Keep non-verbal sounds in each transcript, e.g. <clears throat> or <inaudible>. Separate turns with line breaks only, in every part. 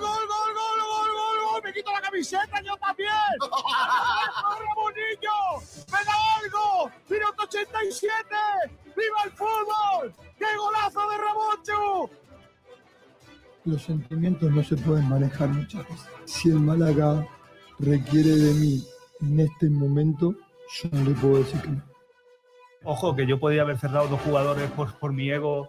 gol, gol, gol, gol, gol, gol. Me quito la camiseta, yo también. <laughs> Ramonillo, me da algo. Minuto 87. ¡Viva el fútbol! ¡Qué golazo de Ramón
Los sentimientos no se pueden manejar muchas veces. Si el Málaga requiere de mí en este momento, yo no le puedo decir que no.
Ojo, que yo podía haber cerrado dos jugadores por, por mi ego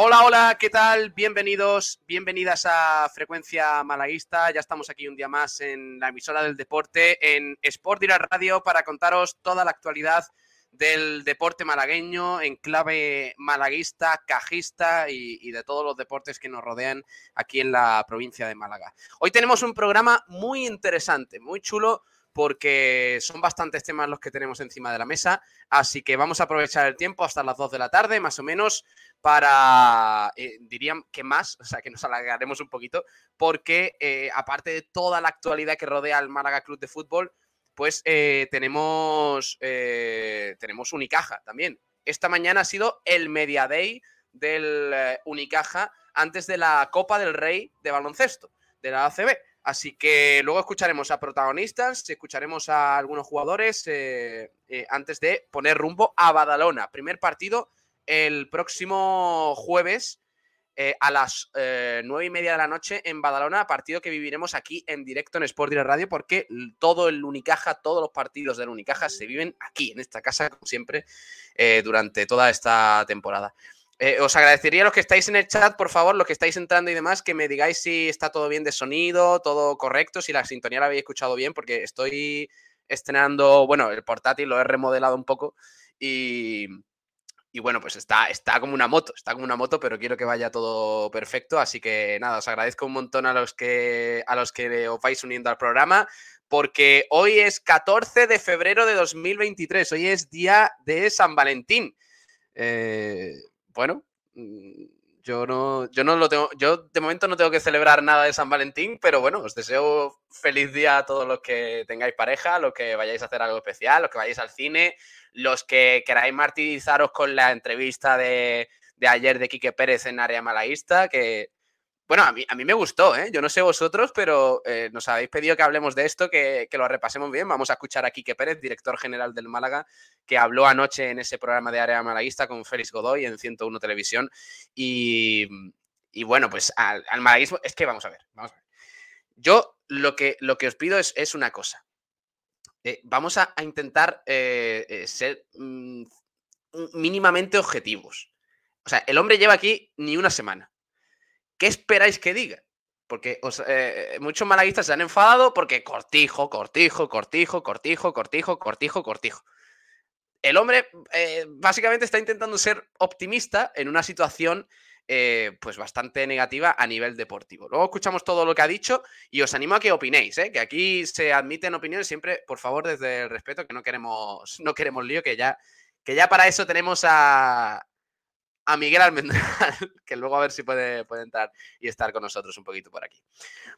Hola, hola, ¿qué tal? Bienvenidos, bienvenidas a Frecuencia Malaguista. Ya estamos aquí un día más en la emisora del deporte, en Sport Direct Radio, para contaros toda la actualidad del deporte malagueño en clave malaguista, cajista y, y, de todos los deportes que nos rodean aquí en la provincia de Málaga. Hoy tenemos un programa muy interesante, muy chulo, porque son bastantes temas los que tenemos encima de la mesa, así que vamos a aprovechar el tiempo hasta las 2 de la tarde, más o menos, para, eh, dirían que más, o sea, que nos alargaremos un poquito, porque eh, aparte de toda la actualidad que rodea al Málaga Club de Fútbol, pues eh, tenemos, eh, tenemos Unicaja también. Esta mañana ha sido el Media Day del eh, Unicaja antes de la Copa del Rey de baloncesto, de la ACB. Así que luego escucharemos a protagonistas, escucharemos a algunos jugadores eh, eh, antes de poner rumbo a Badalona. Primer partido el próximo jueves eh, a las nueve y media de la noche en Badalona, partido que viviremos aquí en directo en Sport Direct Radio, porque todo el Unicaja, todos los partidos del Unicaja se viven aquí, en esta casa, como siempre, durante toda esta temporada. Eh, os agradecería a los que estáis en el chat, por favor, los que estáis entrando y demás, que me digáis si está todo bien de sonido, todo correcto, si la sintonía la habéis escuchado bien, porque estoy estrenando, bueno, el portátil lo he remodelado un poco y, y bueno, pues está, está como una moto, está como una moto, pero quiero que vaya todo perfecto. Así que nada, os agradezco un montón a los que, a los que os vais uniendo al programa, porque hoy es 14 de febrero de 2023, hoy es día de San Valentín. Eh, bueno, mm, yo no, yo no lo tengo, yo de momento no tengo que celebrar nada de San Valentín, pero bueno, os deseo feliz día a todos los que tengáis pareja, los que vayáis a hacer algo especial, los que vayáis al cine, los que queráis martirizaros con la entrevista de, de ayer de Quique Pérez en área malaísta, que bueno, a mí, a mí me gustó, ¿eh? Yo no sé vosotros, pero eh, nos habéis pedido que hablemos de esto, que, que, lo repasemos bien. Vamos a escuchar a Quique Pérez, director general del Málaga, que habló anoche en ese programa de área malaguista con Félix Godoy en 101 Televisión. Y, y bueno, pues al, al, malaguismo, es que vamos a ver, vamos a ver. Yo lo que, lo que os pido es, es una cosa. Eh, vamos a, intentar eh, ser mmm, mínimamente objetivos. O sea, el hombre lleva aquí ni una semana. ¿Qué esperáis que diga? Porque os, eh, muchos malaguistas se han enfadado porque cortijo, cortijo, cortijo, cortijo, cortijo, cortijo, cortijo. El hombre eh, básicamente está intentando ser optimista en una situación eh, pues bastante negativa a nivel deportivo. Luego escuchamos todo lo que ha dicho y os animo a que opinéis, ¿eh? que aquí se admiten opiniones siempre, por favor, desde el respeto, que no queremos, no queremos lío, que ya, que ya para eso tenemos a, a Miguel Almendral, <laughs> que luego a ver si puede, puede, entrar y estar con nosotros un poquito por aquí.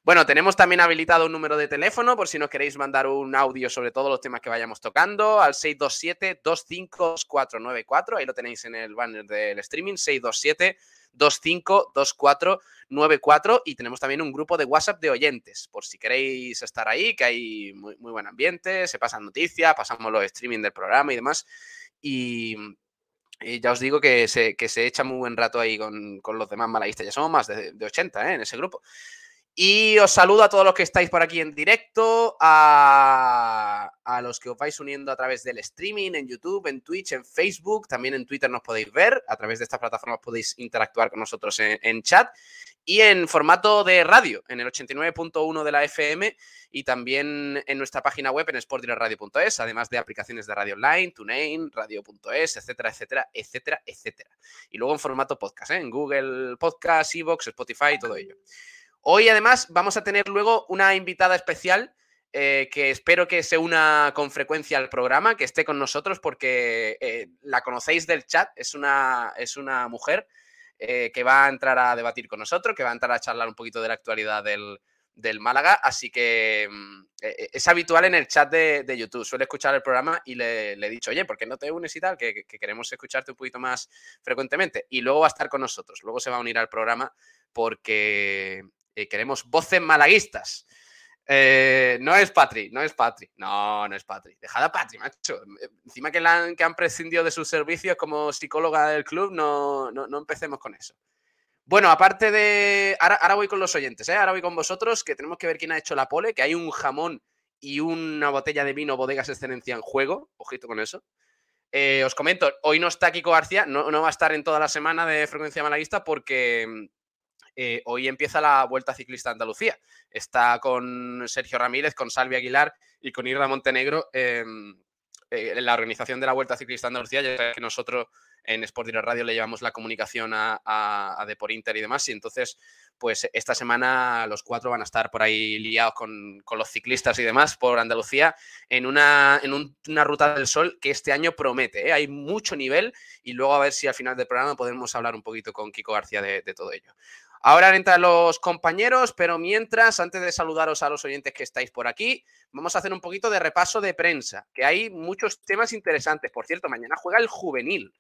Bueno, tenemos también habilitado un número de teléfono por si nos queréis mandar un audio sobre todos los temas que vayamos tocando al 627-252494, ahí lo tenéis en el banner del streaming, 627 252494 y tenemos también un grupo de WhatsApp de oyentes, por si queréis estar ahí, que hay muy, muy buen ambiente, se pasan noticias, pasamos los streaming del programa y demás. Y, y ya os digo que se, que se echa muy buen rato ahí con, con los demás malaguistas. Ya somos más de, de 80 ¿eh? en ese grupo. Y os saludo a todos los que estáis por aquí en directo, a, a, los que os vais uniendo a través del streaming, en YouTube, en Twitch, en Facebook, también en Twitter nos podéis ver, a través de estas plataformas podéis interactuar con nosotros en, chat y en formato de radio, en el 89.1 de la FM y también en nuestra página web en sportdireradio.es, además de aplicaciones de radio online, TuneIn, radio.es, etcétera, etcétera, etcétera, etcétera. Y luego en formato podcast, ¿eh? en Google Podcast, Evox, Spotify y todo ello. Hoy además vamos a tener luego una invitada especial eh, que espero que se una con frecuencia al programa, que esté con nosotros porque eh, la conocéis del chat, es una, es una mujer eh, que va a entrar a debatir con nosotros, que va a entrar a charlar un poquito de la actualidad del, Málaga. Así que mm, es habitual en el chat de, YouTube. Suele escuchar el programa y le, he dicho, oye, ¿por qué no te unes y tal? Que, queremos escucharte un poquito más frecuentemente. Y luego va a estar con nosotros. Luego se va a unir al programa porque eh, queremos voces malaguistas. Eh, no es Patri, no es Patri. No, no es Patri. Dejad a Patri, macho. Encima que, han, que han prescindido de sus servicios como psicóloga del club, no, no, empecemos con eso. Bueno, aparte de. Ahora, voy con los oyentes, ¿eh? Ahora voy con vosotros, que tenemos que ver quién ha hecho la pole, que hay un jamón y una botella de vino Bodegas Excelencia en juego. Ojito con eso. Eh, os comento, hoy no está Kiko García, no, no, va a estar en toda la semana de frecuencia malaguista porque eh, hoy empieza la Vuelta Ciclista Andalucía. Está con Sergio Ramírez, con Salvi Aguilar y con Irra Montenegro em, eh, en la organización de la Vuelta Ciclista Andalucía. Ya que nosotros en Sport Direct Radio le llevamos la comunicación a, a, Depor Inter y demás. Y entonces, pues esta semana los cuatro van a estar por ahí liados con, los ciclistas y demás por Andalucía en una, ruta del sol que este año promete. ¿eh? Hay mucho nivel y luego a ver si al final del programa podemos hablar un poquito con Kiko García de todo ello. Ahora entran los compañeros, pero mientras, antes de saludaros a los oyentes que estáis por aquí, vamos a hacer un poquito de repaso de prensa, que hay muchos temas interesantes. Por cierto, mañana juega el juvenil.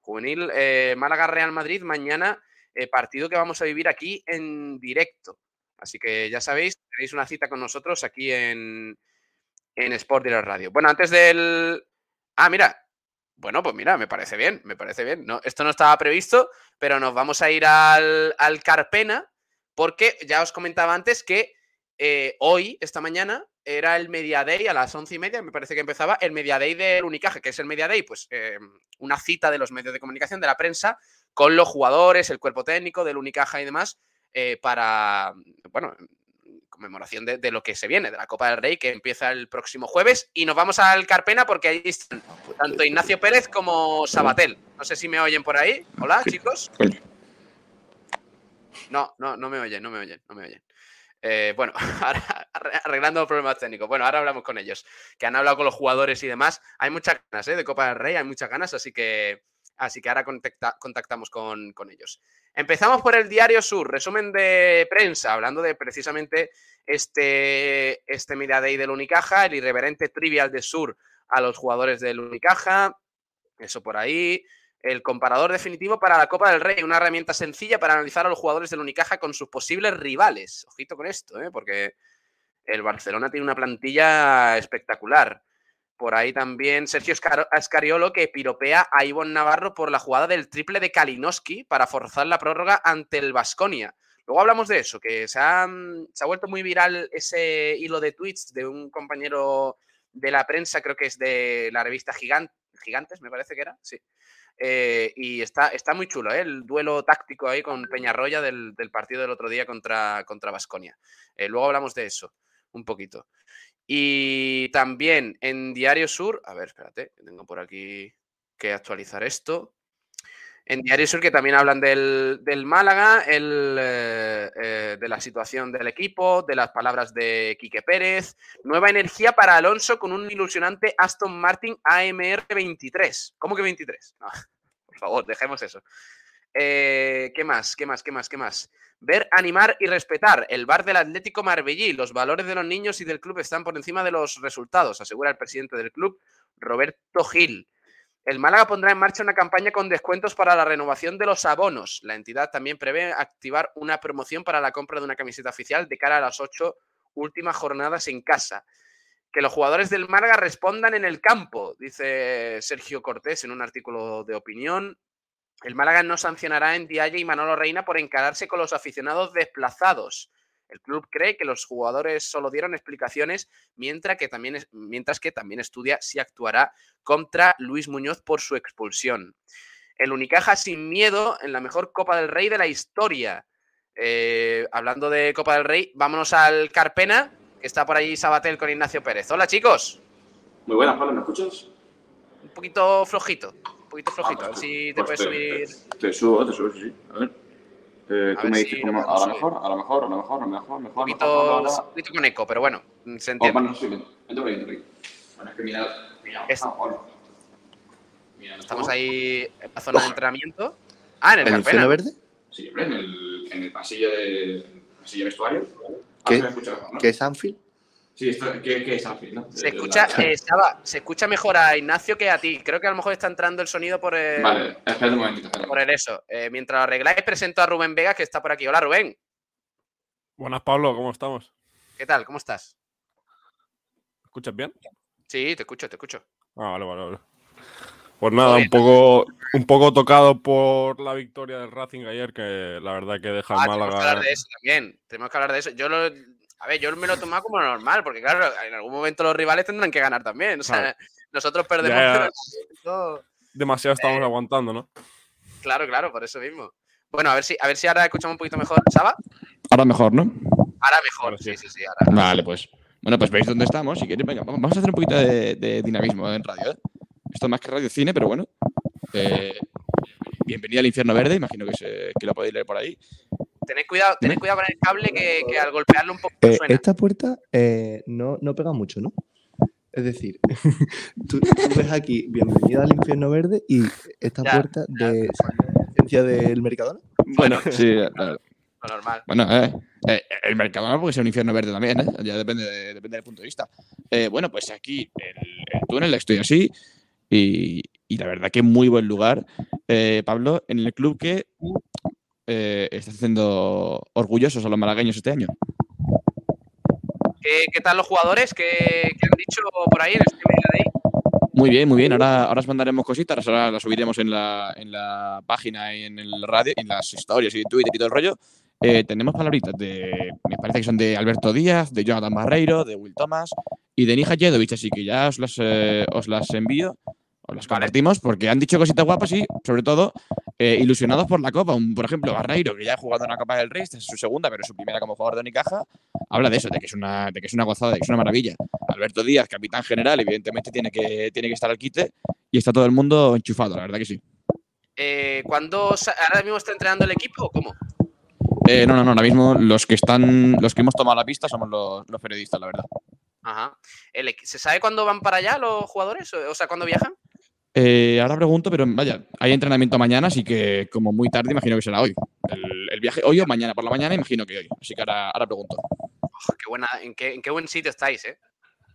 Juvenil eh, Málaga Real Madrid, mañana eh, partido que vamos a vivir aquí en directo. Así que ya sabéis, tenéis una cita con nosotros aquí en, en Sport Direct Radio. Bueno, antes del... Ah, mira, bueno, pues mira, me parece bien, me parece bien. No, esto no estaba previsto, pero nos vamos a ir al, Carpena, porque ya os comentaba antes que eh, hoy, esta mañana, era el Media Day a las once y media, me parece que empezaba el Media Day del Unicaje, que es el Media Day, pues em, una cita de los medios de comunicación, de la prensa, con los jugadores, el cuerpo técnico del Unicaja y demás, eh, para, bueno, conmemoración de, lo que se viene, de la Copa del Rey, que empieza el próximo jueves. Y nos vamos al Carpena porque ahí están tanto Ignacio Pérez como Sabatel. No sé si me oyen por ahí. Hola, chicos. No, no, no me oyen, no me oyen, no me oyen. Eh, bueno, <laughs> arreglando problemas técnicos. Bueno, ahora hablamos con ellos, que han hablado con los jugadores y demás. Hay muchas ganas ¿eh? de Copa del Rey, hay muchas ganas, así que, así que ahora contactamos con, ellos. Empezamos por el Diario Sur, resumen de prensa, hablando de precisamente este, este Media del Unicaja, el irreverente trivial de Sur a los jugadores del Unicaja, eso por ahí. El comparador definitivo para la Copa del Rey, una herramienta sencilla para analizar a los jugadores del Unicaja con sus posibles rivales. Ojito con esto, ¿eh? porque el Barcelona tiene una plantilla espectacular. Por ahí también Sergio Ascariolo que piropea a Ivonne Navarro por la jugada del triple de Kalinowski para forzar la prórroga ante el Vasconia. Luego hablamos de eso, que se ha, se ha, vuelto muy viral ese hilo de tweets de un compañero de la prensa, creo que es de la revista Gigantes, me parece que era, sí. Eh, y está, está muy chulo, ¿eh? el duelo táctico ahí con Peñarroya del, del partido del otro día contra Vasconia. Eh, luego hablamos de eso un poquito. Y también en Diario Sur, a ver, espérate, tengo por aquí que actualizar esto. En Diario Sur que también hablan del, Málaga, el, eh, eh, de la situación del equipo, de las palabras de Quique Pérez. Nueva energía para Alonso con un ilusionante Aston Martin AMR 23. ¿Cómo que 23? <laughs> por favor, dejemos eso. Eh, ¿Qué más? ¿Qué más? ¿Qué más? ¿Qué más? Ver, animar y respetar. El bar del Atlético Marbellí. Los valores de los niños y del club están por encima de los resultados, asegura el presidente del club, Roberto Gil. El Málaga pondrá en marcha una campaña con descuentos para la renovación de los abonos. La entidad también prevé activar una promoción para la compra de una camiseta oficial de cara a las ocho últimas jornadas en casa. Que los jugadores del Málaga respondan en el campo, dice Sergio Cortés en un artículo de opinión. El Málaga no sancionará en Dialle y Manolo Reina por encararse con los aficionados desplazados. El club cree que los jugadores solo dieron explicaciones, mientras que también, mientras que también estudia si actuará contra Luis Muñoz por su expulsión. El Unicaja sin miedo en la mejor Copa del Rey de la historia. Eh, hablando de Copa del Rey, vámonos al Carpena, que está por ahí Sabatel con Ignacio Pérez. Hola chicos.
Muy buenas, Pablo, ¿me escuchas?
Un poquito flojito un poquito flojito. a ver si te puedes subir.
Te, subo, te subo, sí. A ver. Eh, tú me dices cómo. A lo mejor, a lo mejor, a lo mejor, a lo mejor, mejor.
Un poquito, un poquito con eco, pero bueno, se entiende.
Oh, bueno, sí, vente por ahí, vente por ahí. Bueno, es que mira, mira,
es... Estamos ahí en la zona de entrenamiento. Ah, en el,
¿El infierno verde?
Sí, hombre, en el, en el pasillo de pasillo de vestuario.
¿Qué?
Ah, escucha mejor, ¿no?
¿Qué es Anfield?
Sí, esto, ¿qué, ¿qué es Anfield, no?
Se
de
escucha,
la-
eh, Saba, se escucha mejor a Ignacio que a ti. Creo que a lo mejor está entrando el sonido por el,
Vale, espérate un momentito. espérate.
por el eso. Eh, mientras lo arregláis, presento a Rubén Vega, que está por aquí. Hola, Rubén.
Buenas, Pablo, ¿cómo estamos?
¿Qué tal? ¿Cómo estás?
¿Escuchas bien?
Sí, te escucho, te escucho.
Ah, vale, vale, vale. Pues nada, un poco, un poco tocado por la victoria del Racing ayer, que la verdad que deja
Ah,
al
tenemos que hablar
Málaga.
de eso también. Tenemos que hablar de eso. Yo lo, a ver, yo me lo he tomado como normal, porque claro, en algún momento los rivales tendrán que ganar también. O sea,
Claro.
nosotros perdemos,
Ya, <laughs> Demasiado
Eh,
estamos aguantando, ¿no?
Claro, claro, por eso mismo. Bueno, a ver si, a ver si ahora escuchamos un poquito mejor. ¿Saba?
Ahora mejor, ¿no?
Ahora mejor.
Ahora
sí,
sí.
sí, sí. Ahora.
Vale, pues. Bueno, pues veis dónde estamos. Si queréis, venga, vamos a hacer un poquito de, de dinamismo en radio. ¿eh? Esto más que radio cine, pero bueno. Eh, bienvenida al infierno verde, imagino que, se- que lo podéis leer por ahí.
Tened cuidado, tened cuidado con el cable que, que al golpearlo un poco
Eh,
suena.
esta puerta eh, no, no pega mucho, ¿no? Es decir, <laughs> tú, tú ves aquí Bienvenido al infierno verde y esta
Ya,
puerta de ciencia del Mercadona.
Bueno, sí, claro.
Lo normal.
Bueno, eh, eh, el Mercadona puede ser un infierno verde también, ¿eh? Ya depende, de- depende del punto de vista. Eh, bueno, pues aquí el, el túnel estoy así y, y la verdad que muy buen lugar, eh, Pablo, en el club que eh, está haciendo orgullosos a los malagueños este año.
¿Qué, qué tal los jugadores? ¿Qué, qué han dicho por ahí en este medio de ahí?
Muy bien, muy bien. Ahora, ahora os mandaremos cositas, ahora las subiremos en la, en la página y en el radio, en las historias y Twitter y todo el rollo. Eh, tenemos palabritas de, me parece que son de Alberto Díaz, de Jonathan Barreiro, de Will Thomas y de Nija Jedovic, así que ya os las, eh, os las envío, os las compartimos porque han dicho cositas guapas y, sobre todo, eh, ilusionados por la Copa. Un- por ejemplo, Barreiro, que ya ha jugado en la Copa del Rey, esta es su segunda, pero su primera como jugador de Unicaja, habla de eso, de que es una, de que es una gozada, de que es una maravilla. Alberto Díaz, capitán general, evidentemente tiene que, tiene que estar al quite y está todo el mundo enchufado, la verdad que sí.
Eh, ¿cuándo ahora mismo está entrenando el equipo o cómo?
Eh, no, no, no, ahora mismo los que están, los que hemos tomado la pista somos los, los periodistas, la verdad.
Ajá. ¿Se sabe cuándo van para allá los jugadores? O sea, ¿cuándo viajan?
Eh, ahora pregunto, pero vaya, hay entrenamiento mañana, así que como muy tarde imagino que será hoy. El, el viaje hoy o mañana por la mañana imagino que hoy. Así que ahora, ahora pregunto.
Oh, qué buena, en, qué, en qué buen sitio estáis, ¿eh?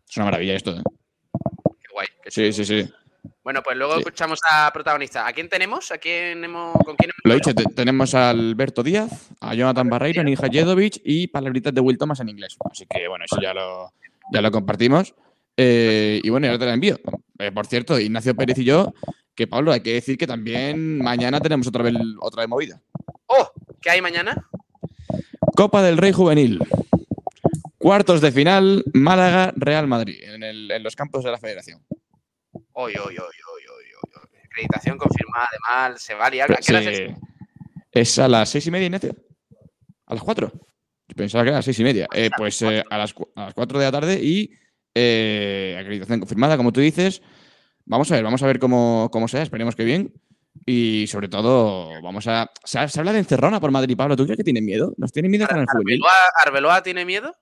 Es una maravilla esto, ¿eh?
Qué guay. qué
Sí, sí, sí.
Bueno, pues luego
Sí.
escuchamos a protagonista. ¿A quién tenemos? ¿A quién hemos, ¿Con quién hemos
Lo dicho, te- tenemos a Alberto Díaz, a Jonathan Barreiro, a Ninja Jedovic y palabritas de Will Thomas en inglés. Así que bueno, eso ya lo, ya lo compartimos. Eh, y bueno, ahora te la envío. Eh, por cierto, Ignacio Pérez y yo, que Pablo, hay que decir que también mañana tenemos otra vez, otra vez movida.
¡Oh! ¿Qué hay mañana?
Copa del Rey Juvenil. Cuartos de final, Málaga, Real Madrid, en, el- en los campos de la Federación.
Hoy, hoy, hoy. Acreditación confirmada, además, se va a liar. ¿A qué hora es
Sí.
esto?
Es a las seis y media, Ignacio. ¿A las cuatro? Yo pensaba que era a las seis y media. Eh, pues eh, a, las, cu- a las cuatro de la tarde y eh, acreditación confirmada, como tú dices. Vamos a ver, vamos a ver cómo, cómo sea, esperemos que bien. Y sobre todo, vamos a. Se, habla de encerrona por Madrid, Pablo. ¿Tú crees que tienen miedo? ¿Nos tienen miedo con el juvenil?
¿Arbeloa, Arbeloa tiene miedo?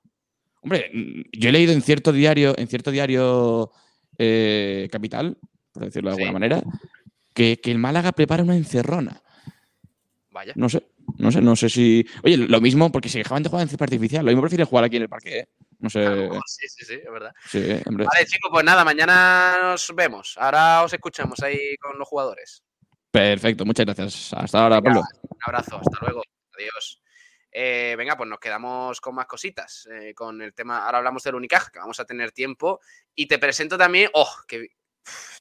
Hombre, yo he leído en cierto diario, en cierto diario eh, capital, por decirlo de
Sí.
alguna manera, que, que el Málaga prepara una encerrona.
Vaya.
No sé, no sé, no sé si. Oye, lo mismo, porque si dejaban de jugar en césped artificial, lo mismo prefieren jugar aquí en el parque, ¿eh? No sé. <laughs>
Sí, sí, sí, es verdad.
Sí, hombre.
Vale, chicos, pues nada, mañana nos vemos. Ahora os escuchamos ahí con los jugadores.
Perfecto, muchas gracias. Hasta ahora,
Venga,
Pablo.
Un abrazo, hasta luego. Adiós. Eh, venga, pues nos quedamos con más cositas. eh, con el tema, ahora hablamos del Unicaja, que vamos a tener tiempo. Y te presento también, oh, que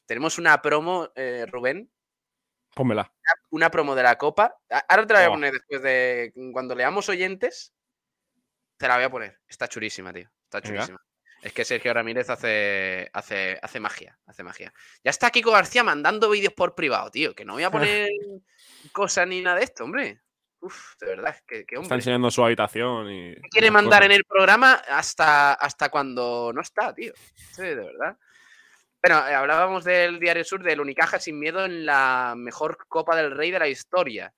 tenemos una promo, eh, Rubén,
Pónmela.
una promo de la Copa. Ahora te la voy a
Oh.
poner después de cuando leamos oyentes. Te la voy a poner. Está chulísima, tío. Está
Venga.
chulísima. Es que Sergio Ramírez hace, hace, hace magia, hace magia. Ya está Kiko García mandando vídeos por privado, tío. Que no voy a poner <laughs> cosas ni nada de esto, hombre. Uf, de verdad, que, que
Está
hombre.
enseñando su habitación y.
quiere mandar en el programa hasta, hasta cuando no está, tío. Sí, de verdad. Bueno, eh, hablábamos del Diario Sur, del Unicaja sin miedo en la mejor Copa del Rey de la historia.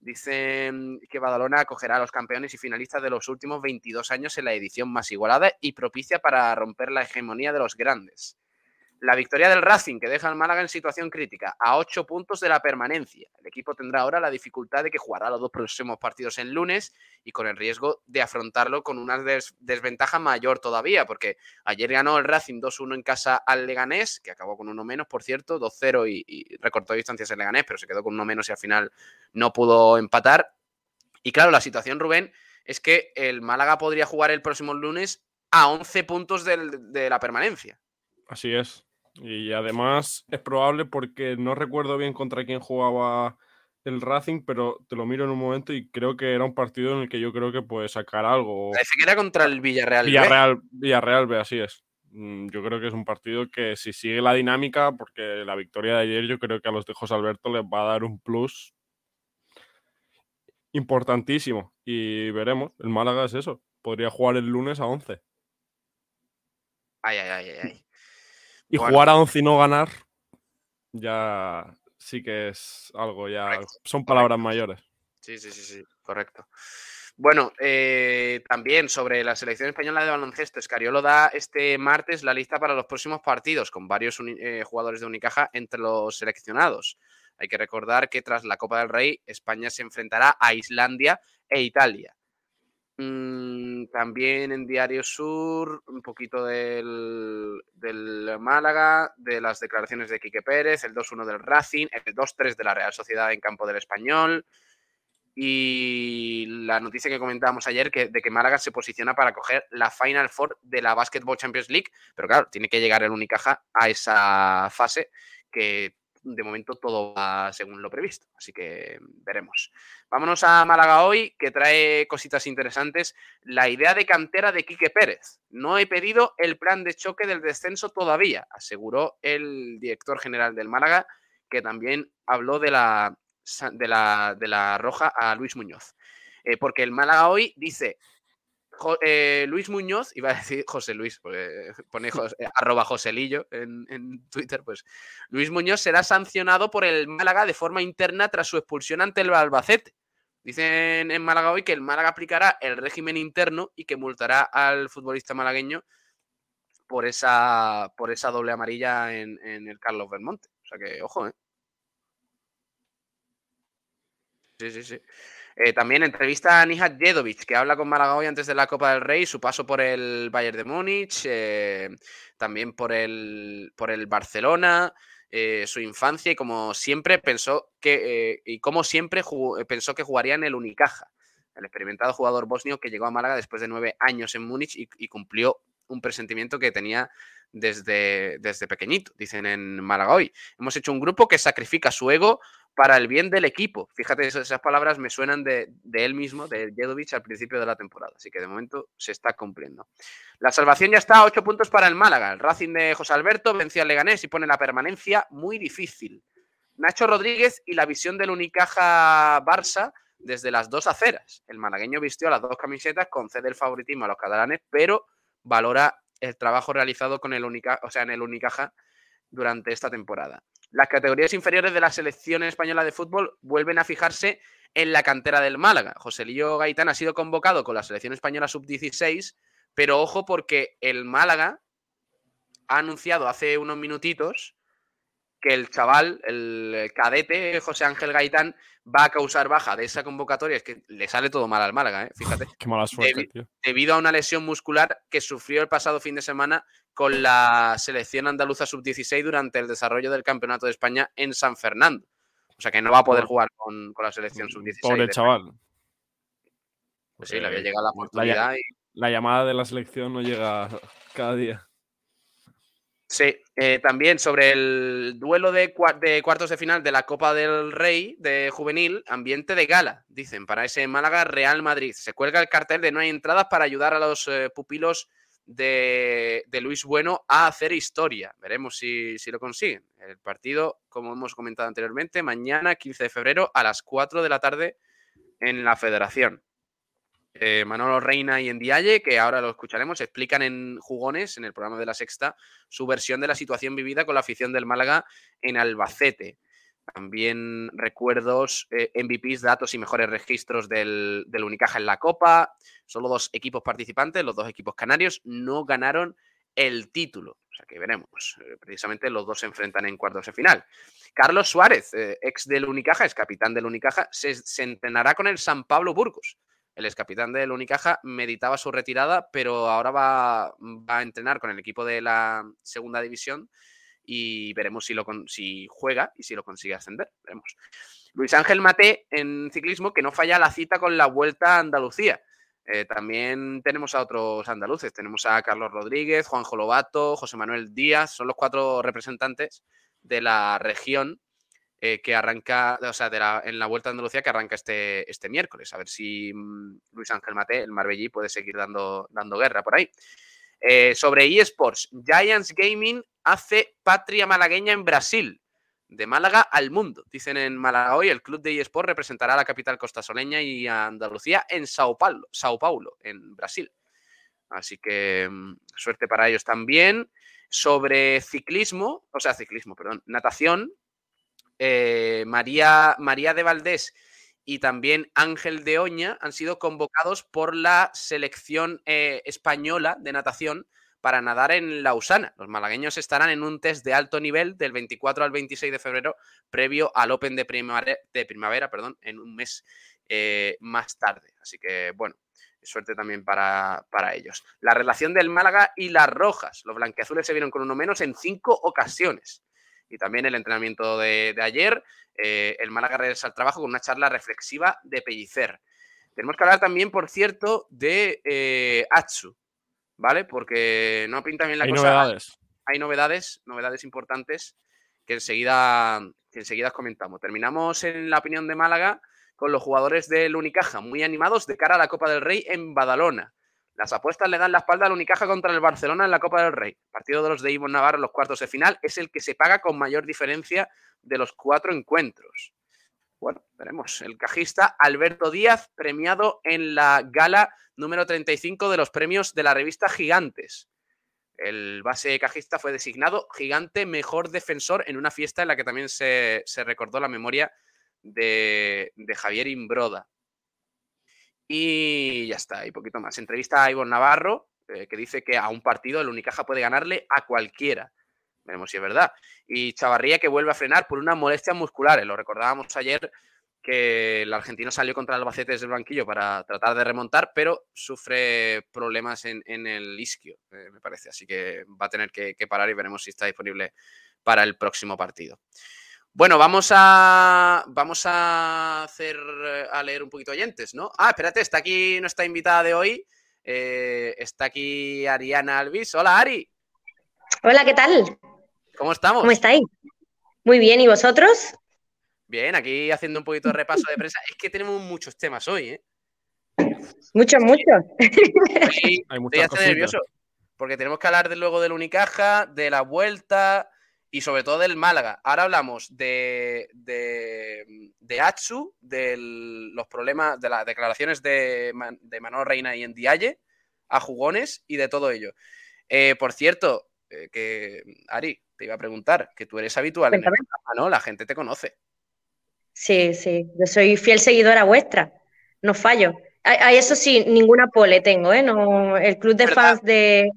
Dicen que Badalona acogerá a los campeones y finalistas de los últimos 22 años en la edición más igualada y propicia para romper la hegemonía de los grandes. La victoria del Racing, que deja al Málaga en situación crítica, a ocho puntos de la permanencia. El equipo tendrá ahora la dificultad de que jugará los dos próximos partidos en lunes y con el riesgo de afrontarlo con una desventaja mayor todavía, porque ayer ganó el Racing 2-1 en casa al Leganés, que acabó con uno menos, por cierto, 2-0 y, recortó distancias el Leganés, pero se quedó con uno menos y al final no pudo empatar. Y claro, la situación, Rubén, es que el Málaga podría jugar el próximo lunes a 11 puntos de la permanencia.
Así es. Y además es probable porque no recuerdo bien contra quién jugaba el Racing, pero te lo miro en un momento y creo que era un partido en el que yo creo que puede sacar algo.
Parece que era contra el Villarreal.
Villarreal, B. Villarreal B, así es. Mm, yo creo que es un partido que si sigue la dinámica, porque la victoria de ayer yo creo que a los de José Alberto les va a dar un plus importantísimo. Y veremos, el Málaga es eso. Podría jugar el lunes a 11.
Ay, ay, ay, ay.
Y bueno. jugar a 11 y no ganar, ya sí que es algo, ya correcto, son palabras correcto. mayores.
Sí, sí, sí, sí, correcto. Bueno, eh, también sobre la selección española de baloncesto, Escariolo da este martes la lista para los próximos partidos, con varios eh, jugadores de Unicaja entre los seleccionados. Hay que recordar que tras la Copa del Rey, España se enfrentará a Islandia e Italia. Mm, también en Diario Sur, un poquito del, del, Málaga, de las declaraciones de Quique Pérez, el 2-1 del Racing, el 2-3 de la Real Sociedad en campo del Español. Y la noticia que comentábamos ayer que, de que Málaga se posiciona para coger la Final Four de la Basketball Champions League. Pero claro, tiene que llegar el Unicaja a esa fase que de momento todo va según lo previsto. Así que veremos. Vámonos a Málaga hoy, que trae cositas interesantes. La idea de cantera de Quique Pérez. No he pedido el plan de choque del descenso todavía, aseguró el director general del Málaga, que también habló de la, de la, de la roja a Luis Muñoz. Eh, porque el Málaga hoy dice, eh, Luis Muñoz, iba a decir José Luis, porque pone José, arroba Joselillo en, en, Twitter, pues Luis Muñoz será sancionado por el Málaga de forma interna tras su expulsión ante el Albacete. Dicen en Málaga hoy que el Málaga aplicará el régimen interno y que multará al futbolista malagueño por esa, por esa doble amarilla en, en el Carlos Belmonte. O sea que, ojo, ¿eh? Sí, sí, sí. Eh, también entrevista a Nihat Jedovic, que habla con Málaga hoy antes de la Copa del Rey, su paso por el Bayern de Múnich, eh, también por el, por el Barcelona, eh, su infancia y como siempre pensó que, y como siempre pensó que jugaría en el Unicaja, el experimentado jugador bosnio que llegó a Málaga después de nueve años en Múnich y, y cumplió un presentimiento que tenía desde, desde pequeñito, dicen en Málaga hoy. Hemos hecho un grupo que sacrifica su ego para el bien del equipo. Fíjate, esas palabras me suenan de, él mismo, de Jedovic, al principio de la temporada. Así que de momento se está cumpliendo. La salvación ya está a ocho puntos para el Málaga. El Racing de José Alberto venció al Leganés y pone la permanencia muy difícil. Nacho Rodríguez y la visión del Unicaja Barça desde las dos aceras. El malagueño vistió las dos camisetas, concede el favoritismo a los catalanes, pero valora el trabajo realizado con el Unicaja, o sea, en el Unicaja durante esta temporada. Las categorías inferiores de la selección española de fútbol vuelven a fijarse en la cantera del Málaga. José Lío Gaitán ha sido convocado con la selección española sub-16, pero ojo porque el Málaga ha anunciado hace unos minutitos que el chaval, el cadete José Ángel Gaitán, va a causar baja de esa convocatoria. Es que le sale todo mal al Málaga, ¿eh? fíjate.
Qué mala suerte,
Debi
tío.
Debido a una lesión muscular que sufrió el pasado fin de semana con la selección andaluza sub-16 durante el desarrollo del Campeonato de España en San Fernando. O sea que no va a poder jugar con, con la selección sub-16.
Pobre chaval.
Pues sí, le había llegado la oportunidad.
La,
y...
la llamada de la selección no llega cada día.
Sí, eh, también sobre el duelo de, cuartos de final de la Copa del Rey de juvenil, ambiente de gala, dicen, para ese Málaga Real Madrid. Se cuelga el cartel de no hay entradas para ayudar a los eh, pupilos de, de, Luis Bueno a hacer historia. Veremos si, si, lo consiguen. El partido, como hemos comentado anteriormente, mañana 15 de febrero a las 4 de la tarde en la Federación eh, Manolo Reina y Endiaye, que ahora lo escucharemos, explican en Jugones, en el programa de la Sexta, su versión de la situación vivida con la afición del Málaga en Albacete. También recuerdos, eh, MVPs, datos y mejores registros del, Unicaja en la Copa. Solo dos equipos participantes, los dos equipos canarios, no ganaron el título. O sea que veremos. Eh, precisamente los dos se enfrentan en cuartos de final. Carlos Suárez, ex del Unicaja, es capitán del Unicaja, se, se entrenará con el San Pablo Burgos. El ex capitán del Unicaja meditaba su retirada, pero ahora va, a entrenar con el equipo de la segunda división y veremos si, lo si juega y si lo consigue ascender. Veremos. Luis Ángel Mate en ciclismo que no falla la cita con la Vuelta a Andalucía. Eh, también tenemos a otros andaluces. Tenemos a Carlos Rodríguez, Juanjo Lobato, José Manuel Díaz. Son los cuatro representantes de la región eh, que arranca, o sea, en la Vuelta a Andalucía que arranca este, este miércoles. A ver si mm, Luis Ángel Mate, el Marbellí, puede seguir dando, dando guerra por ahí. Eh, sobre eSports, Giants Gaming hace patria malagueña en Brasil. De Málaga al mundo. Dicen en Málaga hoy, el club de eSports representará a la capital costasoleña y a Andalucía en Sao Paulo, Sao Paulo, en Brasil. Así que mm, suerte para ellos también. Sobre ciclismo, o sea, ciclismo, perdón, natación, eh, María, María de Valdés y también Ángel de Oña han sido convocados por la selección eh, española de natación para nadar en Lausana. Los malagueños estarán en un test de alto nivel del 24 al 26 de febrero, previo al Open de primavera, perdón, en un mes eh, más tarde. Así que, bueno, suerte también para, para, ellos. La relación del Málaga y las Rojas. Los blanqueazules se vieron con uno menos en cinco ocasiones. Y también el entrenamiento de, de ayer, eh, el Málaga regresa al trabajo con una charla reflexiva de Pellicer. Tenemos que hablar también, por cierto, de eh, Atsu, ¿vale? Porque no pinta bien la
Hay
cosa.
novedades.
Hay novedades, novedades importantes que enseguida, que enseguida comentamos. Terminamos en la opinión de Málaga con los jugadores del Unicaja, muy animados de cara a la Copa del Rey en Badalona. Las apuestas le dan la espalda al Unicaja contra el Barcelona en la Copa del Rey. partido de los de Ivo Navarro en los cuartos de final es el que se paga con mayor diferencia de los cuatro encuentros. Bueno, veremos. El cajista Alberto Díaz, premiado en la gala número 35 de los premios de la revista Gigantes. El base cajista fue designado gigante mejor defensor en una fiesta en la que también se, se recordó la memoria de, de, Javier Imbroda. Y ya está, y poquito más. Entrevista a Ivonne Navarro, eh, que dice que a un partido el Unicaja puede ganarle a cualquiera. Veremos si es verdad. Y Chavarría que vuelve a frenar por unas molestias musculares. Lo recordábamos ayer que el argentino salió contra el Albacete desde el banquillo para tratar de remontar, pero sufre problemas en, en el isquio, eh, me parece. Así que va a tener que, parar y veremos si está disponible para el próximo partido. Bueno, vamos a vamos a hacer a leer un poquito oyentes, ¿no? Ah, espérate, está aquí nuestra invitada de hoy. Eh, está aquí Ariana Alvis. Hola, Ari.
Hola, ¿qué tal?
¿Cómo estamos?
¿Cómo estáis? Muy bien, ¿y vosotros?
Bien, aquí haciendo un poquito de repaso de prensa. Es que tenemos muchos temas hoy, ¿eh?
Muchos, muchos.
Sí, Hay muchas estoy nervioso. Porque tenemos que hablar de, luego del Unicaja, de la vuelta y sobre todo del Málaga. Ahora hablamos de, de, de Atsu, de los problemas, de las declaraciones de, de Manolo Reina y en Dialle a jugones y de todo ello. Eh, por cierto, eh, que Ari, te iba a preguntar, que tú eres habitual en el programa, ¿no? La gente te conoce.
Sí, sí, yo soy fiel seguidora vuestra, no fallo. A, a eso sí, ninguna pole tengo, ¿eh? No, el club de ¿verdad? fans de,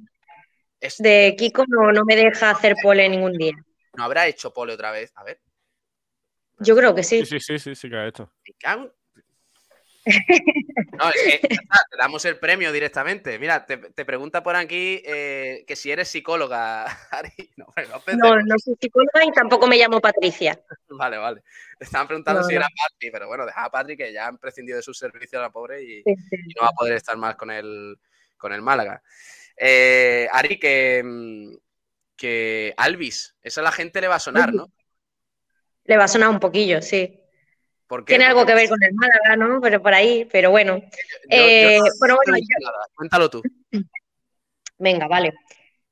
es... de Kiko no, no, me deja hacer pole ningún día.
¿No habrá hecho pole otra vez? A ver.
Yo creo que sí.
Sí, sí, sí, sí, sí que ha hecho.
No, es que te damos el premio directamente. Mira, te, te pregunta por aquí eh, que si eres psicóloga, <laughs> Ari.
No, no, no, soy psicóloga y tampoco me llamo Patricia. <laughs>
Vale, vale. Te estaban preguntando no, si era Patri, pero bueno, deja a Patri que ya han prescindido de su servicio a la pobre y, sí, sí. y, no va a poder estar más con el, con el Málaga. Eh, Ari, que, que Alvis, eso a la gente le va a sonar, ¿no?
Le va a sonar un poquillo, sí. Tiene algo que ver con el Málaga, ¿no? Pero por ahí, pero bueno.
Yo, eh, yo, bueno, bueno yo... Cuéntalo tú. <clears throat>
Venga, vale.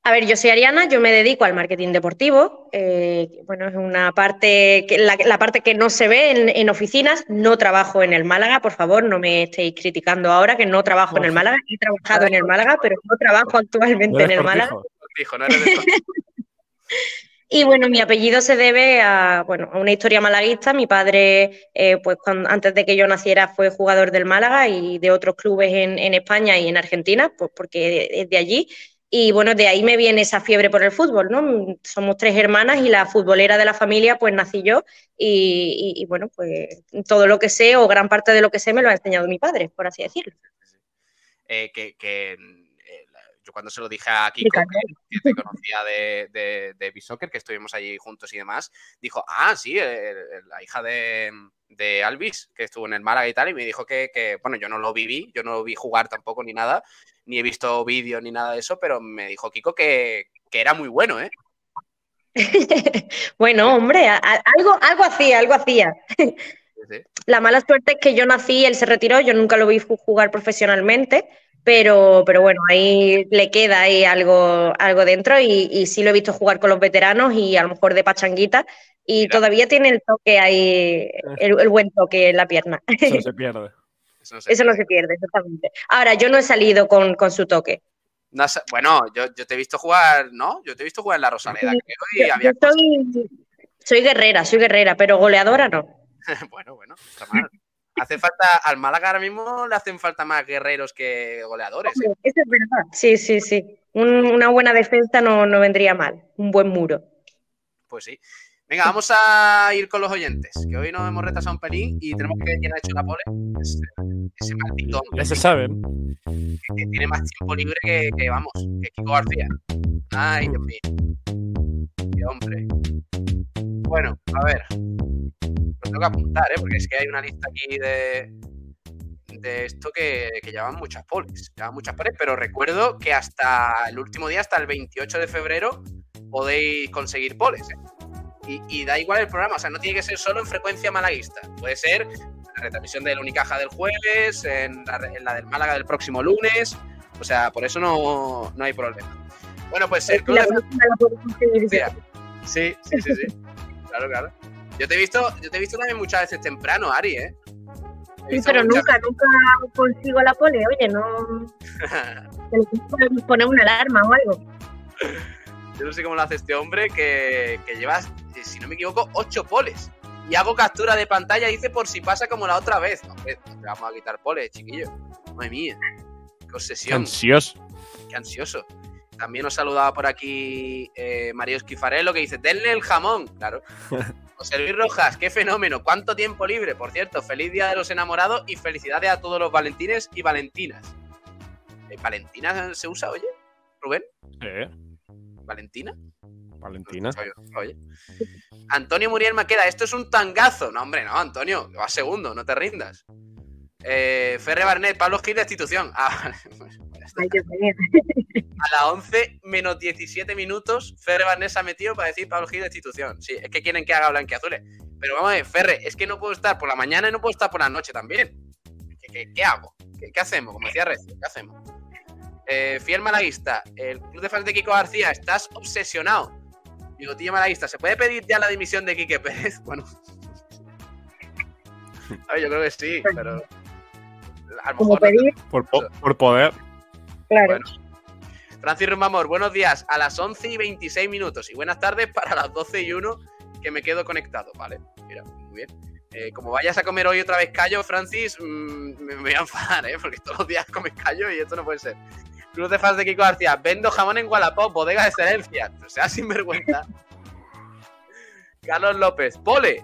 A ver, yo soy Ariana, yo me dedico al marketing deportivo. Eh, bueno, es una parte, que, la, la, parte que no se ve en, en, oficinas. No trabajo en el Málaga, por favor, no me estéis criticando ahora que no trabajo en el Málaga. He trabajado en el Málaga, pero no trabajo actualmente no en el Málaga.
No <laughs>
y bueno, mi apellido se debe a, bueno, a una historia malaguista. Mi padre, eh, pues cuando, antes de que yo naciera, fue jugador del Málaga y de otros clubes en, en España y en Argentina, pues porque es de allí. Y bueno, de ahí me viene esa fiebre por el fútbol, ¿no? Somos tres hermanas y la futbolera de la familia, pues nací yo. Y, bueno, pues todo lo que sé o gran parte de lo que sé me lo ha enseñado mi padre, por así decirlo.
Eh, que, eh, yo cuando se lo dije a Kiko, que, te conocía de, de, de B-Soccer, que estuvimos allí juntos y demás, dijo, ah, sí, la hija de, de Alvis, que estuvo en el Málaga y tal, y me dijo que, que, bueno, yo no lo viví, yo no lo vi jugar tampoco ni nada, ni he visto vídeos ni nada de eso, pero me dijo Kiko que, era muy bueno, ¿eh? <laughs>
bueno, hombre, algo, algo hacía, algo hacía. La mala suerte es que yo nací, él se retiró, yo nunca lo vi jugar profesionalmente, pero, pero bueno, ahí le queda ahí algo, algo dentro y, sí lo he visto jugar con los veteranos y a lo mejor de pachanguita y todavía tiene el toque ahí, el, buen toque en la pierna.
Eso <laughs> se pierde.
Eso no se, pierde. exactamente. Ahora, yo no he salido con, su toque.
bueno, yo, te he visto jugar, ¿no? Yo te he visto jugar en la Rosaleda,
soy, guerrera, soy guerrera, pero goleadora no. <laughs>
bueno, bueno, está mal. Hace falta, al Málaga ahora mismo le hacen falta más guerreros que goleadores. ¿eh?
Eso es verdad. Sí, sí, sí. una buena defensa no, no vendría mal. Un buen muro.
Pues sí. Venga, vamos a ir con los oyentes, que hoy nos hemos retrasado un pelín y tenemos que ver quién ha hecho la pole. Ese, maldito
Ya se sabe.
Que, tiene más tiempo libre que, vamos, que Kiko García. Ay, Dios mío. Qué hombre. Bueno, a ver. Lo tengo que apuntar, ¿eh? Porque es que hay una lista aquí de, de esto que, que llevan muchas poles. Llevan muchas poles, pero recuerdo que hasta el último día, hasta el 28 de febrero, podéis conseguir poles, ¿eh? Y, da igual el programa, o sea, no tiene que ser solo en frecuencia malaguista, puede ser la retransmisión del Unicaja del jueves, en la, del Málaga del próximo lunes, o sea, por eso no, hay problema. Bueno, pues el club Sí, sí, sí, sí. claro, claro. Yo te he visto, yo te he visto también muchas veces temprano, Ari, ¿eh?
Sí, pero nunca, nunca consigo la pole, oye, no. <laughs> poner una alarma o algo. <laughs>
Yo no sé cómo lo hace este hombre que, que llevas si no me equivoco, 8 poles. Y hago captura de pantalla, dice por si pasa como la otra vez. No, vamos a quitar poles, chiquillo. Madre mía. Qué obsesión.
ansioso.
Qué ansioso. También nos saludaba por aquí eh, Mario Esquifarello que dice, denle el jamón. Claro. <laughs> José Luis Rojas, qué fenómeno. ¿Cuánto tiempo libre? Por cierto, feliz día de los enamorados y felicidades a todos los valentines y valentinas. ¿Eh, ¿Valentina se usa, oye? Rubén.
¿Eh?
¿Valentina?
Valentina.
Oye, Antonio Muriel Maqueda, esto es un tangazo. No, hombre, no, Antonio, va segundo, no te rindas. Eh, Ferre Barnet, Pablo Gil, destitución. Ah, <laughs> a las 11 menos 17 minutos, Ferre Barnet se ha metido para decir Pablo Gil, destitución. Sí, es que quieren que haga blanqueazules. Pero vamos a ver, Ferre, es que no puedo estar por la mañana y no puedo estar por la noche también. ¿Qué, hago? ¿Qué, hacemos? Como decía Recio, ¿qué hacemos? Eh, fiel malaguista, el club de fans de Kiko García, estás obsesionado. Digo, tío malaguista, ¿se puede pedir ya la dimisión de Quique Pérez? <laughs> Bueno. yo creo que sí, pero.
A lo mejor
por, poder.
Claro.
Francis Rumamor, buenos días. A las 11 y 26 minutos. Y buenas tardes para las 12 y 1 que me quedo conectado. Vale, mira, muy bien. Eh, como vayas a comer hoy otra vez callo, Francis, mm, me, voy a <laughs> enfadar, ¿eh? Porque todos los días comes callo y esto no puede ser. Club de fans de Kiko García. Vendo jamón en Wallapop, bodega de excelencia. <laughs> O sea, sinvergüenza. <laughs> Carlos López. Pole.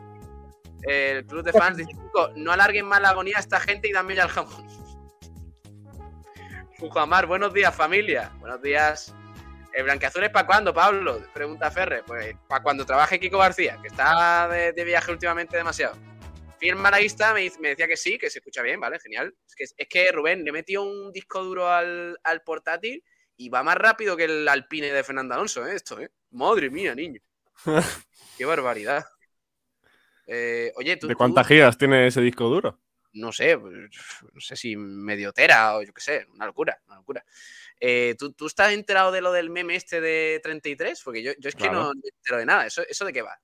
El club de fans dice, no alarguen más la agonía a esta gente y dame ya el jamón. <laughs> Fujamar, buenos días, familia. Buenos días. ¿El blanqueazul es para cuándo, Pablo? Pregunta Ferre. Pues para cuando trabaje Kiko García, que está de viaje últimamente demasiado. Fiel Malaguista me, me, decía que sí, que se escucha bien, ¿vale? Genial. Es que, es que Rubén le metió un disco duro al, portátil y va más rápido que el Alpine de Fernando Alonso, ¿eh? Esto, ¿eh? Madre mía, niño. <laughs> Qué barbaridad. Eh, oye, ¿tú,
¿De cuántas gigas tiene ese disco duro?
No sé, no sé si medio tera o yo qué sé, una locura, una locura. Eh, ¿tú, ¿tú, estás enterado de lo del meme este de 33? Porque yo, yo es que no, me entero de nada. ¿Eso, ¿Eso de qué va?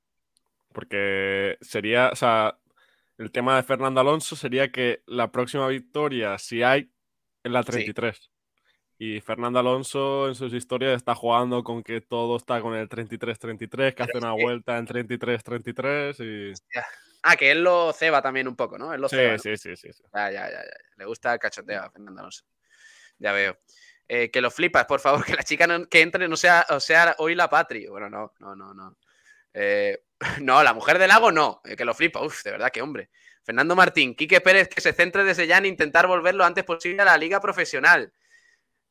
Porque sería, o sea, el tema de Fernando Alonso sería que la próxima victoria, si hay, es la 33. Y Fernando Alonso en sus historias está jugando con que todo está con el 33-33, que hace una vuelta en 33-33 y...
Ah, que él lo ceba también un poco, ¿no? Él lo
sí,
ceba,
sí, sí, sí,
Ya, ya, ya, Le gusta el cachoteo a Fernando Alonso. Ya veo. Eh, que lo flipas, por favor, <laughs> que la chica que entre no sea, o sea hoy la Patri. Bueno, no, no, no, no. Eh, <laughs> no, la mujer del lago no, que lo flipa. Uf, de verdad, qué hombre. Fernando Martín, Quique Pérez, que se centre desde ya en intentar volver lo antes posible a la liga profesional.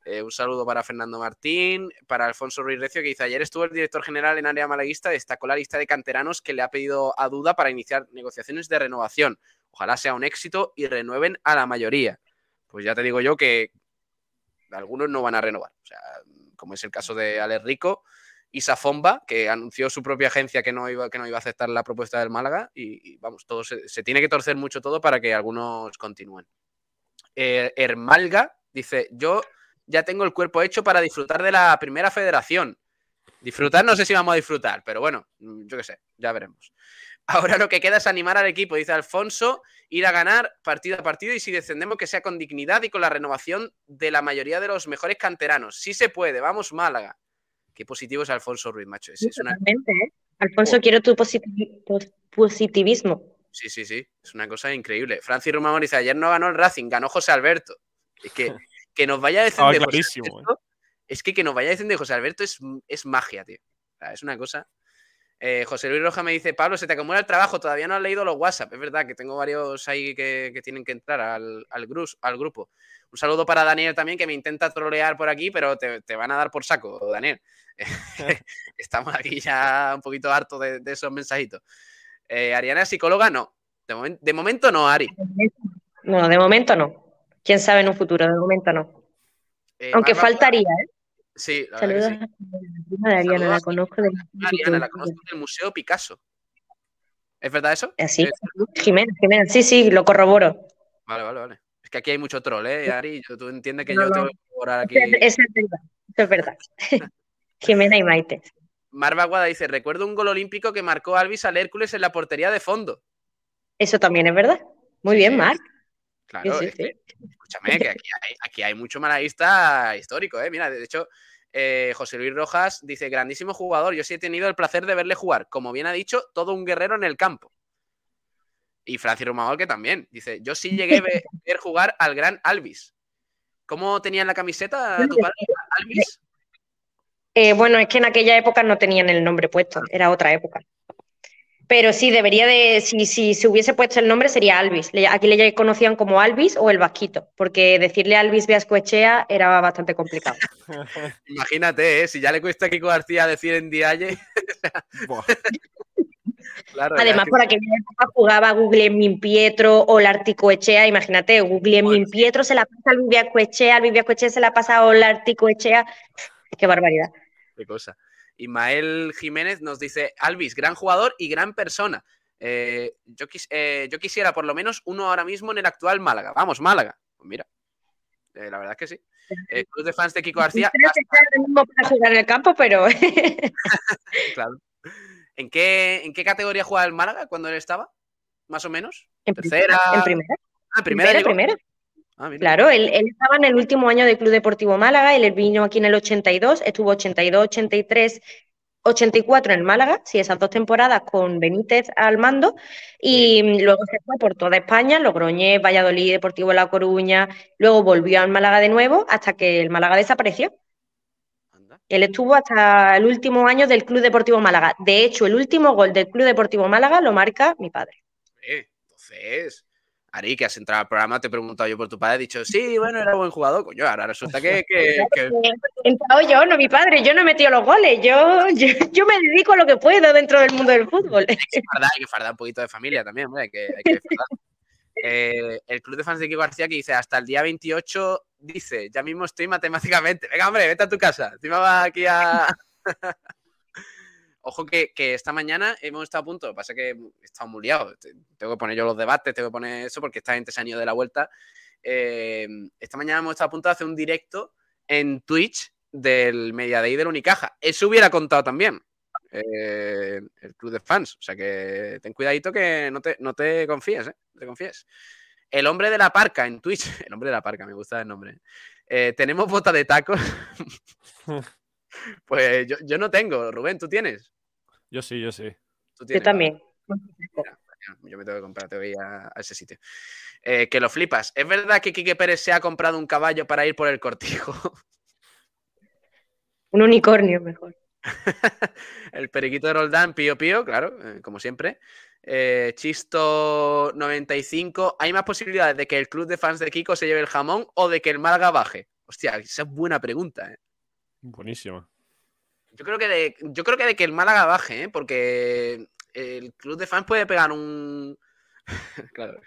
Eh, un saludo para Fernando Martín, para Alfonso Ruiz Recio, que dice, ayer estuvo el director general en área malaguista, destacó la lista de canteranos que le ha pedido a Duda para iniciar negociaciones de renovación. Ojalá sea un éxito y renueven a la mayoría. Pues ya te digo yo que algunos no van a renovar. O sea, como es el caso de Ale Rico y Safomba, que anunció su propia agencia que no iba, que no iba a aceptar la propuesta del Málaga. Y, vamos, todo se, tiene que torcer mucho todo para que algunos continúen. Eh, dice, yo ya tengo el cuerpo hecho para disfrutar de la primera federación. Disfrutar, no sé si vamos a disfrutar, pero bueno, mm, yo qué sé, ya veremos. <laughs> Ahora lo que queda es animar al equipo, dice Alfonso, ir a ganar partido a partido y si descendemos que sea con dignidad y con la renovación de la mayoría de los mejores canteranos. Sí se puede, vamos Málaga. Qué positivo es Alfonso Ruiz, macho. Es,
¿eh? Alfonso, oh. quiero tu positivismo.
Sí, sí, sí, es una cosa increíble. Francis Román dice, ayer no ganó el Racing, ganó José Alberto. Es que <laughs> que nos vaya a decir de José Alberto, ¿eh? es que que nos vaya a decir de José Alberto es, es magia, tío. es una cosa. Eh, José Luis Roja me dice, Pablo, se te acumula el trabajo, todavía no has leído los WhatsApp. Es verdad que tengo varios ahí que, tienen que entrar al, al, al, grupo. Un saludo para Daniel también, que me intenta trolear por aquí, pero te, van a dar por saco, Daniel. <laughs> <laughs> Estamos aquí ya un poquito hartos de, esos mensajitos. Eh, Ariana, psicóloga, no. De, de momento no, Ari.
No, de momento no. Quién sabe en un futuro, de momento no. Eh, Aunque faltaría, ¿eh?
Sí,
la Saludos a la Ariana, la conozco del
Ariana, la conozco del Museo Picasso. ¿Es verdad eso?
Eh, sí, Jimena, Jimena, sí, sí, lo corroboro.
Vale, vale, vale. Es que aquí hay mucho troll, ¿eh, Ari? Tú entiendes que yo tengo que
corroborar aquí. Eso es verdad, eso es verdad. <laughs> Jimena y Maite.
Marva Guada dice, recuerdo un gol olímpico que marcó Alvis al Hércules en la portería de fondo.
Eso también es verdad. Muy bien, Marc.
Claro, escúchame, que aquí hay, mucho malaguista histórico, ¿eh? Mira, de hecho, eh, José Luis Rojas dice, grandísimo jugador, yo sí he tenido el placer de verle jugar, como bien ha dicho, todo un guerrero en el campo. Y Francis Romagol que también, dice, yo sí llegué a ver jugar al gran Alvis. ¿Cómo tenía la camiseta tu padre, Alvis?
Eh, bueno, es que en aquella época no tenían el nombre puesto, era otra época. Pero sí, debería de, si, si se hubiese puesto el nombre sería Alvis. Aquí le conocían como Alvis o el Vasquito, porque decirle Alvis Viascoechea era bastante complicado. <laughs>
Imagínate, ¿eh? si ya le cuesta a Kiko García decir en Dialle. <laughs>
Además, por aquella época jugaba Google Min Pietro o el Articoechea. Imagínate, Google Min Pietro se la pasa al Viviascoechea, al Viviascoechea se la pasa al Articoechea. Qué barbaridad.
Qué cosa. Ismael Jiménez nos dice, Alvis, gran jugador y gran persona. Eh, yo, eh, yo, quisiera por lo menos uno ahora mismo en el actual Málaga. Vamos, Málaga. Pues mira, eh, la verdad es que sí. Club de fans de Kiko García.
mismo para jugar en el campo, pero. <laughs>
claro. ¿En qué, ¿En qué categoría jugaba el Málaga cuando él estaba? Más o menos.
En tercera. En primera.
Ah, primera.
primera. Ah, claro, él, estaba en el último año del Club Deportivo Málaga, él vino aquí en el 82, estuvo 82, 83, 84 en Málaga, sí, esas dos temporadas con Benítez al mando, y luego se fue por toda España, Logroñés, Valladolid, Deportivo La Coruña, luego volvió al Málaga de nuevo hasta que el Málaga desapareció. Él estuvo hasta el último año del Club Deportivo Málaga. De hecho, el último gol del Club Deportivo Málaga lo marca mi padre.
Eh, entonces, Ari, que has entrado al programa, te he preguntado yo por tu padre, he dicho, sí, <laughs> bueno, era buen jugador. Coño, ahora resulta que. <laughs> que,
He entrado yo, no mi padre, yo no he metido los goles, yo, yo, me dedico a lo que puedo dentro del mundo del fútbol.
Hay que fardar, hay que fardar un poquito de familia también, hombre, hay que, hay que eh, el club de fans de Kiko García que dice hasta el día 28 dice ya mismo estoy matemáticamente venga hombre vete a tu casa encima va aquí a Ojo que, esta mañana hemos estado a punto, que pasa que he estado muy liado. Tengo que poner yo los debates, tengo que poner eso porque esta gente se ha ido de la vuelta. Eh, esta mañana hemos estado a punto de hacer un directo en Twitch del Media Day del Unicaja. Eso hubiera contado también eh, el club de fans. O sea que ten cuidadito que no te, no te confíes, ¿eh? te confíes. El hombre de la parca en Twitch. <laughs> El hombre de la parca, me gusta el nombre. Eh, tenemos bota de tacos. <laughs> Pues yo, no tengo, Rubén, ¿tú tienes?
Yo sí, yo sí.
yo también.
yo me tengo que comprar, te voy a, ese sitio. Eh, que lo flipas. ¿Es verdad que Quique Pérez se ha comprado un caballo para ir por el cortijo? <laughs>
Un unicornio mejor. <laughs>
el periquito de Roldán, Pío Pío, claro, eh, como siempre. Eh, Chisto 95. ¿Hay más posibilidades de que el club de fans de Kiko se lleve el jamón o de que el Málaga baje? Hostia, esa es buena pregunta. ¿eh?
Buenísima.
Yo creo que de, yo creo que de que el Málaga baje, ¿eh? porque el club de fans puede pegar un. <laughs> claro,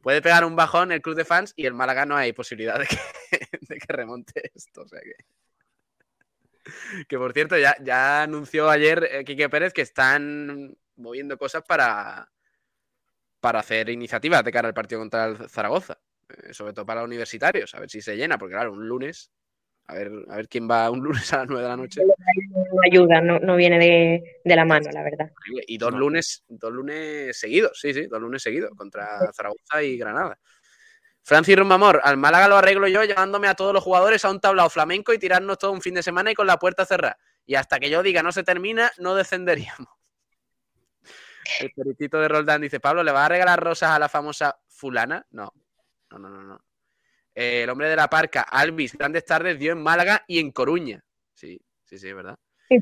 puede pegar un bajón el club de fans y el Málaga no hay posibilidad de que, <laughs> remonte esto. O sea que. <laughs> Que por cierto, ya, ya anunció ayer Quique Pérez que están moviendo cosas para, para hacer iniciativas de cara al partido contra el Zaragoza. Eh, sobre todo para los universitarios, a ver si se llena, porque claro, un lunes, a ver, a ver quién va un lunes a las 9 de la noche.
No ayuda, no, no viene de, de, la mano, la verdad.
Y dos lunes, dos lunes seguidos, sí, sí, dos lunes seguidos, contra Zaragoza y Granada. Francis Rumbamor, al Málaga lo arreglo yo llevándome a todos los jugadores a un tablao flamenco y tirarnos todo un fin de semana y con la puerta cerrada. Y hasta que yo diga no se termina, no descenderíamos. <laughs> El periquito de Roldán dice, Pablo, ¿le va a regalar rosas a la famosa fulana? No, no, no, no. no. Eh, el hombre de la parca, Alvis, grandes tardes, dio en Málaga y en Coruña. Sí, sí, sí, es verdad. Sí.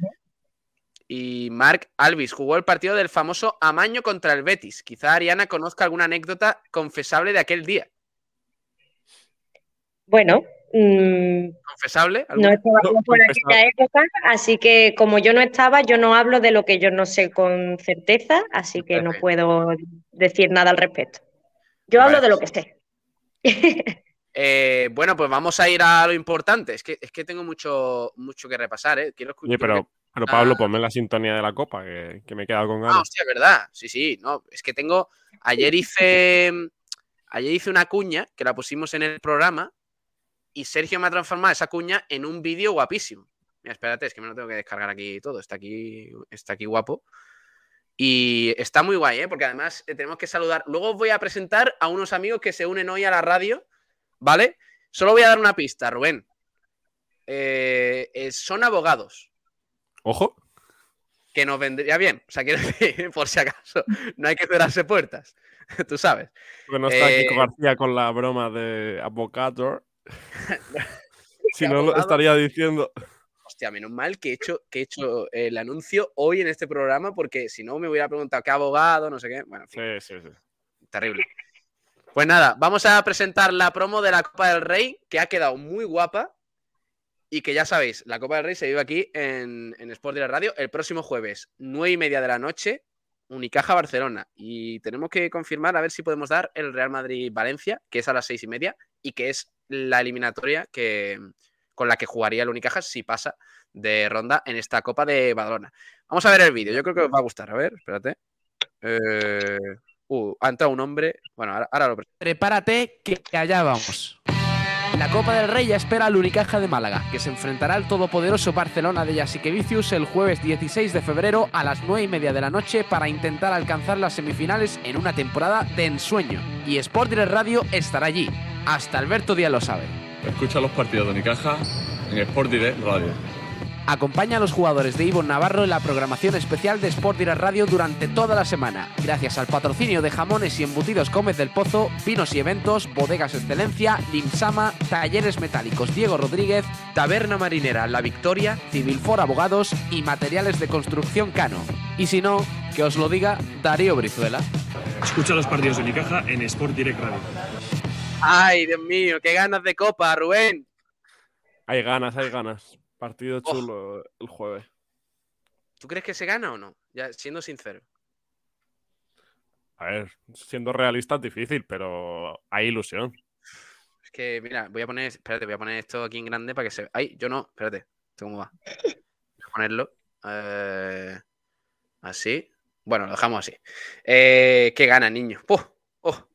Y Mark Alvis jugó el partido del famoso Amaño contra el Betis. Quizá Ariana conozca alguna anécdota confesable de aquel día.
Bueno, mmm,
confesable.
No estaba por aquella época, así que como yo no estaba, yo no hablo de lo que yo no sé con certeza, así que no puedo decir nada al respecto. Yo vale. hablo de lo que sé. <laughs>
eh, bueno, pues vamos a ir a lo importante. Es que, es que tengo mucho, mucho que repasar, ¿eh? Quiero escuchar.
Pero, pero Pablo, ponme la sintonía de la copa, que, que me he quedado con ganas.
Ah, hostia, es verdad. Sí, sí. No, es que tengo. Ayer hice. Ayer hice una cuña que la pusimos en el programa y Sergio me ha transformado esa cuña en un vídeo guapísimo. Mira, espérate, es que me lo tengo que descargar aquí todo. Está aquí, está aquí guapo. Y está muy guay, ¿eh? porque además eh, tenemos que saludar. Luego os voy a presentar a unos amigos que se unen hoy a la radio, ¿vale? Solo voy a dar una pista, Rubén. Eh, eh, son abogados.
Ojo.
Que nos vendría bien. O sea, quiero <laughs> decir, por si acaso, no hay que cerrarse puertas. <laughs> Tú sabes.
Porque no está Kiko García con la broma de abogado. <laughs> si no, lo estaría diciendo.
Hostia, menos mal que he hecho, que he hecho el anuncio hoy en este programa, porque si no me hubiera preguntado qué abogado, no sé qué. Bueno, en fin.
Sí, sí, sí.
Terrible. Pues nada, vamos a presentar la promo de la Copa del Rey, que ha quedado muy guapa. Y que ya sabéis, la Copa del Rey se vive aquí en, en Sport de la Radio el próximo jueves, nueve y media de la noche, Unicaja Barcelona. Y tenemos que confirmar a ver si podemos dar el Real Madrid-Valencia, que es a las seis y media, y que es la eliminatoria que, con la que jugaría el Unicaja si pasa de ronda en esta Copa de Badalona. Vamos a ver el vídeo, yo creo que os va a gustar. A ver, espérate. Eh... Uh, ha entrado un hombre. Bueno, ahora, ahora lo presento.
Prepárate que allá vamos. La Copa del Rey ya espera al Unicaja de Málaga, que se enfrentará al todopoderoso Barcelona de Jasikevicius el jueves 16 de febrero a las 9 y media de la noche para intentar alcanzar las semifinales en una temporada de ensueño. Y Sport Direct Radio estará allí. Hasta Alberto Díaz lo sabe.
Escucha los partidos de Unicaja en Sport Direct Radio.
Acompaña a los jugadores de Ivo Navarro en la programación especial de Sport Direct Radio durante toda la semana, gracias al patrocinio de jamones y embutidos Gómez del Pozo, vinos y eventos, bodegas excelencia, Limsama, talleres metálicos Diego Rodríguez, Taberna Marinera La Victoria, Civilfor Abogados y materiales de construcción Cano. Y si no, que os lo diga Darío Brizuela.
Escucha los partidos de Unicaja en Sport Direct Radio.
Ay, Dios mío, qué ganas de copa, Rubén.
Hay ganas, hay ganas. Partido chulo oh. el jueves.
¿Tú crees que se gana o no? Ya siendo sincero.
A ver, siendo realista es difícil, pero hay ilusión.
Es que, mira, voy a poner, espérate, voy a poner esto aquí en grande para que se. Ay, yo no, espérate, ¿cómo va? Voy a ponerlo. Eh, así. Bueno, lo dejamos así. Eh, ¿Qué gana, niño? ¡Oh! oh.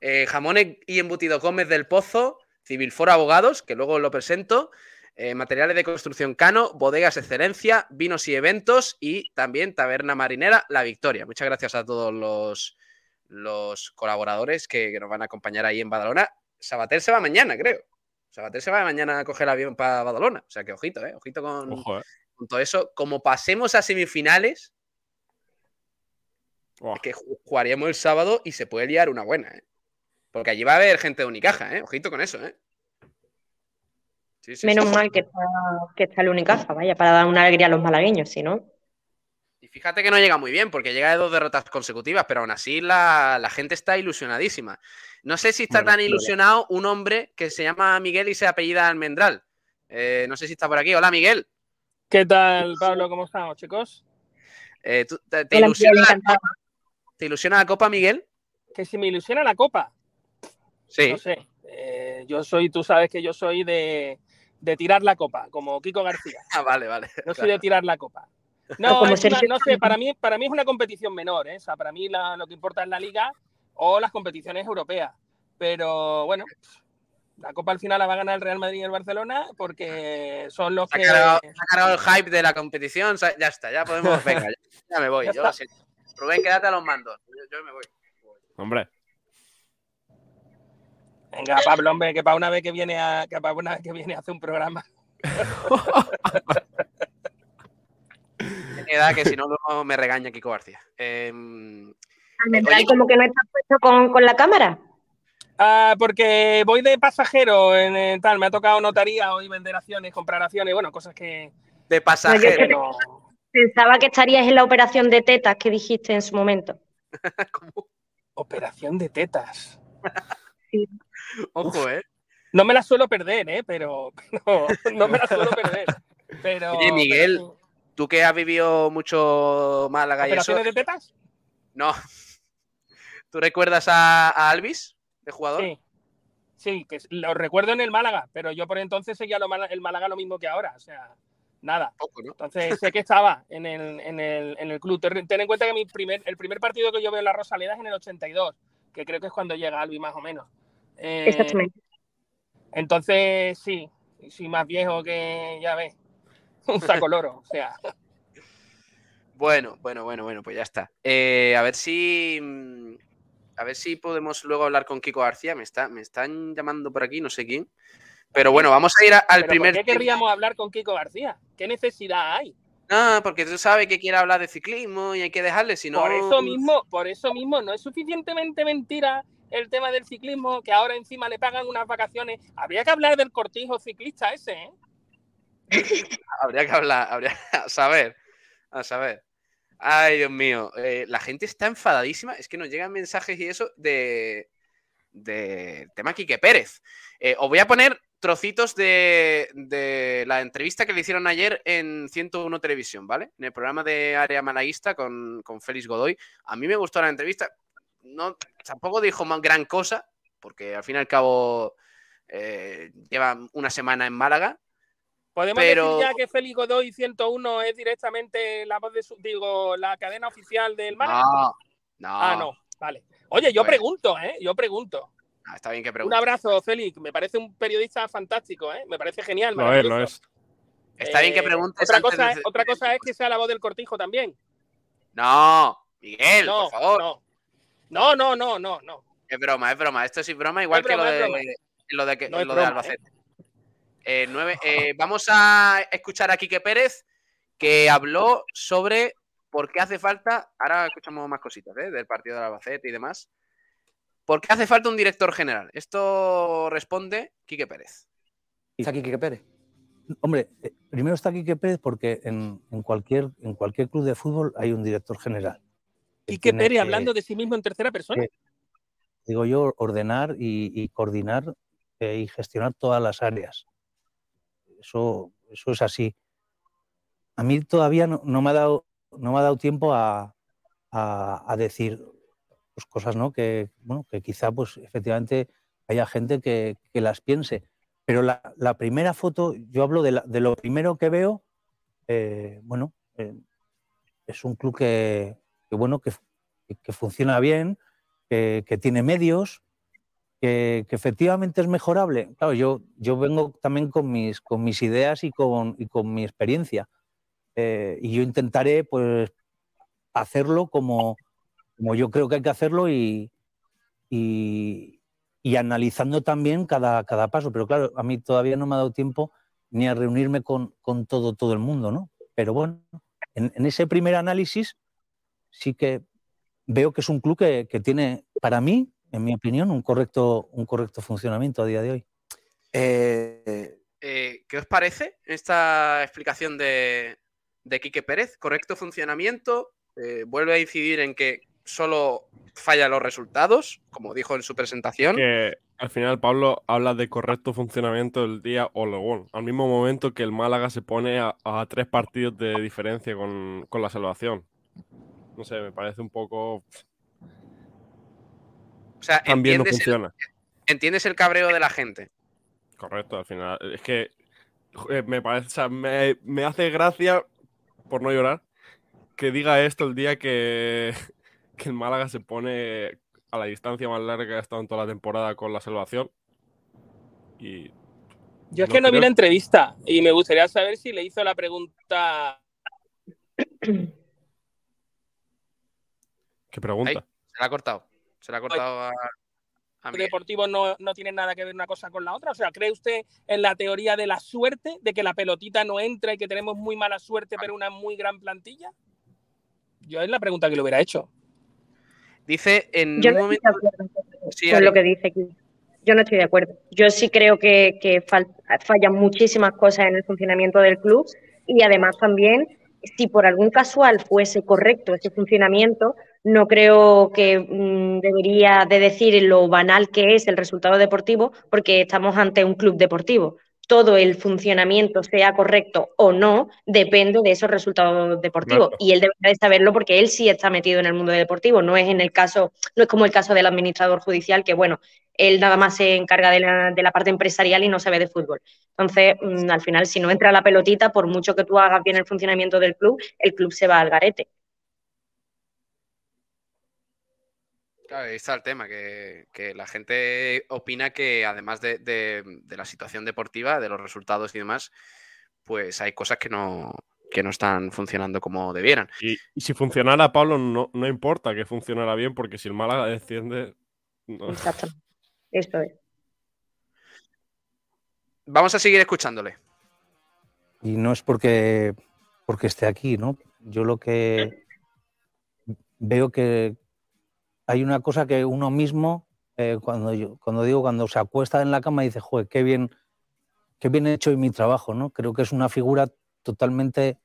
Eh, jamones y embutidos Gómez del Pozo, Civilforo Abogados, que luego lo presento. Eh, materiales de construcción Cano, bodegas excelencia, vinos y eventos y también Taberna Marinera La Victoria. Muchas gracias a todos los, los colaboradores que, que, nos van a acompañar ahí en Badalona. Sabater se va mañana, creo. Sabater se va mañana a coger el avión para Badalona. O sea que ojito, ¿eh? Ojito con,
Ojo, eh.
con todo eso. Como pasemos a semifinales, oh. es que jugaríamos el sábado y se puede liar una buena, ¿eh? Porque allí va a haber gente de Unicaja, ¿eh? Ojito con eso, ¿eh?
Menos mal que está, que está el Unicaja, vaya, para dar una alegría a los malagueños, si no.
Y fíjate que no llega muy bien, porque llega de dos derrotas consecutivas, pero aún así la, gente está ilusionadísima. No sé si está tan ilusionado un hombre que se llama Miguel y se apellida Almendral. Eh, no sé si está por aquí. Hola, Miguel.
¿Qué tal, Pablo? ¿Cómo estamos, chicos?
Eh, te, ilusiona la, Copa, Miguel?
Que si me ilusiona la Copa.
Sí.
No sé. Eh, yo soy, tú sabes que yo soy de, tirar la Copa, como Kiko García.
Ah, vale, vale.
No soy de tirar la Copa. No, no sé, para mí, para mí es una competición menor, ¿eh? O sea, para mí lo que importa es la liga o las competiciones europeas. Pero bueno, la Copa al final la va a ganar el Real Madrid y el Barcelona porque son los que.
Ha cargado, el hype de la competición, ya está, ya podemos. Venga, ya, me voy. <laughs> Yo Rubén, quédate a los mandos. Yo, me voy.
Hombre.
Venga, Pablo, hombre, que para una vez que viene a, que para una vez que viene a hacer un programa. <laughs>
edad que si no me regaña Kiko García. Eh,
como que no estás puesto con, con la cámara?
Ah, porque voy de pasajero en, tal, me ha tocado notaría hoy vender acciones, comprar acciones, bueno, cosas que.
De pasajero.
Pensaba que estarías en la operación de tetas que dijiste en su momento. <laughs>
¿Cómo? Operación de tetas.
sí. Ojo, ¿eh?
No me la suelo perder, ¿eh? Pero, <laughs> no me la suelo perder. Pero,
Oye, Miguel, tú que has vivido mucho Málaga y eso.
¿Operaciones de tetas?
No. <laughs> ¿Tú recuerdas a, a Alvis? de jugador.
Sí. Sí, que lo recuerdo en el Málaga, pero yo por entonces seguía el Málaga lo mismo que ahora, o sea, nada. Entonces sé que estaba en el, en el, en el club. Ten en cuenta que mi primer, el primer partido que yo veo en la Rosaleda es en el 82, que creo que es cuando llega Albi más o menos.
Eh, Exactamente.
Entonces, sí, sí, más viejo que, ya ves, <laughs> un saco loro, o sea.
Bueno, bueno, bueno, bueno, pues ya está. Eh, a ver si mm, a ver si podemos luego hablar con Kiko García. Me, está, me están llamando por aquí, no sé quién. Pero bueno, vamos a ir al primer.
¿Por qué querríamos hablar con Kiko García? ¿Qué necesidad hay?
Ah, porque tú sabes que quiere hablar de ciclismo y hay que dejarle, si no.
Por eso mismo, por eso mismo, no es suficientemente mentira el tema del ciclismo, que ahora encima le pagan unas vacaciones. Habría que hablar del cortijo ciclista ese, ¿eh? <laughs>
habría que hablar, habría a saber, a saber. Ay, Dios mío. Eh, la gente está enfadadísima. Es que nos llegan mensajes y eso de, de tema Quique Pérez. Eh, os voy a poner trocitos de, la entrevista que le hicieron ayer en 101 Televisión, ¿vale? En el programa de Área Malaguista con, con Félix Godoy. A mí me gustó la entrevista. No, tampoco dijo gran cosa, porque al fin y al cabo eh, lleva una semana en Málaga.
Podemos decir ya que Félix Godoy 101 es directamente la voz de su, digo, la cadena oficial del Málaga.
No, no.
Ah, no, vale. Oye, yo pregunto, ¿eh? Yo pregunto.
Ah, está bien que pregunte.
Un abrazo, Félix. Me parece un periodista fantástico, ¿eh? Me parece genial.
Lo es, lo es.
Está bien que eh, pregunte.
Otra, cosa, otra cosa es que sea la voz del cortijo también.
No, Miguel, por favor.
No. No, no, no, no,
Es broma, es broma. Esto sí es broma, igual que lo de, lo de, lo de Albacete. Eh, eh, vamos a escuchar a Quique Pérez, que habló sobre por qué hace falta, ahora escuchamos más cositas ¿eh? del partido de Albacete y demás, por qué hace falta un director general. Esto responde Quique Pérez.
¿Está Quique Pérez? Hombre, primero está Quique Pérez porque en, cualquier, en cualquier club de fútbol hay un director general.
Quique Pérez hablando de sí mismo en tercera persona.
digo yo, ordenar y coordinar y gestionar todas las áreas eso, eso es así. A mí todavía no, me, ha dado, no me ha dado tiempo a, decir pues, cosas ¿no? que, bueno, que quizá pues, efectivamente haya gente que, las piense. Pero la, primera foto, yo hablo de, lo primero que veo, eh, bueno, eh, es un club que, bueno, que, funciona bien, que, tiene medios, que, efectivamente es mejorable. Claro, yo, yo vengo también con mis, con mis ideas y con, y con mi experiencia. Eh, y yo intentaré pues hacerlo como, como yo creo que hay que hacerlo y, y, analizando también cada, cada paso. Pero claro, a mí todavía no me ha dado tiempo ni a reunirme con, con todo, todo el mundo, ¿no? Pero bueno, en, en, ese primer análisis sí que veo que es un club que, que tiene, para mí, en mi opinión, un correcto, un correcto funcionamiento a día de hoy.
Eh,
eh, ¿qué os parece esta explicación de, de Quique Pérez? ¿Correcto funcionamiento? Eh, ¿Vuelve a incidir en que solo falla los resultados, como dijo en su presentación?
Que al final Pablo habla de correcto funcionamiento del día Olegón, al mismo momento que el Málaga se pone a, tres partidos de diferencia con, con la salvación. No sé, me parece un poco...
O sea, También no funciona. ¿Entiendes el cabreo de la gente?
Correcto, al final. Es que me parece, o sea, me, me, hace gracia, por no llorar, que diga esto el día que, que el Málaga se pone a la distancia más larga que ha estado en toda la temporada con la salvación. Y
Yo es que no vi la entrevista y me gustaría saber si le hizo la pregunta.
¿Qué pregunta?
se la ha cortado. Se la ha cortado a,
deportivo no, no tiene nada que ver una cosa con la otra? O sea, ¿cree usted en la teoría de la suerte, de que la pelotita no entra y que tenemos muy mala suerte, pero una muy gran plantilla? Yo es la pregunta que le hubiera hecho.
Dice en
un momento. con lo que dice aquí. Yo no estoy de acuerdo. Yo sí creo que, que fallan muchísimas cosas en el funcionamiento del club y además también, si por algún casual fuese correcto ese funcionamiento, no creo que mm, debería de decir lo banal que es el resultado deportivo, porque estamos ante un club deportivo. Todo el funcionamiento, sea correcto o no, depende de esos resultados deportivos. Y él debería de saberlo porque él sí está metido en el mundo deportivo. No es en el caso, no es como el caso del administrador judicial, que bueno, él nada más se encarga de la, de la parte empresarial y no sabe de fútbol. Entonces, mm, al final, si no entra la pelotita, por mucho que tú hagas bien el funcionamiento del club, el club se va al garete.
Claro, ahí está el tema, que, la gente opina que además de, la situación deportiva, de los resultados y demás, pues hay cosas que no, que no están funcionando como debieran.
Y, si funcionara, Pablo, no, no, importa que funcionara bien, porque si el Málaga desciende...
Exacto, esto es.
Vamos a seguir escuchándole.
Y no es porque, porque esté aquí, ¿no? Yo lo que veo que, hay una cosa que uno mismo, eh, cuando, yo, cuando digo, cuando se acuesta en la cama, dice, joder, qué bien, qué bien he hecho en mi trabajo, ¿no? Creo que es una figura totalmente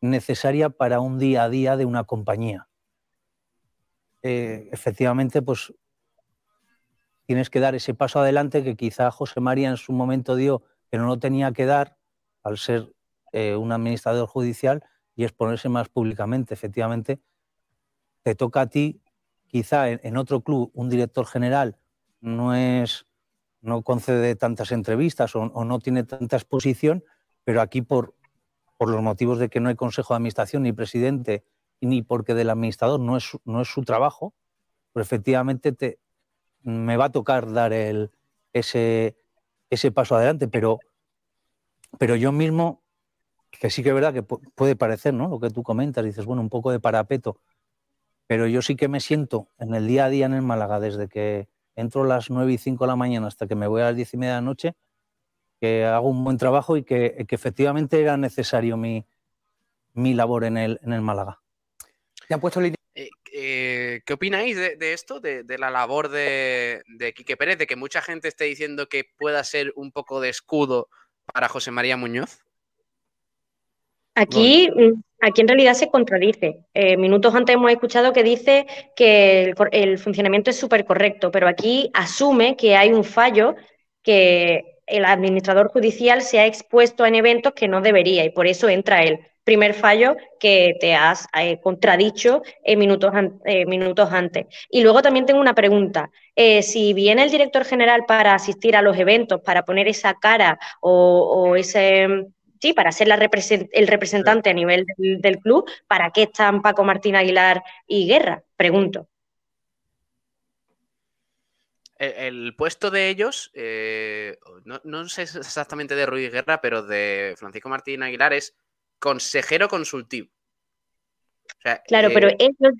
necesaria para un día a día de una compañía. Eh, efectivamente, pues tienes que dar ese paso adelante que quizá José María en su momento dio que no lo tenía que dar al ser eh, un administrador judicial y exponerse más públicamente. Efectivamente, te toca a ti quizá en, otro club un director general no es no concede tantas entrevistas o, no tiene tanta exposición, pero aquí por, por los motivos de que no hay consejo de administración ni presidente ni porque del administrador no es, no es su trabajo, pues efectivamente te, me va a tocar dar el, ese, ese paso adelante, pero, pero yo mismo, que sí que es verdad que puede parecer, ¿no? Lo que tú comentas, dices, bueno, un poco de parapeto, pero yo sí que me siento en el día a día en el Málaga, desde que entro a las 9 y 5 de la mañana hasta que me voy a las 10 y media de la noche, que hago un buen trabajo y que, efectivamente era necesario mi, mi labor en el, en el Málaga.
¿Te han puesto eh, eh, ¿Qué opináis de, esto, de, la labor de, de Quique Pérez, de que mucha gente esté diciendo que pueda ser un poco de escudo para José María Muñoz?
Aquí, mm, aquí en realidad se contradice. Eh, minutos antes hemos escuchado que dice que el, funcionamiento es súper correcto, pero aquí asume que hay un fallo que el administrador judicial se ha expuesto en eventos que no debería y por eso entra él. Primer fallo que te has eh, contradicho eh, minutos antes. Y luego también tengo una pregunta. si viene el director general para asistir a los eventos, para poner esa cara o ese sí, para ser el representante a nivel del, club, ¿para qué están Paco Martín Aguilar y Guerra? Pregunto.
El, puesto de ellos, eh, no, sé exactamente de Ruiz Guerra, pero de Francisco Martín Aguilar es consejero consultivo.
claro, pero ellos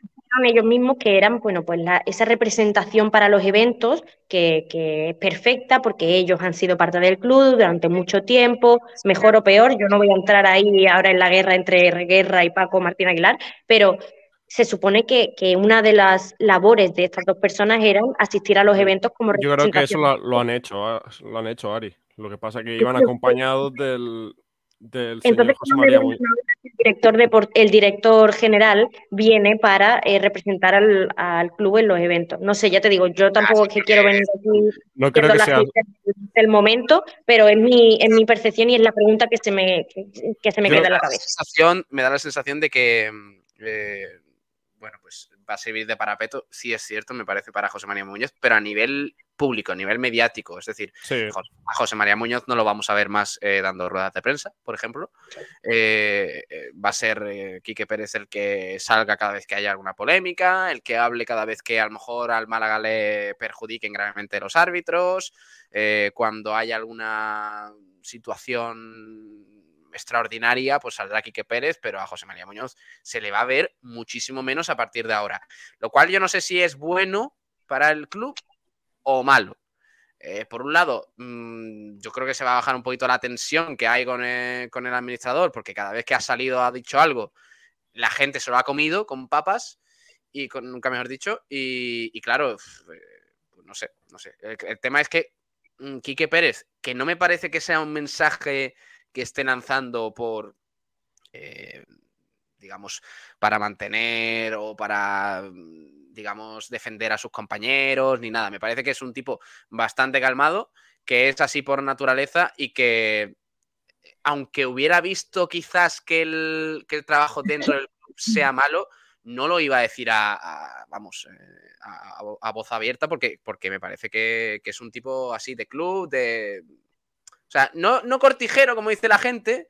ellos mismos que eran, bueno, pues esa representación para los eventos que, es perfecta porque ellos han sido parte del club durante mucho tiempo, mejor o peor, yo no voy a entrar ahí ahora en la guerra entre Guerra y Paco Martín Aguilar, pero se supone que, una de las labores de estas dos personas eran asistir a los eventos como
Yo creo que eso lo, han hecho, lo han hecho, Ari. Lo que pasa es que iban acompañados del, del
Entonces,
José
no
María
me
Muñoz.
el director, de, el director general viene para eh, representar al, al club en los eventos. No sé, ya te digo, yo tampoco es que quiero venir aquí
No creo que sea.
del momento, pero es mi, es mi percepción y es la pregunta que se me, que se me
Yo-
queda en la
me da
cabeza.
sensación- me da la sensación de que, mm, eh, bueno, pues va a servir de parapeto. Sí es cierto, me parece, para José María Muñoz, pero a nivel público, a nivel mediático. Es decir,
Sí.
A José María Muñoz no lo vamos a ver más eh, dando ruedas de prensa, por ejemplo. Eh, eh, va a ser eh, Quique Pérez el que salga cada vez que haya alguna polémica, el que hable cada vez que a lo mejor al Málaga le perjudiquen gravemente los árbitros, eh, cuando haya alguna situación extraordinaria, pues saldrá Quique Pérez, pero a José María Muñoz se le va a ver muchísimo menos a partir de ahora. Lo cual yo no sé si es bueno para el club o malo. Eh, por un lado, mm, yo creo que se va a bajar un poquito la tensión que hay con el, con el administrador, porque cada vez que ha salido ha dicho algo, la gente se lo ha comido con papas y con nunca mejor dicho. Y, y claro, eh, pues no sé, no sé. El, el tema es que mm, Quique Pérez, que no me parece que sea un mensaje que esté lanzando por, eh, digamos, para mantener o para, mm, digamos, defender a sus compañeros, ni nada. Me parece que es un tipo bastante calmado, que es así por naturaleza y que, aunque hubiera visto quizás que el, que el trabajo dentro del club <laughs> sea malo, no lo iba a decir a, a- vamos, eh, a, a- a voz abierta porque, porque me parece que, que es un tipo así de club, de... O sea, no, no cortijero, como dice la gente,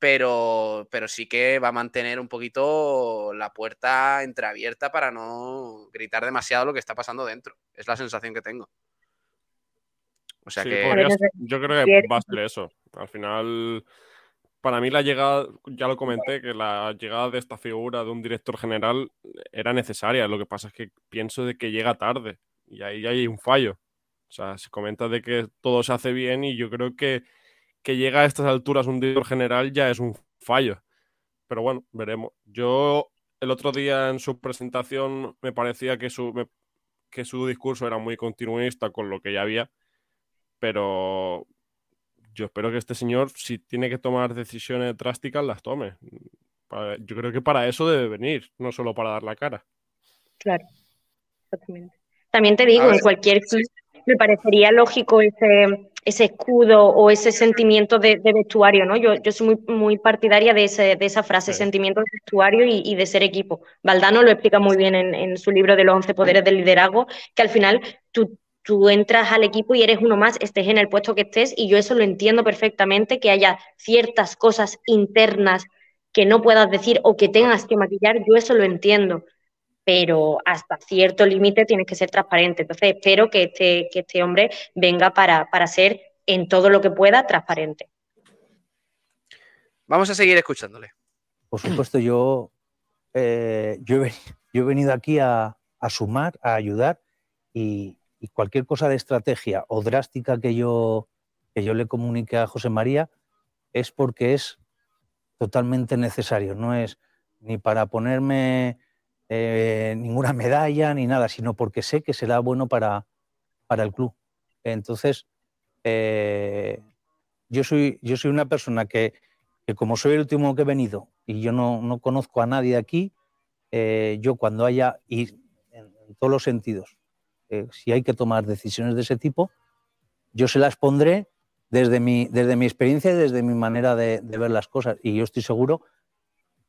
pero, pero sí que va a mantener un poquito la puerta entreabierta para no gritar demasiado lo que está pasando dentro. Es la sensación que tengo. O sea
Sí,
que...
yo creo que va a ser eso. Al final, para mí la llegada, ya lo comenté, que la llegada de esta figura de un director general era necesaria. Lo que pasa es que pienso de que llega tarde y ahí hay un fallo. O sea, se comenta de que todo se hace bien y yo creo que que llega a estas alturas un director general ya es un fallo. Pero bueno, veremos. Yo el otro día en su presentación me parecía que su, me- que su discurso era muy continuista con lo que ya había, pero yo espero que este señor, si tiene que tomar decisiones drásticas, las tome. Para- Yo creo que para eso debe venir, no solo para dar la cara.
Claro, exactamente. También te digo, en cualquier club me parecería lógico ese, ese escudo o ese sentimiento de, de vestuario, ¿no? Yo, yo soy muy, muy partidaria de, ese, de esa frase, sentimiento de vestuario y, y de ser equipo. Valdano lo explica muy bien en, en su libro de los 11 poderes del liderazgo, que al final tú, tú entras al equipo y eres uno más, estés en el puesto que estés, y yo eso lo entiendo perfectamente, que haya ciertas cosas internas que no puedas decir o que tengas que maquillar, yo eso lo entiendo pero hasta cierto límite tienes que ser transparente. Entonces espero que este, que este hombre venga para, para ser en todo lo que pueda transparente.
Vamos a seguir escuchándole.
Por supuesto, yo, eh, yo, he, veni- yo he venido aquí a, a sumar, a ayudar y, y cualquier cosa de estrategia o drástica que yo, que yo le comunique a José María es porque es totalmente necesario. No es ni para ponerme eh, ninguna medalla ni nada, sino porque sé que será bueno para, para el club. Entonces, eh, yo, soy, yo soy una persona que, que como soy el último que he venido y yo no, no conozco a nadie aquí, eh, yo cuando haya, y en, todos los sentidos, si hay que tomar decisiones de ese tipo, yo se las pondré desde mi, desde mi experiencia y desde mi manera de, de ver las cosas. Y yo estoy seguro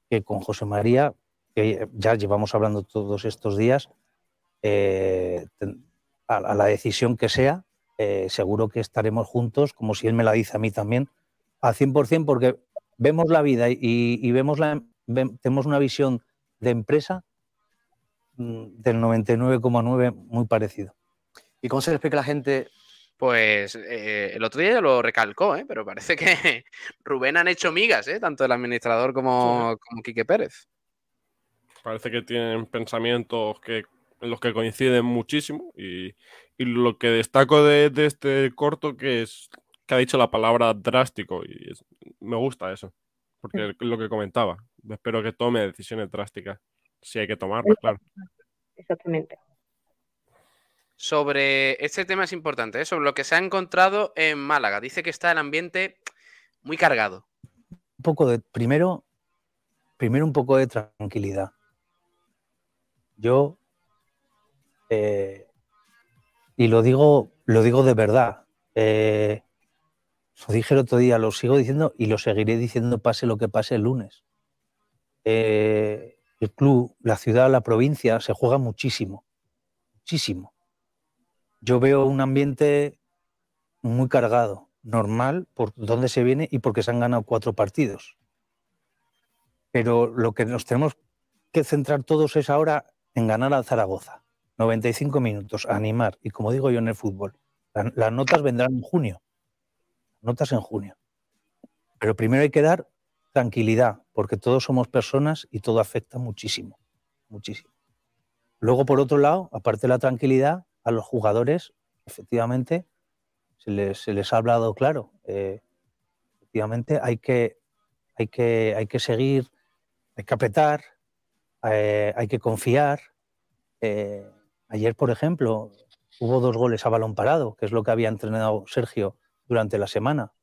que con José María, que ya llevamos hablando todos estos días, eh, a, a la decisión que sea, eh, seguro que estaremos juntos, como si él me la dice a mí también, al 100%, porque vemos la vida y, y vemos la, ve- tenemos una visión de empresa mm, del 99,9 muy parecido.
¿Y cómo se le explica a la gente?
Pues eh, el otro día ya lo recalcó, ¿eh? pero parece que <laughs> Rubén han hecho migas, ¿eh? tanto el administrador como, como Quique Pérez.
Parece que tienen pensamientos que, en los que coinciden muchísimo y, y lo que destaco de, de este corto que es que ha dicho la palabra drástico y es- me gusta eso, porque es lo que comentaba. Espero que tome decisiones drásticas, si hay que tomarlas, claro.
Exactamente.
sobre este tema es importante, ¿eh? sobre lo que se ha encontrado en Málaga. Dice que está el ambiente muy cargado.
Un poco de, primero, primero un poco de tranquilidad. Yo, eh, y lo digo, lo digo de verdad, eh, lo dije el otro día, lo sigo diciendo y lo seguiré diciendo pase lo que pase el lunes. el club, la ciudad, la provincia se juega muchísimo, muchísimo yo veo un ambiente muy cargado, normal, por dónde se viene y porque se han ganado cuatro partidos. Pero lo que nos tenemos que centrar todos es ahora en ganar al Zaragoza. 95 minutos, animar. Y como digo yo en el fútbol, las notas vendrán en junio. Notas en junio. Pero primero hay que dar tranquilidad, porque todos somos personas y todo afecta muchísimo, muchísimo. Luego, por otro lado, aparte de la tranquilidad, a los jugadores, efectivamente, se les, ha hablado claro. Eh, efectivamente, hay que, hay, que, hay que seguir, hay que apretar, eh, hay que confiar. Eh, ayer, por ejemplo, hubo dos goles a balón parado, que es lo que había entrenado Sergio durante la semana.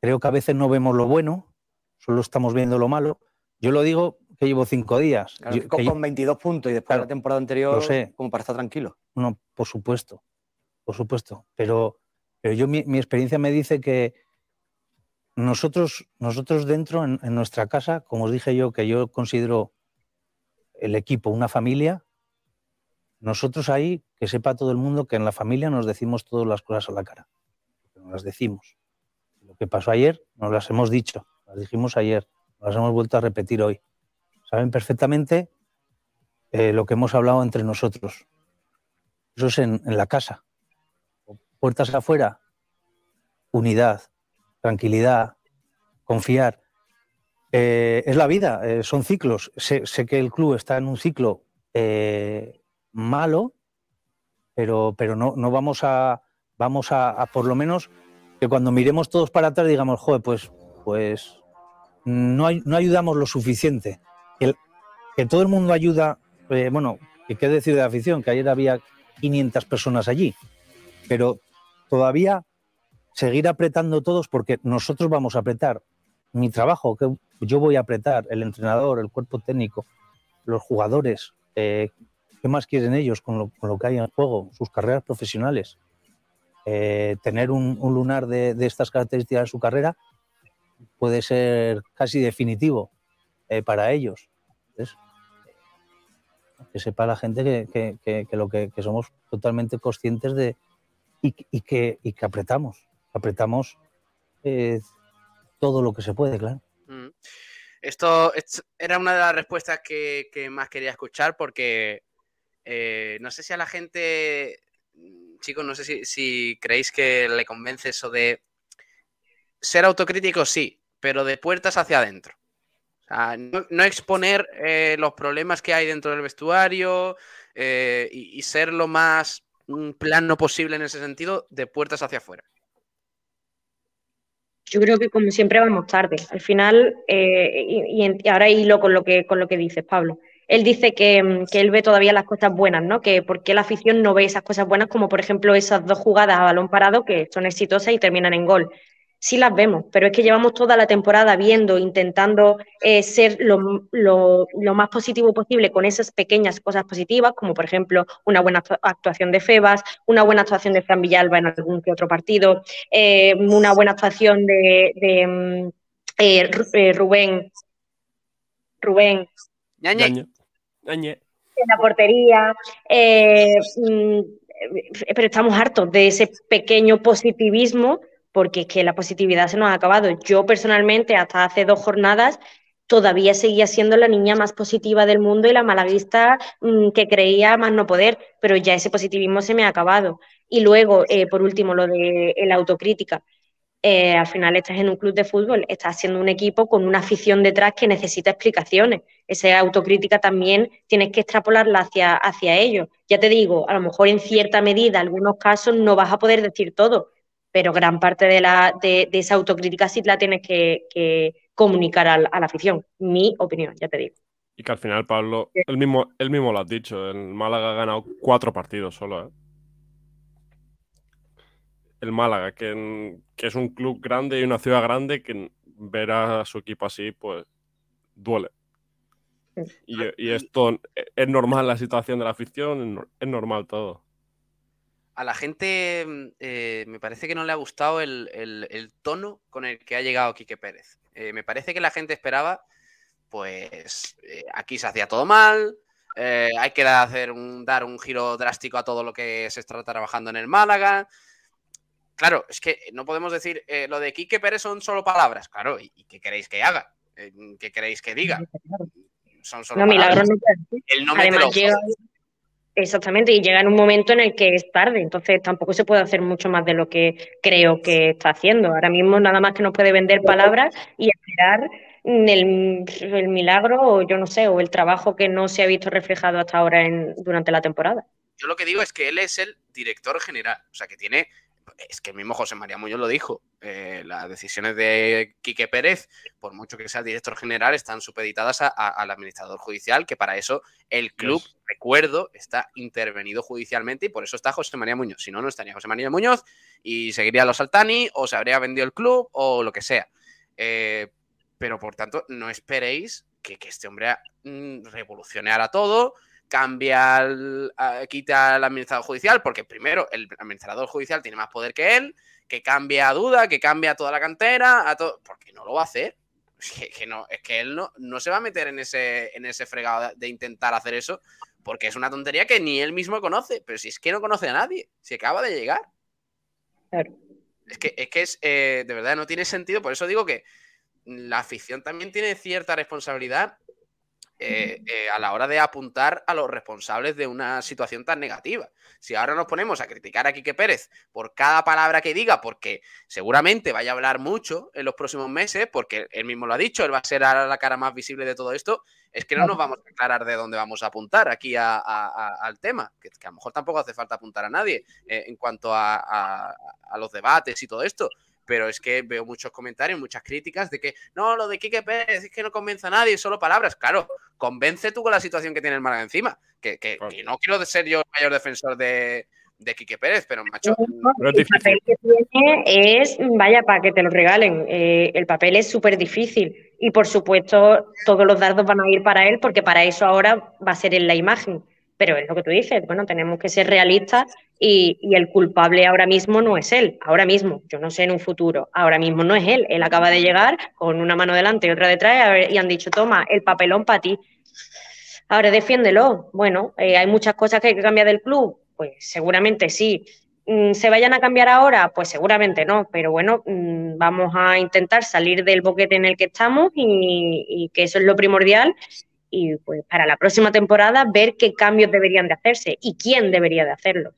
Creo que a veces no vemos lo bueno, solo estamos viendo lo malo. Yo lo digo que llevo cinco días.
con, 22 puntos y después de la temporada anterior, sé. como para estar tranquilo.
No, por supuesto, por supuesto. Pero, pero yo mi, experiencia me dice que nosotros, nosotros dentro, en, nuestra casa, como os dije yo, que yo considero el equipo una familia, nosotros ahí, que sepa todo el mundo que en la familia nos decimos todas las cosas a la cara. Nos las decimos. Lo que pasó ayer, nos las hemos dicho, las dijimos ayer, nos las hemos vuelto a repetir hoy saben perfectamente eh, lo que hemos hablado entre nosotros. Eso es en, la casa. Puertas afuera, unidad, tranquilidad, confiar. Eh, es la vida, eh, son ciclos. Sé, que el club está en un ciclo malo, pero, pero no, no vamos a, vamos a, por lo menos que cuando miremos todos para atrás digamos, joder, pues, pues no, no ayudamos lo suficiente que todo el mundo ayuda, eh, bueno, qué decir de afición, que ayer había 500 personas allí, pero todavía seguir apretando todos porque nosotros vamos a apretar. Mi trabajo, que yo voy a apretar, el entrenador, el cuerpo técnico, los jugadores, eh, ¿qué más quieren ellos con lo, que hay en juego? Sus carreras profesionales. Eh, tener un, lunar de, estas características en su carrera puede ser casi definitivo para ellos que sepa la gente que, lo que, somos totalmente conscientes de y, que apretamos, apretamos todo lo que se puede, claro.
Mm. Esto, era una de las respuestas que, más quería escuchar porque eh, no sé si a la gente, chicos, no sé si, creéis que le convence eso de ser autocrítico, sí, pero de puertas hacia adentro no, exponer eh, los problemas que hay dentro del vestuario eh, y, ser lo más plano posible en ese sentido, de puertas hacia afuera.
Yo creo que como siempre vamos tarde. Al final, eh, y, ahora hilo con lo que con lo que dices, Pablo. Él dice que, que, él ve todavía las cosas buenas, ¿no? Que por qué la afición no ve esas cosas buenas, como por ejemplo esas dos jugadas a balón parado que son exitosas y terminan en gol sí las vemos, pero es que llevamos toda la temporada viendo, intentando eh, ser lo, más positivo posible con esas pequeñas cosas positivas, como por ejemplo una buena actuación de Febas, una buena actuación de Fran Villalba en algún que otro partido, eh, una buena actuación de, mm, eh, Rubén. Rubén.
Ñañe.
En la portería. Mm, pero estamos hartos de ese pequeño positivismo porque es que la positividad se nos ha acabado. Yo personalmente, hasta hace dos jornadas, todavía seguía siendo la niña más positiva del mundo y la malaguista mm, que creía más no poder, pero ya ese positivismo se me ha acabado. Y luego, eh, por último, lo de la autocrítica. Eh, al final estás en un club de fútbol, estás haciendo un equipo con una afición detrás que necesita explicaciones. Esa autocrítica también tienes que extrapolarla hacia, hacia ellos. Ya te digo, a lo mejor en cierta medida, en algunos casos, no vas a poder decir todo, pero gran parte de, la, de, esa autocrítica sí la tienes que, comunicar a la, afición. Mi opinión, ya te digo.
Y que al final, Pablo, él mismo, él mismo lo has dicho, el Málaga ha ganado cuatro partidos solo, ¿eh? El Málaga, que, que es un club grande y una ciudad grande, que ver a su equipo así, pues duele. Y, esto es normal la situación de la afición, es normal todo.
A la gente mm, eh, me parece que no le ha gustado el, tono con el que ha llegado Quique Pérez. Eh, me parece que la gente esperaba, pues eh, aquí se hacía todo mal, hay que hacer un, dar un giro drástico a todo lo que se está trabajando en el Málaga. Claro, es que no podemos decir lo de Quique Pérez son solo palabras. Claro, ¿y, qué queréis que haga? ¿Qué queréis que diga? son solo
no, milagro no Además, exactamente, y llega en un momento en el que es tarde, entonces tampoco se puede hacer mucho más de lo que creo que está haciendo. Ahora mismo nada más que nos puede vender palabras y esperar el, el milagro o yo no sé, o el trabajo que no se ha visto reflejado hasta ahora en, durante la temporada.
Yo lo que digo es que él es el director general, o sea que tiene es que el mismo José María Muñoz lo dijo, eh, las decisiones de Quique Pérez, por mucho que sea el director general, están supeditadas al administrador judicial, que para eso el club, recuerdo, está intervenido judicialmente y por eso está José María Muñoz. Si no, no estaría José María Muñoz y seguiría los Altani o se habría vendido el club o lo que sea. Eh, pero por tanto, no esperéis que, este hombre mm, revolucionara todo, cambia, al, quita al administrador judicial, porque primero el administrador judicial tiene más poder que él, que cambia a duda, que cambia toda la cantera, a todo, porque no lo va a hacer. Que, no, es que él no, no se va a meter en ese, en ese fregado de, intentar hacer eso, porque es una tontería que ni él mismo conoce, pero si es que no conoce a nadie, si acaba de llegar. Es que es, que es eh, de verdad, no tiene sentido, por eso digo que la afición también tiene cierta responsabilidad eh, eh, a la hora de apuntar a los responsables de una situación tan negativa. Si ahora nos ponemos a criticar a Quique Pérez por cada palabra que diga, porque seguramente vaya a hablar mucho en los próximos meses, porque él mismo lo ha dicho, él va a ser la cara más visible de todo esto, es que no nos vamos a aclarar de dónde vamos a apuntar aquí al tema, que, a lo mejor tampoco hace falta apuntar a nadie eh, en cuanto a los debates y todo esto pero es que veo muchos comentarios, muchas críticas de que no, lo de Quique Pérez es que no convence a nadie, solo palabras. Claro, convence tú con la situación que tiene el Málaga encima. Que, que, no quiero ser yo el mayor defensor de, de Quique Pérez, pero macho.
el papel que tiene es, vaya, para que te lo regalen. Eh, el papel es súper difícil. Y por supuesto, todos los dardos van a ir para él, porque para eso ahora va a ser en la imagen. Pero es lo que tú dices, bueno, tenemos que ser realistas y, el culpable ahora mismo no es él, ahora mismo, yo no sé en un futuro, ahora mismo no es él, él acaba de llegar con una mano delante y otra detrás y han dicho, toma, el papelón para ti. Ahora defiéndelo. Bueno, eh, hay muchas cosas que hay que cambiar del club, pues seguramente sí. Mm, ¿Se vayan a cambiar ahora? Pues seguramente no, pero bueno, mm, vamos a intentar salir del boquete en el que estamos y, que eso es lo primordial y pues para la próxima temporada ver qué cambios deberían de hacerse y quién debería de hacerlo.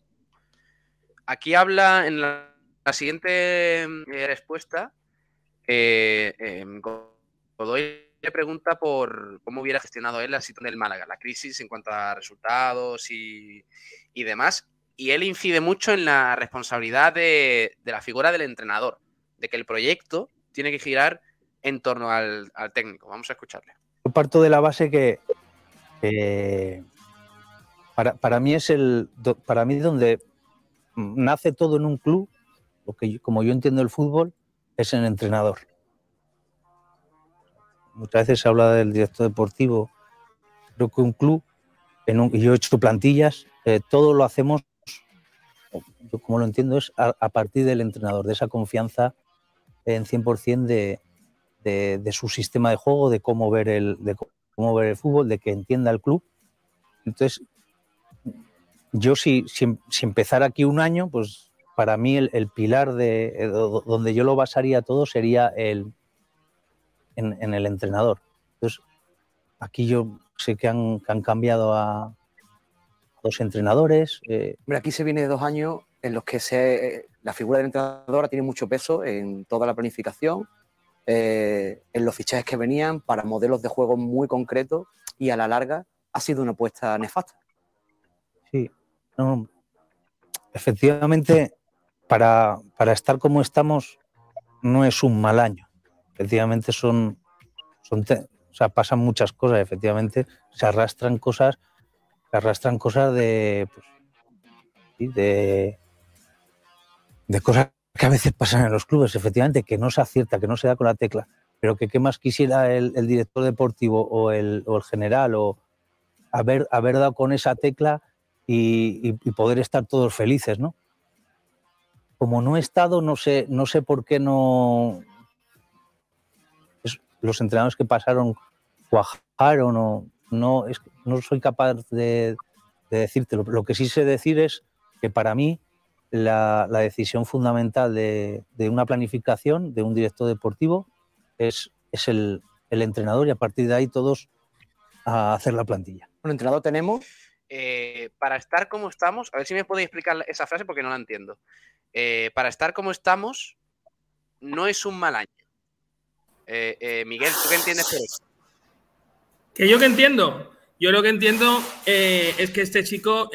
Aquí habla en la, siguiente eh, respuesta, eh, em, Godoy le pregunta por cómo hubiera gestionado él la situación del Málaga, la crisis en cuanto a resultados y, demás. Y él incide mucho en la responsabilidad de, la figura del entrenador, de que el proyecto tiene que girar en torno al técnico. Vamos a escucharle.
Yo parto de la base que para, mí es el para mí donde nace todo en un club, lo que como yo entiendo el fútbol, es el entrenador. Muchas veces se habla del director deportivo. Creo que un club, en un, yo he hecho plantillas, eh, todo lo hacemos, yo como lo entiendo, es a, partir del entrenador, de esa confianza en 100% de, de, su sistema de juego, de cómo ver el, de cómo ver el fútbol, de que entienda el club. Entonces, yo si, si, empezara aquí un año, pues para mí el, pilar de eh, donde yo lo basaría todo sería el, en, el entrenador. Entonces, aquí yo sé que han, cambiado a dos entrenadores.
Eh. aquí se viene de dos años en los que se, la figura del entrenador tiene mucho peso en toda la planificación, eh, en los fichajes que venían para modelos de juego muy concretos y a la larga ha sido una apuesta nefasta.
Sí, efectivamente, para, estar como estamos no es un mal año. Efectivamente son, son, O sea, pasan muchas cosas, efectivamente, se arrastran cosas, se arrastran cosas de, pues, de, de cosas que a veces pasan en los clubes, efectivamente, que no se acierta, que no se da con la tecla, pero que qué más quisiera el, director deportivo o el, general o haber, haber dado con esa tecla y, poder estar todos felices, ¿no? Como no he estado, no sé, no sé por qué no. los entrenadores que pasaron cuajaron o no, no soy capaz de, de. Lo, que sí sé decir es que para mí la, decisión fundamental de, una planificación, de un director deportivo, es, es el, entrenador y a partir de ahí todos a hacer la plantilla.
Un entrenador tenemos.
Eh, para estar como estamos, a ver si me podéis explicar esa frase porque no la entiendo. Eh, para estar como estamos, no es un mal año. Eh, Miguel, ¿tú qué entiendes por eso?
Que yo que entiendo. Yo lo que entiendo es que este chico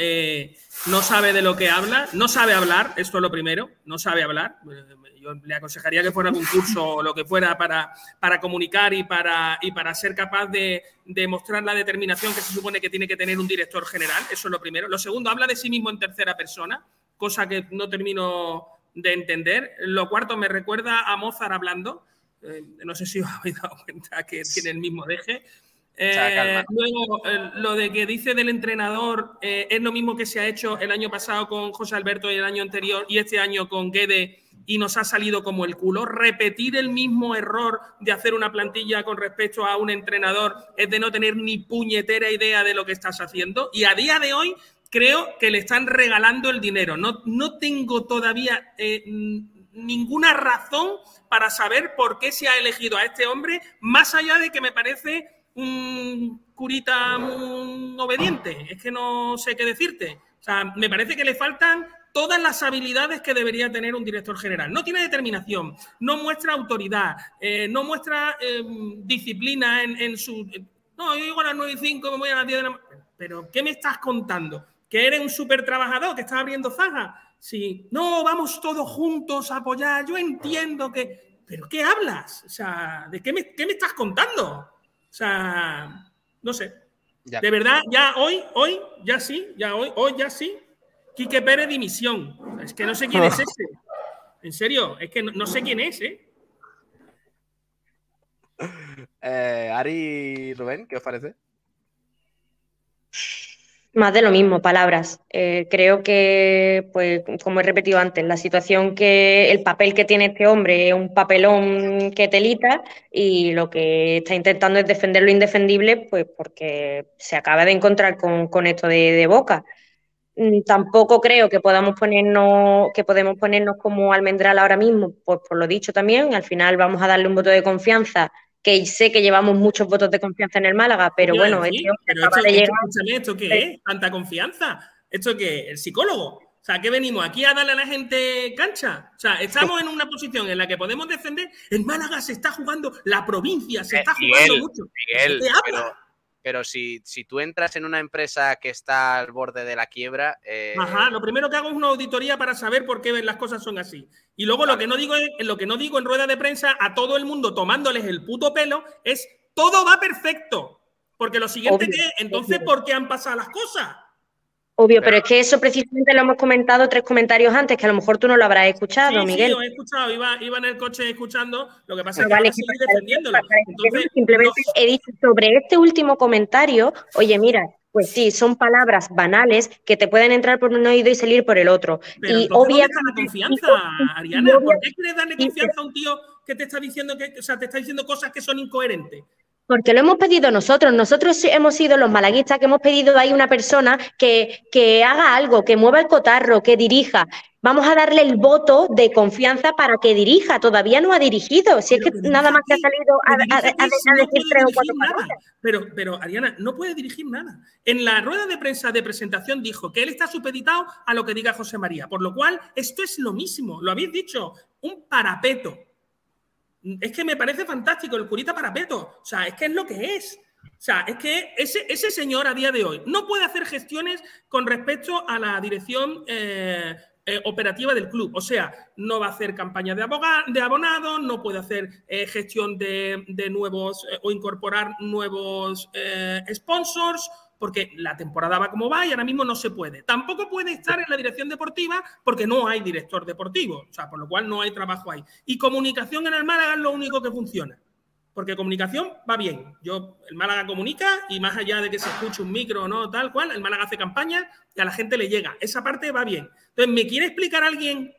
no sabe de lo que habla, no sabe hablar, esto es lo primero, no sabe hablar. Yo le aconsejaría que fuera algún curso o lo que fuera para, para comunicar y para, y para ser capaz de, de, mostrar la determinación que se supone que tiene que tener un director general, eso es lo primero. Lo segundo, habla de sí mismo en tercera persona, cosa que no termino de entender. Lo cuarto, me recuerda a Mozart hablando. Eh, no sé si os habéis dado cuenta que tiene el mismo deje. Eh, luego, lo de que dice del entrenador eh, es lo mismo que se ha hecho el año pasado con José Alberto y el año anterior y este año con Guede y nos ha salido como el culo. Repetir el mismo error de hacer una plantilla con respecto a un entrenador es de no tener ni puñetera idea de lo que estás haciendo. Y a día de hoy creo que le están regalando el dinero. No, no tengo todavía eh, ninguna razón para saber por qué se ha elegido a este hombre, más allá de que me parece un curita obediente. Es que no sé qué decirte. O sea, me parece que le faltan todas las habilidades que debería tener un director general. No tiene determinación, no muestra autoridad, eh, no muestra em, disciplina en, su... No, yo llego a las 9 y 5, me voy a las 10 de la Pero, ¿qué me estás contando? ¿Que eres un súper trabajador, que estás abriendo faja? Sí, no, vamos todos juntos a apoyar. Yo entiendo que... ¿Pero qué hablas? O sea, ¿de qué me, qué me estás contando? O sea, no sé. De verdad, ya hoy, hoy, ya sí, ya hoy, hoy, ya sí. Quique Pérez dimisión. Es que no sé quién es <laughs> ese. En serio, es que no, sé quién es, ¿eh?
¿eh? Ari Rubén, ¿qué os parece?
Más de lo mismo, palabras. Eh, creo que, pues, como he repetido antes, la situación que el papel que tiene este hombre es un papelón que telita y lo que está intentando es defender lo indefendible, pues porque se acaba de encontrar con, esto de, boca. Mm, tampoco creo que podamos ponernos, que podemos ponernos como almendral ahora mismo, pues por lo dicho también, al final vamos a darle un voto de confianza que sé que llevamos muchos votos de confianza en el Málaga, pero bueno,
este pero esto, de llegar... ¿esto qué es? ¿Tanta confianza? ¿Esto qué es? ¿El psicólogo? O sea, ¿qué venimos? ¿Aquí a darle a la gente cancha? O sea, estamos en una posición en la que podemos defender. El Málaga se está jugando, la provincia se está jugando mucho.
Miguel, pero si, si tú entras en una empresa que está al borde de la quiebra.
Eh, Ajá, lo primero que hago es una auditoría para saber por qué las cosas son así. Y luego lo que no digo es, lo que no digo en rueda de prensa a todo el mundo tomándoles el puto pelo es todo va perfecto. Porque lo siguiente que es, entonces, ¿por qué han pasado las cosas?
Obvio, pero, es que eso precisamente lo hemos comentado tres comentarios antes, que a lo mejor tú no lo habrás escuchado, Miguel. Sí,
lo he escuchado, iba, en el coche escuchando, lo que pasa es que vale, defendiéndolo.
simplemente he dicho sobre este último comentario, oye, mira, pues sí, son palabras banales que te pueden entrar por un oído y salir por el otro.
Pero
y
obviamente. la confianza, Ariana. ¿Por qué quieres darle confianza a un tío que te está diciendo que, o sea, te está diciendo cosas que son incoherentes?
Porque lo hemos pedido nosotros. Nosotros hemos sido los malaguistas que hemos pedido ahí una persona que, que haga algo, que mueva el cotarro, que dirija. Vamos a darle el voto de confianza para que dirija. Todavía no ha dirigido. Si es que nada más que ha salido a, decir tres o cuatro
palabras. Pero, pero, Ariana, no puede dirigir nada. En la rueda de prensa de presentación dijo que él está supeditado a lo que diga José María. Por lo cual, esto es lo mismo. Lo habéis dicho. Un parapeto es que me parece fantástico el curita parapeto. O sea, es que es lo que es. O sea, es que ese, ese señor a día de hoy no puede hacer gestiones con respecto a la dirección eh, eh, operativa del club. O sea, no va a hacer campaña de, de abonados, no puede hacer eh, gestión de, nuevos o incorporar nuevos sponsors, porque la temporada va como va y ahora mismo no se puede. Tampoco puede estar en la dirección deportiva porque no hay director deportivo, o sea, por lo cual no hay trabajo ahí. Y comunicación en el Málaga es lo único que funciona. Porque comunicación va bien. Yo, el Málaga comunica y más allá de que se escuche un micro o no, tal cual, el Málaga hace campaña y a la gente le llega. Esa parte va bien. Entonces, ¿me quiere explicar alguien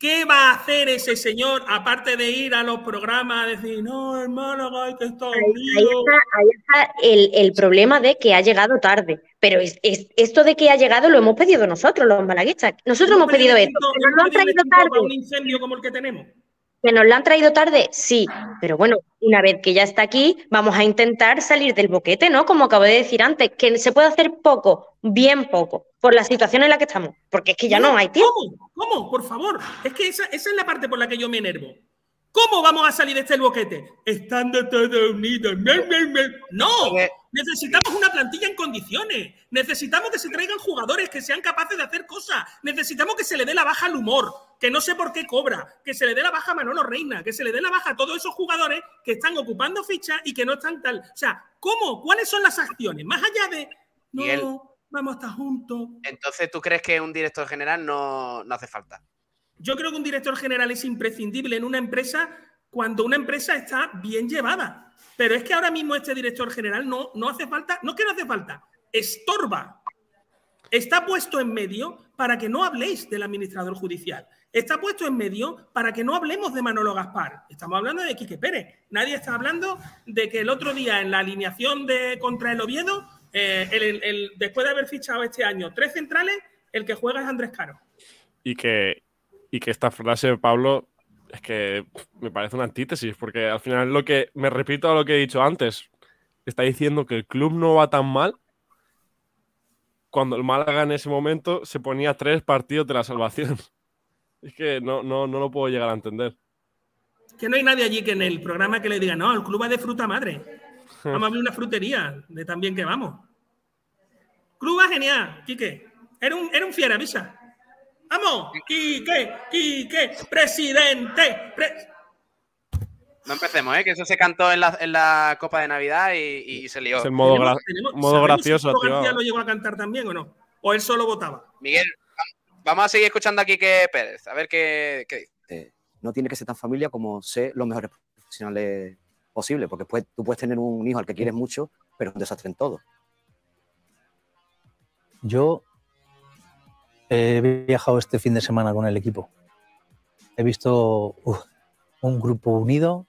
¿Qué va a hacer ese señor aparte de ir a los programas a decir, no, el Málaga hay que estar unido?
Ahí, está, el, problema de que ha llegado tarde. Pero es, esto de que ha llegado lo hemos pedido nosotros, los malaguistas. Nosotros hemos pedido, esto.
no han traído tarde. un incendio como el que tenemos.
¿Que nos lo han traído tarde? Sí, pero bueno, una vez que ya está aquí, vamos a intentar salir del boquete, ¿no? Como acabo de decir antes, que se puede hacer poco, bien poco, por la situación en la que estamos, porque es que ya no, hay tiempo.
¿Cómo? ¿Cómo? Por favor, es que esa, esa es la parte por la que yo me enervo. ¿Cómo vamos a salir de este boquete? Estando todos unidos. No, necesitamos una plantilla en condiciones. Necesitamos que se traigan jugadores que sean capaces de hacer cosas. Necesitamos que se le dé la baja al humor, que no sé por qué cobra, que se le dé la baja a Manolo Reina, que se le dé la baja a todos esos jugadores que están ocupando fichas y que no están tal. O sea, ¿cómo? ¿Cuáles son las acciones? Más allá de. No, vamos a estar juntos.
Entonces, ¿tú crees que un director general no, no hace falta?
Yo creo que un director general es imprescindible en una empresa cuando una empresa está bien llevada. Pero es que ahora mismo este director general no, no hace falta, no que no hace falta, estorba. Está puesto en medio para que no habléis del administrador judicial. Está puesto en medio para que no hablemos de Manolo Gaspar. Estamos hablando de Quique Pérez. Nadie está hablando de que el otro día en la alineación de contra el Oviedo, eh, después de haber fichado este año tres centrales, el que juega es Andrés Caro.
Y que, y que esta frase de Pablo es que me parece una antítesis, porque al final lo que me repito a lo que he dicho antes, está diciendo que el club no va tan mal cuando el Málaga en ese momento se ponía tres partidos de la salvación. <laughs> Es que no, no, no lo puedo llegar a entender.
Que no hay nadie allí que en el programa que le diga, no, el club va de fruta madre. <laughs> Vamos a abrir una frutería de también que vamos. Club va genial, Quique. Era un, era un fiera, avisa. ¡Vamos! ¡Quique! ¡Quique! ¡Presidente!
No empecemos, ¿eh? que eso se cantó en la, en la Copa de Navidad y, se lió.
Es el modo, modo gracioso,
tío. García lo llegó a cantar también o no? ¿O él solo votaba?
Miguel, vamos a seguir escuchando a Quique Pérez, a ver qué, qué dice.
Eh, no tiene que ser tan familia como ser los mejores profesionales posibles, porque tú puedes tener un hijo al que quieres mucho, pero es un desastre en todo. Yo He viajado este fin de semana con el equipo. He visto un grupo unido.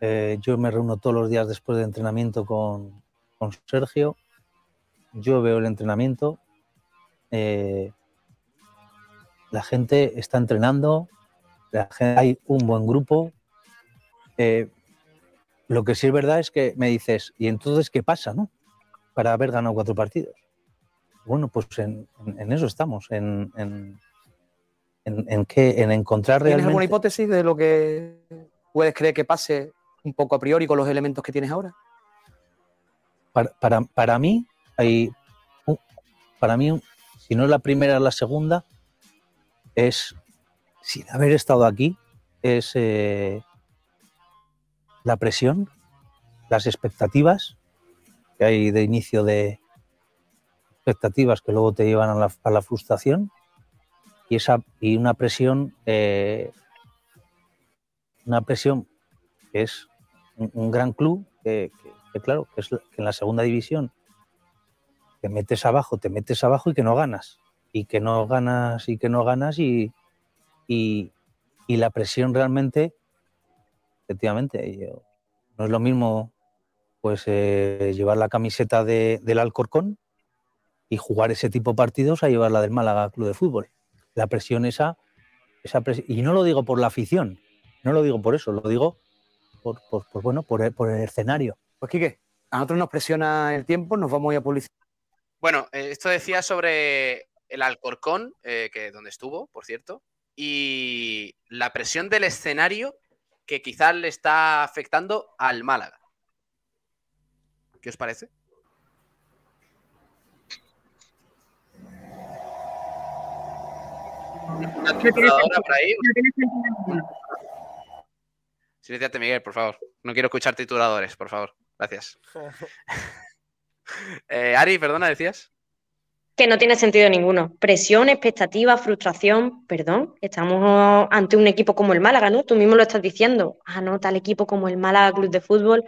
Eh, yo me reúno todos los días después de entrenamiento con, Sergio. Yo veo el entrenamiento. Eh, la gente está entrenando. hay un buen grupo. Eh, lo que sí es verdad es que me dices, ¿y entonces qué pasa, no? Para haber ganado cuatro partidos bueno, pues en, eso estamos, en, en, en encontrar realmente... ¿Tienes alguna hipótesis de lo que puedes creer que pase un poco a priori con los elementos que tienes ahora? Para, mí, hay, para mí, si no es la primera, la segunda, es, sin haber estado aquí, es eh, la presión, las expectativas que hay de inicio de, expectativas que luego te llevan a la, frustración y, esa, y una presión, eh, una presión que es un, gran club, que, claro, que es que en la segunda división te metes abajo, te metes abajo y que no ganas, y que no ganas y que no ganas y, y, la presión realmente, efectivamente, no es lo mismo pues eh, llevar la camiseta del Alcorcón y jugar ese tipo de partidos a llevar la del Málaga Club de Fútbol. La presión esa, esa y no lo digo por la afición, no lo digo por eso, lo digo por, bueno, por el, escenario. Pues Quique, a nosotros nos presiona el tiempo, nos vamos a publicidad.
Bueno, eh, esto decía sobre el Alcorcón, eh, que donde estuvo, por cierto, y la presión del escenario que quizás le está afectando al Málaga. ¿Qué os parece? Una trituradora por ahí. Silenciate, Miguel, por favor. No quiero escuchar trituradores, por favor. Gracias. <laughs> Eh, Ari, perdona, decías.
Que no tiene sentido ninguno. Presión, expectativa, frustración. Perdón, estamos ante un equipo como el Málaga, ¿no? Tú mismo lo estás diciendo. Ah, no, tal equipo como el Málaga Club de Fútbol.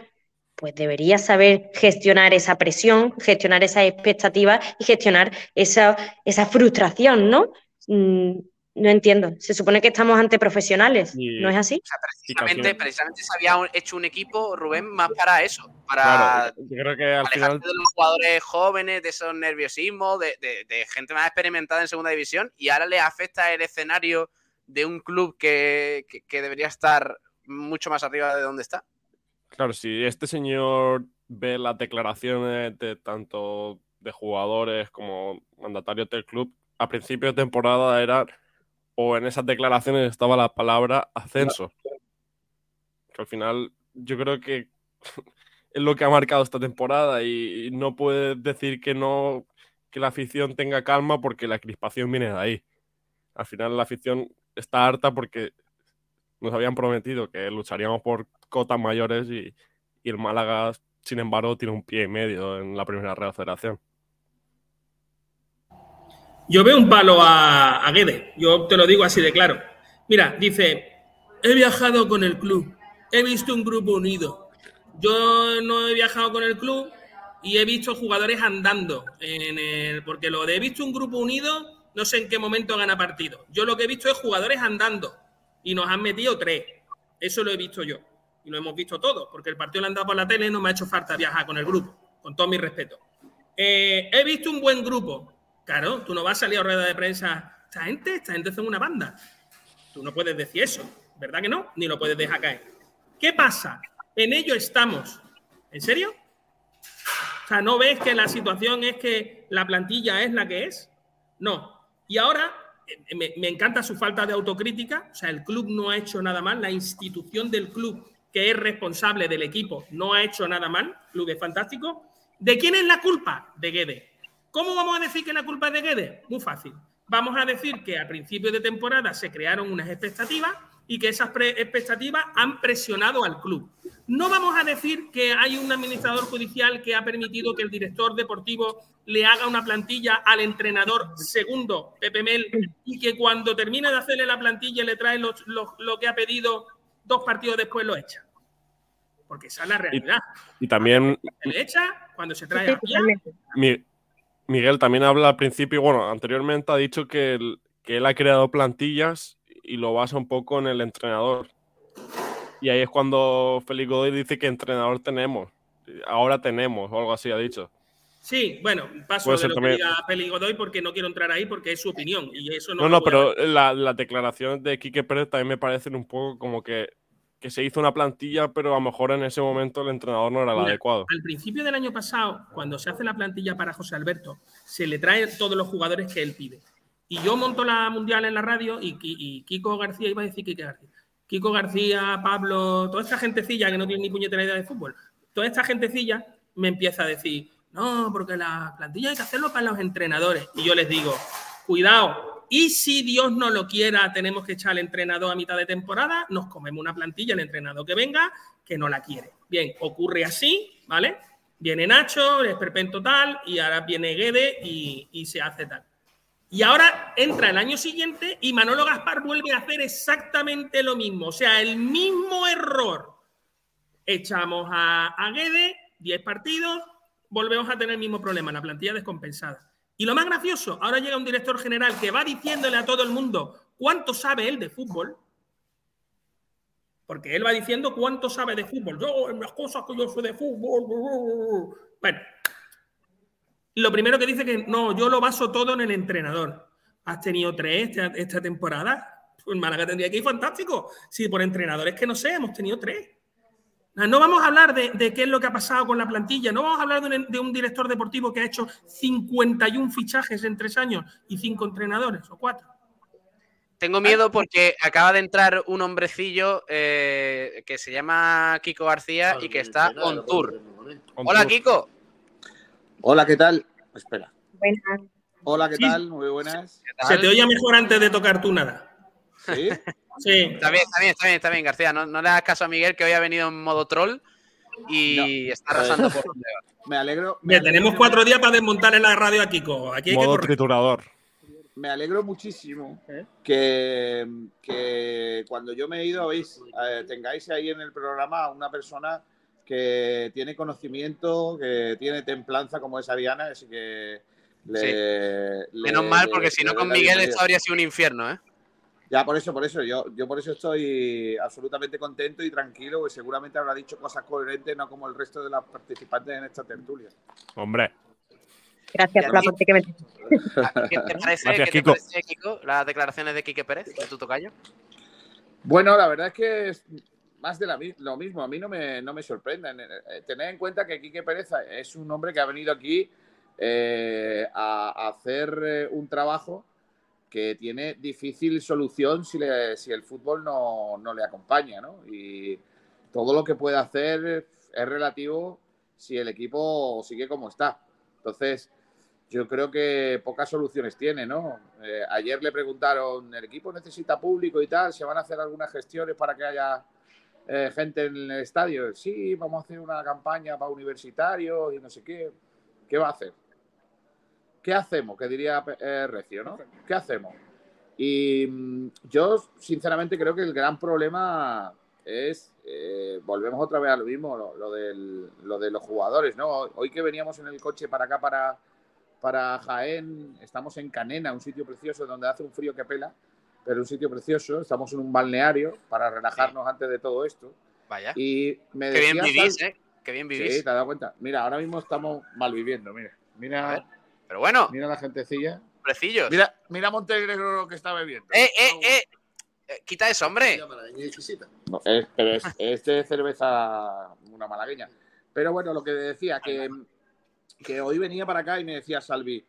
Pues debería saber gestionar esa presión, gestionar esa expectativa y gestionar esa, esa frustración, ¿no? Mm, no entiendo. Se supone que estamos ante profesionales, ¿no es así?
O sea, precisamente, precisamente se había hecho un equipo, Rubén, más para eso, para
yo creo que al final...
de los jugadores jóvenes, de esos nerviosismos, de, de, de, gente más experimentada en segunda división, y ahora le afecta el escenario de un club que, que, que debería estar mucho más arriba de donde está.
Claro, si este señor ve las declaraciones de tanto de jugadores como mandatarios del club, a principio de temporada era o en esas declaraciones estaba la palabra ascenso. Que al final yo creo que <laughs> es lo que ha marcado esta temporada y no puedes decir que no que la afición tenga calma porque la crispación viene de ahí. Al final la afición está harta porque nos habían prometido que lucharíamos por cotas mayores y, y el Málaga, sin embargo, tiene un pie y medio en la primera Real Federación.
Yo veo un palo a, a yo te lo digo así de claro. Mira, dice, he viajado con el club, he visto un grupo unido. Yo no he viajado con el club y he visto jugadores andando, en el, porque lo de he visto un grupo unido, no sé en qué momento gana partido. Yo lo que he visto es jugadores andando y nos han metido tres. Eso lo he visto yo y lo hemos visto todos, porque el partido lo han dado por la tele no me ha hecho falta viajar con el grupo, con todo mi respeto. Eh, he visto un buen grupo, Claro, tú no vas a salir a rueda de prensa. Esta gente, esta gente son una banda. Tú no puedes decir eso, ¿verdad que no? Ni lo puedes dejar caer. ¿Qué pasa? En ello estamos. ¿En serio? O sea, ¿no ves que la situación es que la plantilla es la que es? No. Y ahora eh, me, encanta su falta de autocrítica. O sea, el club no ha hecho nada mal. La institución del club, que es responsable del equipo, no ha hecho nada mal. Club es fantástico. ¿De quién es la culpa? De Guedes. ¿Cómo vamos a decir que la culpa es de Guedes? Muy fácil. Vamos a decir que a principio de temporada se crearon unas expectativas y que esas expectativas han presionado al club. No vamos a decir que hay un administrador judicial que ha permitido que el director deportivo le haga una plantilla al entrenador segundo, Pepe Mel, y que cuando termine de hacerle la plantilla le trae lo, lo, lo que ha pedido dos partidos después lo echa. Porque esa es la realidad.
Y, y también...
Se le echa, cuando se trae a
mi, Miguel también habla al principio, bueno, anteriormente ha dicho que él, que él ha creado plantillas y lo basa un poco en el entrenador. Y ahí es cuando Félix Godoy dice que entrenador tenemos. Ahora tenemos, o algo así ha dicho.
Sí, bueno, paso de lo también... que diga Félix Godoy porque no quiero entrar ahí porque es su opinión. Y eso no,
no, no pero las la declaraciones de Quique Pérez también me parecen un poco como que que se hizo una plantilla, pero a lo mejor en ese momento el entrenador no era el
Mira,
adecuado.
Al principio del año pasado, cuando se hace la plantilla para José Alberto, se le trae todos los jugadores que él pide. Y yo monto la mundial en la radio y, y Kiko García, iba a decir Kiko García, Kiko García, Pablo, toda esta gentecilla que no tiene ni puñetera idea de fútbol, toda esta gentecilla me empieza a decir, no, porque la plantilla hay que hacerlo para los entrenadores. Y yo les digo, cuidado, y si Dios no lo quiera, tenemos que echar al entrenador a mitad de temporada, nos comemos una plantilla, el entrenador que venga, que no la quiere. Bien, ocurre así, ¿vale? Viene Nacho, es perpen total, y ahora viene Guede y, y se hace tal. Y ahora entra el año siguiente y Manolo Gaspar vuelve a hacer exactamente lo mismo, o sea, el mismo error. Echamos a, a Guede, 10 partidos, volvemos a tener el mismo problema, la plantilla descompensada. Y lo más gracioso, ahora llega un director general que va diciéndole a todo el mundo cuánto sabe él de fútbol, porque él va diciendo cuánto sabe de fútbol. Yo, en las cosas que yo sé de fútbol. Bueno, lo primero que dice que no, yo lo baso todo en el entrenador. Has tenido tres esta, temporada. Pues Málaga tendría que ir fantástico. Si por entrenadores que no sé, hemos tenido tres. No vamos a hablar de, de, qué es lo que ha pasado con la plantilla, no vamos a hablar de un, de un, director deportivo que ha hecho 51 fichajes en tres años y cinco entrenadores o cuatro.
Tengo miedo porque acaba de entrar un hombrecillo eh, que se llama Kiko García y que está on tour. Hola, Kiko.
Hola, ¿qué tal? Espera.
Buenas.
Hola, ¿qué tal? Muy buenas.
Se te oye mejor antes de tocar tú nada.
¿Sí?
Sí.
Está bien, está bien, está bien, está bien, García. No, no le hagas caso a Miguel, que hoy ha venido en modo troll y está arrasando por <laughs> donde va.
Me alegro.
Mira, tenemos cuatro días para desmontar en la radio a Kiko. Aquí hay que
Modo triturador.
Me alegro muchísimo que, que cuando yo me he ido, veis, eh, tengáis ahí en el programa a una persona que tiene conocimiento, que tiene templanza como es Ariana, así que le,
Sí.
le-
Menos mal, porque si no con Miguel esto habría sido un infierno, ¿eh?
Ya, por eso, por eso, yo, yo por eso estoy absolutamente contento y tranquilo, que seguramente habrá dicho cosas coherentes, no como el resto de las participantes en esta tertulia.
Hombre.
Gracias por la parte que me
¿Qué te parece,
Gracias,
¿qué te
Kiko.
parece, Kiko, las declaraciones de Quique Pérez, de tu tocayo?
Bueno, la verdad es que es más de la lo mismo. A mí no me, no me sorprende. Eh, Tened en cuenta que Quique Pérez es un hombre que ha venido aquí eh, a, a hacer eh, un trabajo que tiene difícil solución si, le- si el fútbol no, no le acompaña, ¿no? Y todo lo que puede hacer es relativo si el equipo sigue como está. Entonces, yo creo que pocas soluciones tiene, ¿no? Eh, ayer le preguntaron, ¿el equipo necesita público y tal? ¿Se van a hacer algunas gestiones para que haya eh, gente en el estadio? Sí, vamos a hacer una campaña para universitarios y no sé qué. ¿Qué va a hacer? ¿Qué hacemos? Que diría eh, Recio, ¿no? ¿Qué hacemos? Y mm, yo, sinceramente, creo que el gran problema es, eh, volvemos otra vez a lo mismo, lo, lo del- lo de los jugadores, ¿no? Hoy que veníamos en el coche para acá, para, para Jaén, estamos en Canena, un sitio precioso donde hace un frío que pela, pero un sitio precioso, estamos en un balneario para relajarnos antes de todo esto.
Vaya.
Y me
Qué bien
decía
vivís,
Sal-
¿eh? Qué bien vivís.
Sí, te has dado cuenta. Mira, ahora mismo estamos mal viviendo, mira. Mira,
Pero bueno,
mira la gentecilla.
precillos.
Mira, mira Montenegro lo que está bebiendo.
¡Eh, eh, eh! Eh, Quita eso, hombre.
No, es- pero es, es de cerveza una malagueña. Pero bueno, lo que decía, que, que hoy venía para acá y me decía Salvi,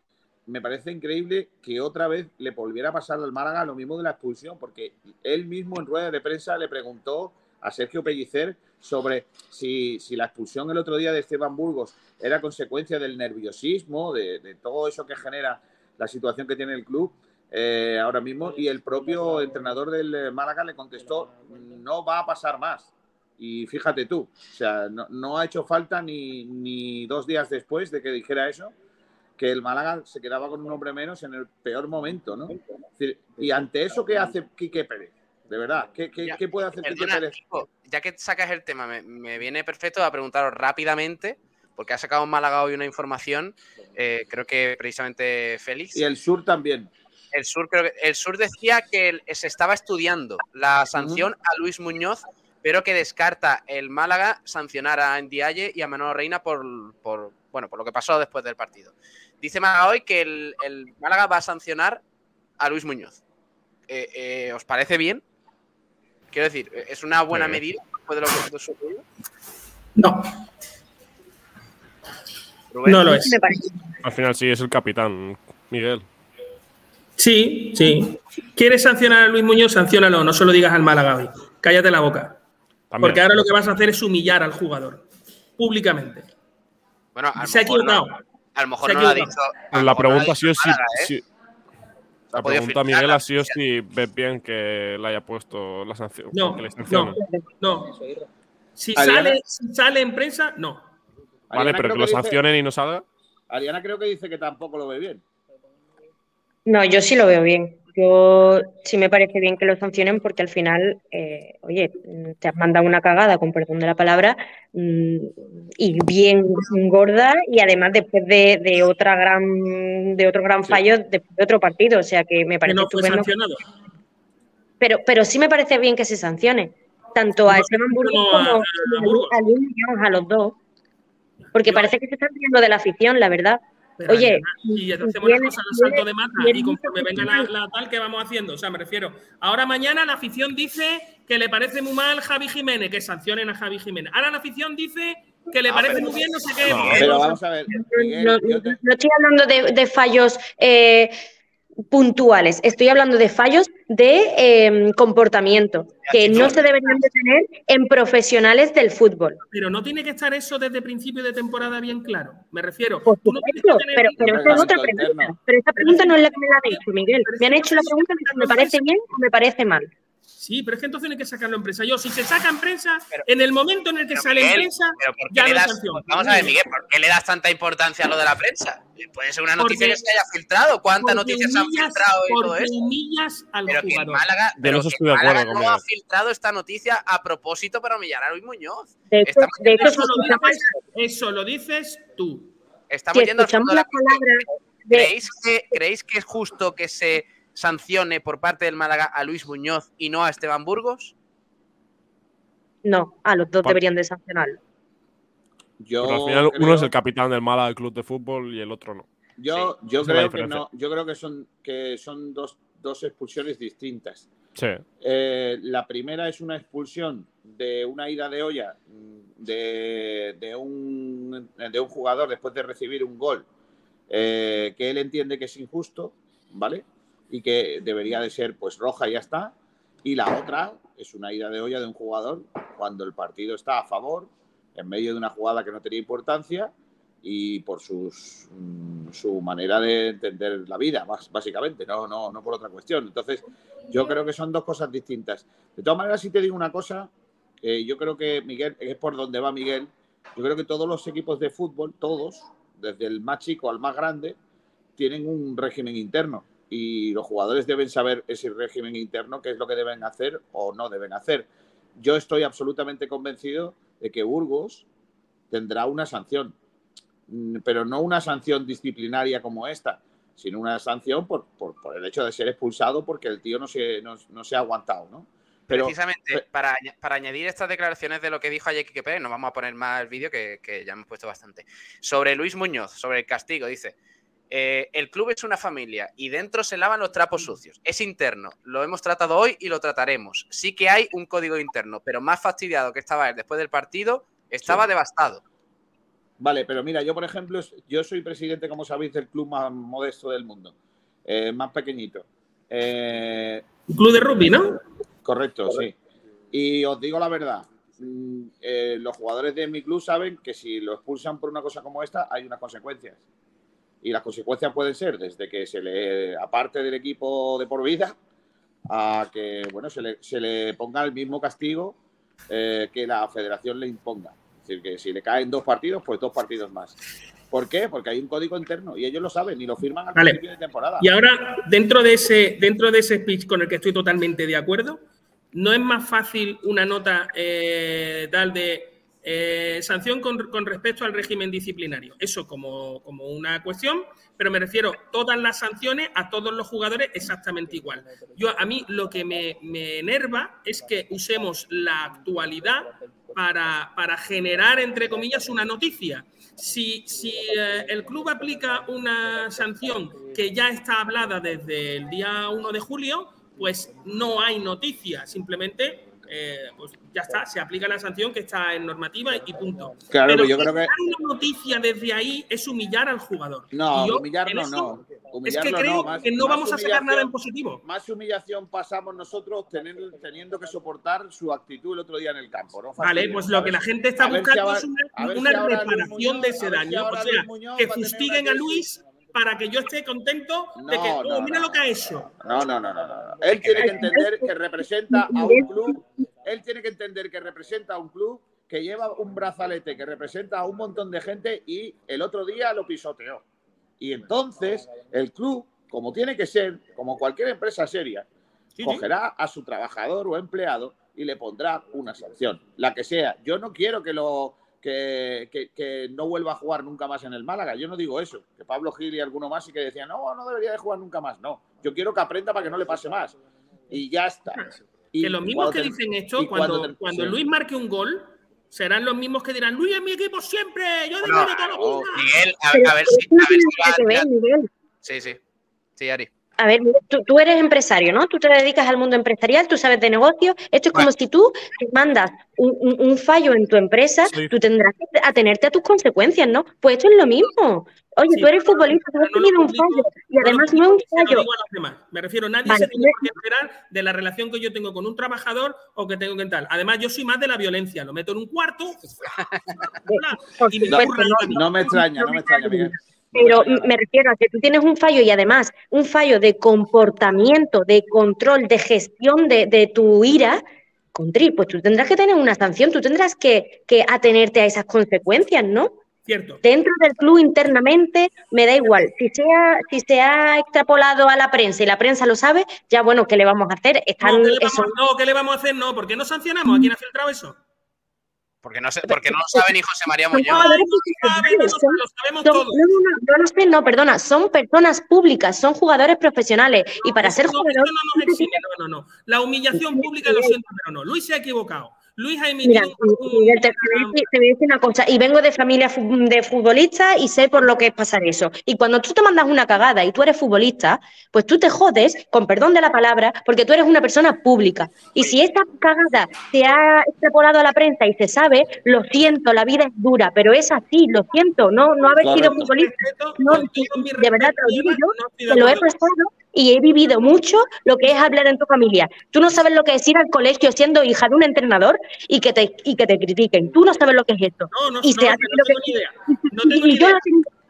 me parece increíble que otra vez le volviera a pasar al Málaga lo mismo de la expulsión, porque él mismo en rueda de prensa le preguntó a Sergio Pellicer sobre si, si la expulsión el otro día de Esteban Burgos era consecuencia del nerviosismo, de, todo eso que genera la situación que tiene el club eh, ahora mismo, y el propio entrenador del eh, Málaga le contestó, no va a pasar más. Y fíjate tú, o sea, no, no ha hecho falta ni, ni dos días después de que dijera eso, que el Málaga se quedaba con un hombre menos en el peor momento, ¿no? Y ante eso, ¿qué hace Quique Pérez? De verdad, ¿qué, qué-
Ya,
qué puede hacer Quique
Perdona,
Pérez?
Kiko, ya que sacas el tema, me, me viene perfecto a preguntaros rápidamente, porque ha sacado en Málaga hoy una información, eh, creo que precisamente Félix.
Y el sur también.
El sur, creo que, el sur decía que se estaba estudiando la sanción a Luis Muñoz, pero que descarta el Málaga sancionar a Ndiaye y a Manolo Reina por, por, bueno, por lo que pasó después del partido. Dice Málaga hoy que el, el Málaga va a sancionar a Luis Muñoz. Eh, eh, ¿Os parece bien? Quiero decir, ¿es una buena
Sí.
medida después de lo que ha sucedido?
No,
Rubén?
no lo es.
Al final sí es el capitán, Miguel.
Sí, sí. ¿Quieres sancionar a Luis Muñoz? Sanciónalo, no se lo digas al Málaga hoy. Cállate la boca.
También.
Porque ahora lo que vas a hacer es humillar al jugador. Públicamente.
Bueno, a lo
Se ha
no-. A lo mejor
Se ha
no lo ha dicho.
equivocado.
a lo
La
mejor no lo ha
pregunta ha sido si,
Málaga, ¿eh?
si- La pregunta,
filtrar
Miguel, ha sido si ves bien que le haya puesto la sanción.
No,
que le
no. Si sale, si sale en prensa, no.
Vale,
Ariana
pero
creo
que lo
dice-
sancionen y no salga.
Ariana creo que dice que tampoco lo ve bien.
No, yo sí lo veo bien. Yo sí me parece bien que lo sancionen porque al final, eh, oye, te has mandado una cagada, con perdón de la palabra, mm, y bien gorda, y además después de, de otra gran, de otro gran fallo, después de otro partido. O sea que me
Que
parece
no fue
estupendo.
sancionado.
Pero, pero sí me parece bien que se sancione, tanto a Esteban
no,
como
a
a, a a los dos. Porque parece que se están riendo de la afición, la verdad.
Pero,
Oye,
si hacemos
tiene-
una cosa al salto de mata y conforme venga la, la tal que vamos haciendo, o sea, me refiero, ahora mañana la afición dice que le parece muy mal Javi Jiménez, que sancionen a Javi Jiménez. Ahora la afición dice que le
Ah,
parece
pero-
muy bien, no sé qué.
No,
Pero vamos a ver, Miguel,
no,
yo te-
no estoy hablando de, de fallos eh, puntuales, estoy hablando de fallos de em, comportamiento que no se deberían de tener en profesionales del fútbol.
Pero no tiene que estar eso desde principio de temporada bien claro. Me refiero.
Por supuesto, pero, pero esa es otra pregunta. Pero esa pregunta no es la que me la han hecho, Miguel. Me han hecho la pregunta de si me parece bien o me parece mal.
Sí, pero es que entonces no hay que sacarlo en prensa. Yo, si se saca en prensa, en el momento en el que sale
Miguel,
en prensa,
pero ¿por qué
ya
le
no sanción.
Vamos a ver, Miguel, ¿por qué le das tanta importancia a lo de la prensa? Puede ser una noticia
Porque-
que se haya filtrado. ¿Cuántas noticias se han filtrado y todo eso?
humillas al
Pero que
jugador.
Málaga, pero que
estoy
Málaga
con
no ha filtrado esta noticia a propósito para humillar a Luis Muñoz.
De hecho,
Estamos,
de hecho,
Eso lo, dices, eso lo dices tú.
estamos
si
yendo al
escuchamos
fondo de la
las palabras de,
¿Creéis que, ¿Creéis que es justo que se sancione por parte del Málaga a Luis Muñoz y no a Esteban Burgos?
No, a los dos deberían de sancionarlo.
Yo
Pero al final
creo-
uno es el capitán del Málaga Club de Fútbol y el otro no.
Yo, yo creo que no, yo creo que son que son dos, dos expulsiones distintas.
Sí.
Eh, la primera es una expulsión de una ida de olla mm, de, de un, de un jugador después de recibir un gol eh, que él entiende que es injusto, ¿vale? Y que debería de ser pues roja y ya está. Y la otra es una ida de olla de un jugador cuando el partido está a favor, en medio de una jugada que no tenía importancia y por sus, mm, su manera de entender la vida, básicamente, no, no, no por otra cuestión. Entonces, yo creo que son dos cosas distintas. De todas maneras, si te digo una cosa, eh, yo creo que Miguel, es por donde va Miguel, yo creo que todos los equipos de fútbol, todos, desde el más chico al más grande, tienen un régimen interno y los jugadores deben saber ese régimen interno, qué es lo que deben hacer o no deben hacer. Yo estoy absolutamente convencido de que Burgos tendrá una sanción, Mm, pero no una sanción disciplinaria como esta, sino una sanción por, por- por el hecho de ser expulsado porque el tío no se, no, no se ha aguantado, ¿no? Pero,
Precisamente para añadir estas declaraciones de lo que dijo ayer Quique Pérez, nos vamos a poner más el vídeo que, que ya hemos puesto bastante. Sobre Luis Muñoz, sobre el castigo, dice. Eh, el club es una familia y dentro se lavan los trapos sucios. Es interno. Lo hemos tratado hoy y lo trataremos. Sí que hay un código interno, pero más fastidiado que estaba él después del partido, estaba
Sí.
devastado.
Vale, pero mira, yo por ejemplo, yo soy presidente, como sabéis, del club más modesto del mundo, eh, más pequeñito. Eh,
Un club de rugby, ¿no?
correcto, sí. Y os digo la verdad, mm, eh, los jugadores de mi club saben que si lo expulsan por una cosa como esta, hay unas consecuencias. Y las consecuencias pueden ser desde que se le aparte del equipo de por vida a que bueno se le, se le ponga el mismo castigo eh, que la federación le imponga. Es decir, que si le caen dos partidos, pues dos partidos más. ¿Por qué? Porque hay un código interno y ellos lo saben y lo firman al
Vale.
principio de temporada.
Y ahora, dentro de ese, dentro de ese speech con el que estoy totalmente de acuerdo, ¿no es más fácil una nota eh, tal de eh, sanción con, respecto al régimen disciplinario? Eso como, como una cuestión, pero me refiero todas las sanciones a todos los jugadores exactamente igual. Yo a mí lo que me, me enerva es que usemos la actualidad para, para generar, entre comillas, una noticia. Si, si eh, el club aplica una sanción que ya está hablada desde el día 1 de julio, pues no hay noticia, simplemente eh, pues ya está, se aplica la sanción que está en normativa y punto.
Claro,
Pero
pero yo creo que-
dar una noticia desde ahí es humillar al jugador.
No,
yo,
humillarlo no.
Es que creo
no, más-
que no vamos a sacar nada en positivo.
Más humillación pasamos nosotros teniendo, teniendo que soportar su actitud el otro día en el campo. ¿no?
Vale, pues lo que la gente está
si
buscando
ahora-
es una,
si
reparación
Muñoz-
de ese
si
daño. O sea,
Muñoz
que
a
fustiguen a Luis para que yo esté contento de que,
No,
oh,
no,
mira
no.
lo que ha hecho.
No, no, no, no, no. Él tiene que entender que representa a un club. Él tiene que entender que representa a un club que lleva un brazalete que representa a un montón de gente y el otro día lo pisoteó. Y entonces el club, como tiene que ser, como cualquier empresa seria,
Sí, sí.
cogerá a su trabajador o empleado y le pondrá una sanción, la que sea. Yo no quiero que lo que, que- que no vuelva a jugar nunca más en el Málaga. Yo no digo eso. Que Pablo Gil y alguno más y que decían, no, no debería de jugar nunca más. No, yo quiero que aprenda para que no le pase más. Y ya está. Y
que los mismos que dicen esto, cuando, cuando
sí.
Luis marque un gol, serán los mismos que dirán, Luis es mi equipo siempre, yo defiendo toda la vida.
Miguel, a, a ver si.
no
A ver si va a. Sí, sí. Sí, Ari.
A ver, tú, tú, eres empresario, ¿no? Tú te dedicas al mundo empresarial, tú sabes de negocio. Esto es como si tú te mandas un, un, fallo en tu empresa, tú tendrás que atenerte a tus consecuencias, ¿no? Pues esto es lo mismo. Oye, tú eres futbolista, tú has tenido un fallo y además no, es un fallo.
Me refiero, nadie se tiene que enterar de la relación que yo tengo con un trabajador o que tengo que tal. Además, yo soy más de la violencia, lo meto en un cuarto. <laughs>
no, me extraña, no me extraña, Miguel.
Pero me refiero a que tú tienes un fallo y además un fallo de comportamiento, de control, de gestión de, de tu ira, pues tú tendrás que tener una sanción, tú tendrás que, que atenerte a esas consecuencias, ¿no?
Cierto.
Dentro del club internamente me da igual. Si se, ha, si se ha extrapolado a la prensa y la prensa lo sabe, ya bueno, ¿qué le vamos a hacer?
Están, no, ¿qué le vamos, no, ¿qué le vamos a hacer? No, ¿por qué no sancionamos? ¿A quién ha filtrado eso?
Porque no, sé, porque no lo sabe ni José María Muñoz.
No, no, no, sé, no, perdona, son personas públicas, son jugadores profesionales. Y para ser jugador. No,
no, <laughs> no, no, no. La humillación pública, lo siento, pero no. Luis se ha equivocado. Luis emitido.
Mira, te, voy a decir una cosa, y vengo de familia de futbolistas y sé por lo que es pasar eso. Y cuando tú te mandas una cagada y tú eres futbolista, pues tú te jodes, con perdón de la palabra, porque tú eres una persona pública. Y si esta cagada se ha extrapolado a la prensa y se sabe, lo siento, la vida es dura, pero es así, lo siento, no, no haber sido futbolista. No, de verdad, te lo digo yo, lo he pasado y he vivido mucho lo que es hablar en tu familia. Tú no sabes lo que es ir al colegio siendo hija de un entrenador y que te, y que te critiquen. Tú no sabes lo que es esto.
No, no, y no, no, no tengo ni idea. No tengo ni idea.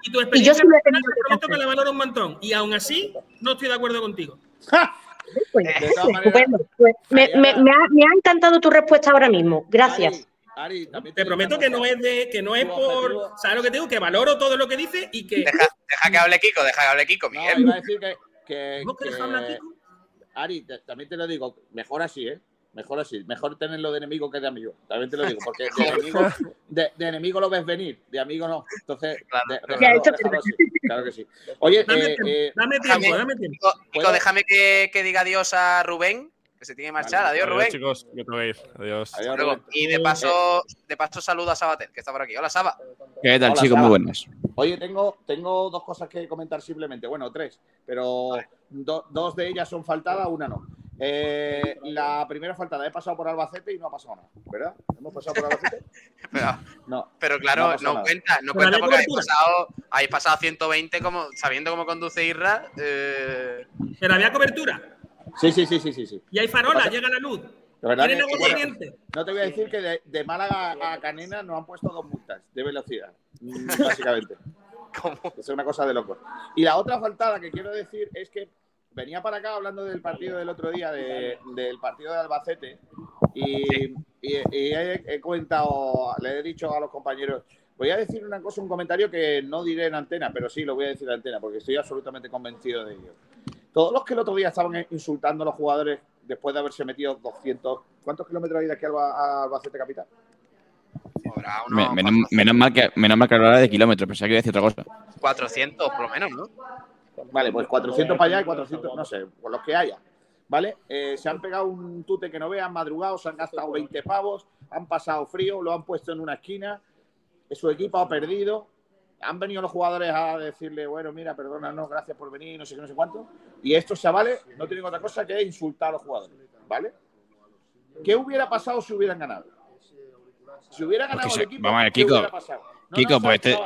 Y tu experiencia y yo sí prometo que la valoro un montón. Y aún así, no estoy de acuerdo contigo.
Pues, pues, me, me, me, ha, me, ha, encantado tu respuesta ahora mismo. Gracias.
Ari, Ari, te prometo que no es de que no es por sabes lo que tengo que valoro todo lo que dice y que
deja, deja que hable Kiko deja que hable Kiko Miguel
no, iba a decir que, que, que Ari también te lo digo mejor así eh Mejor así, mejor tenerlo de enemigo que de amigo. También te lo digo, porque de <laughs> enemigo, de, de enemigo lo ves venir, de amigo no. Entonces, <laughs> claro, claro que sí. Oye,
dame, eh, eh, dame tiempo, dame tiempo.
Nico, déjame que, que, diga adiós a Rubén, que se tiene que marchar. Adiós, adiós Rubén.
chicos, yo te voy a ir. Adiós. adiós
y de paso, de paso saludo a Sabater, que está por aquí. Hola, Saba.
¿Qué tal, chicos? Muy buenas.
Oye, tengo, tengo dos cosas que comentar simplemente. Bueno, tres, pero do, dos de ellas son faltadas, una no. Eh, la primera faltada, he pasado por Albacete y no ha pasado nada, ¿verdad? ¿Hemos pasado por Albacete? <laughs>
pero, no, pero claro, no, no cuenta, no cuenta porque habéis pasado, habéis pasado 120 como, sabiendo cómo conduce Irra. Eh...
Pero había cobertura.
Sí, sí, sí, sí, sí. sí.
Y hay farola, llega la luz.
Verdad que, bueno, no te voy a decir que de, de, Málaga a Canena nos han puesto dos multas de velocidad, <laughs> básicamente. ¿Cómo? Es una cosa de loco. Y la otra faltada que quiero decir es que venía para acá hablando del partido del otro día, de, del partido de Albacete, y, y, y he, he, comentado, le he dicho a los compañeros, voy a decir una cosa, un comentario que no diré en antena, pero sí lo voy a decir en antena, porque estoy absolutamente convencido de ello. Todos los que el otro día estaban insultando a los jugadores después de haberse metido 200, ¿cuántos kilómetros hay de aquí a Albacete Capital?
Uno, menos, menos, mal que, menos mal que hablara de kilómetros, pensaba que iba a decir otra cosa.
400 por lo menos, ¿no?
Vale, pues 400 para allá y 400, no sé, por los que haya. ¿Vale? Eh, se han pegado un tute que no vean, madrugado, se han gastado 20 pavos, han pasado frío, lo han puesto en una esquina, su equipo ha perdido, han venido los jugadores a decirle, bueno, mira, perdónanos, gracias por venir, no sé qué, no sé cuánto, y estos chavales no tienen otra cosa que insultar a los jugadores, ¿vale? ¿Qué hubiera pasado si hubieran ganado? Si hubiera ganado
pues
el equipo,
vamos a ver,
¿qué
Kiko,
hubiera pasado? No,
Kiko,
no,
pues este...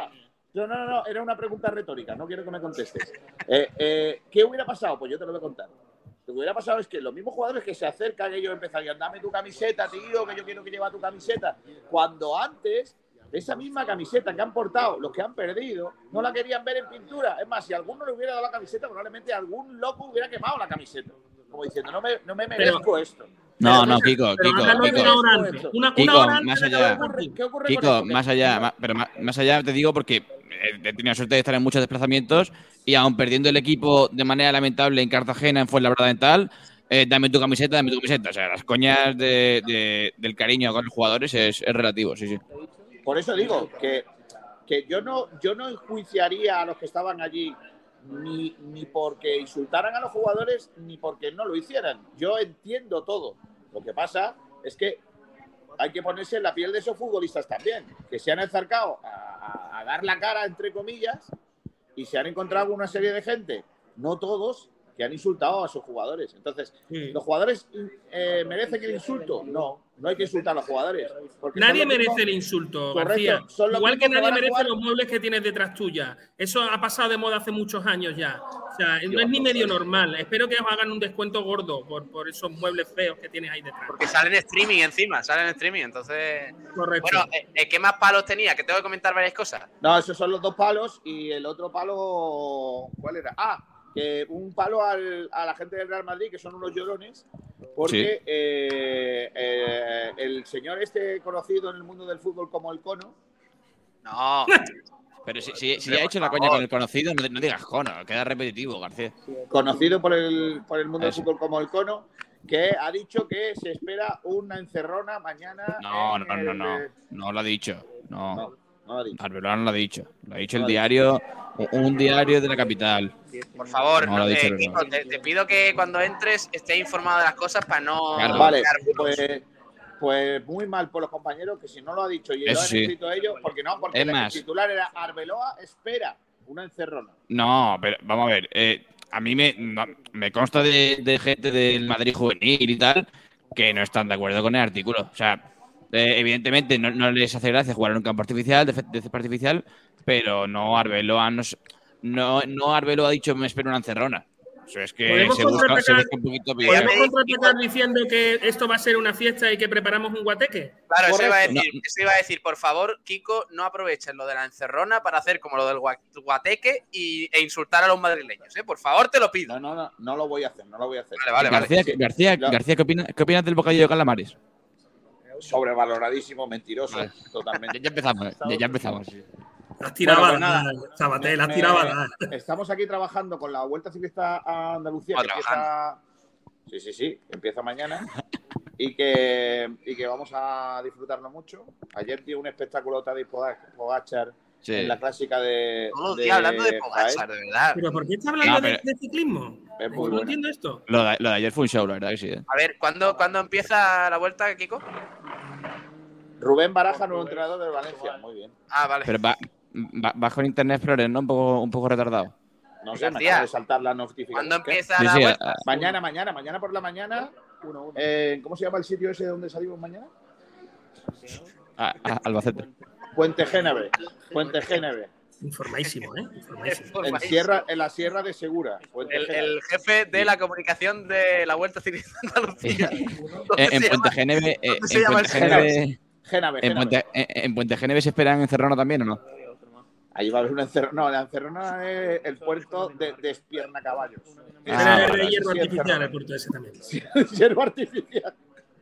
No, no, no, era una pregunta retórica, no quiero que me contestes. Eh, eh, ¿Qué hubiera pasado? Pues yo te lo voy a contar. Lo que hubiera pasado es que los mismos jugadores que se acercan, ellos empezarían, dame tu camiseta, tío, que yo quiero que lleva tu camiseta. Cuando antes, esa misma camiseta que han portado, los que han perdido, no la querían ver en pintura. Es más, si alguno le hubiera dado la camiseta, probablemente algún loco hubiera quemado la camiseta. Como diciendo, no me, no me merezco
Pero,
esto.
No, no, Kiko, Kiko, Kiko.
una
Kiko,
antes
más allá.
¿Qué ocurre con
Kiko,
esto?
más allá, pero ma- más allá te digo porque eh, he tenido la suerte de estar en muchos desplazamientos y aún perdiendo el equipo de manera lamentable en Cartagena, en Fuenlabrada y tal, eh, dame tu camiseta, dame tu camiseta. O sea, las coñas de, de- del cariño con los jugadores es, es relativo, sí, sí.
Por eso digo que, que yo, no, yo no enjuiciaría a los que estaban allí ni, ni porque insultaran a los jugadores ni porque no lo hicieran. Yo entiendo todo. Lo que pasa es que hay que ponerse en la piel de esos futbolistas también, que se han acercado a, dar la cara, entre comillas, y se han encontrado con una serie de gente, no todos, que han insultado a sus jugadores. Entonces, ¿los jugadores eh, merecen el insulto? No, no hay que insultar a los jugadores.
Nadie merece el insulto, García. Igual que nadie merece los muebles que tienes detrás tuya. Eso ha pasado de moda hace muchos años ya. O sea, no es ni medio normal. Espero que os hagan un descuento gordo por, por esos muebles feos que tienes ahí detrás.
Porque salen streaming encima, salen streaming. Entonces. Correcto. Bueno, eh, ¿qué más palos tenía? Que tengo que comentar varias cosas.
No, esos son los dos palos y el otro palo. ¿Cuál era? Ah, que un palo al, a la gente del Real Madrid, que son unos llorones, porque eh, eh, el señor este conocido en el mundo del fútbol como el Cono.
No.
Pero si, si, ha hecho la coña con el conocido, no, digas cono, queda repetitivo, García.
Conocido por el, por el mundo del fútbol como el cono, que ha dicho que se espera una encerrona mañana.
No, no, no, no, no, lo ha dicho. No. No, lo ha dicho. Lo ha dicho el diario, un diario de la capital.
Por favor, eh, te, pido que cuando entres estés informado de las cosas para no.
vale, pues, pues, muy mal por los compañeros que si no lo ha dicho y lo han escrito ellos, porque no, porque el titular era Arbeloa espera una encerrona.
No, pero vamos a ver. Eh, a mí me, me consta de, gente del Madrid juvenil y tal que no están de acuerdo con el artículo. O sea, eh, evidentemente no, les hace gracia jugar en un campo artificial, de, de artificial, pero no Arbeloa no, no, no Arbeloa ha dicho me espero una encerrona. Eso es que se busca, se
busca, un poquito ¿Podemos contraatacar diciendo que esto va a ser una fiesta y que preparamos un guateque?
Claro, eso iba, a decir, iba a decir, por favor, Kiko, no aprovechen lo de la encerrona para hacer como lo del guateque y, e insultar a los madrileños, ¿eh? Por favor, te lo pido.
No, no, no, no lo voy a hacer, no lo voy a hacer.
Vale, vale,
García, García, García, ¿qué, opinas, ¿qué opinas del bocadillo de calamares?
Sobrevaloradísimo, mentiroso, totalmente.
Ya empezamos, ya, empezamos.
Las tiradas, pues las tiradas.
Estamos aquí trabajando con la Vuelta Ciclista a Andalucía, que empieza, sí, sí, sí, empieza mañana y que, y que vamos a disfrutarlo mucho. Ayer dio un espectáculo Tadej Pogachar en la clásica de.
No, de hablando de Pogachar, de verdad.
¿Pero por qué está hablando de, ciclismo? no entiendo esto.
Lo de, ayer fue un show, la verdad que sí. ¿eh?
A ver, ¿cuándo, ¿cuándo empieza la vuelta, Kiko?
Rubén Baraja, nuevo entrenador de Valencia. Muy bien.
Ah, vale.
Pero va, bajo en Internet Explorer, ¿no? Un poco, un poco retardado.
No sé, me acaba de saltar la notificación.
¿Cuándo empieza la vuelta?
mañana, mañana, mañana por la mañana. Eh, ¿Cómo se llama el sitio ese donde salimos mañana?
Ah, ah, Albacete.
Puente Géneve. Puente Géneve.
Informadísimo, ¿eh?
En, sierra, en la Sierra de Segura.
El, jefe de la comunicación de la Vuelta Civil de Andalucía.
en, Puente Géneve. en Puente Géneve. en, Puente, en, Puente Géneve se esperan encerrarnos también o no?
Ahí va a haber una encerrona. No, la encerrona es el puerto de despierna caballos.
Ah, de hierro artificial el puerto ese también. <laughs>
hierro artificial.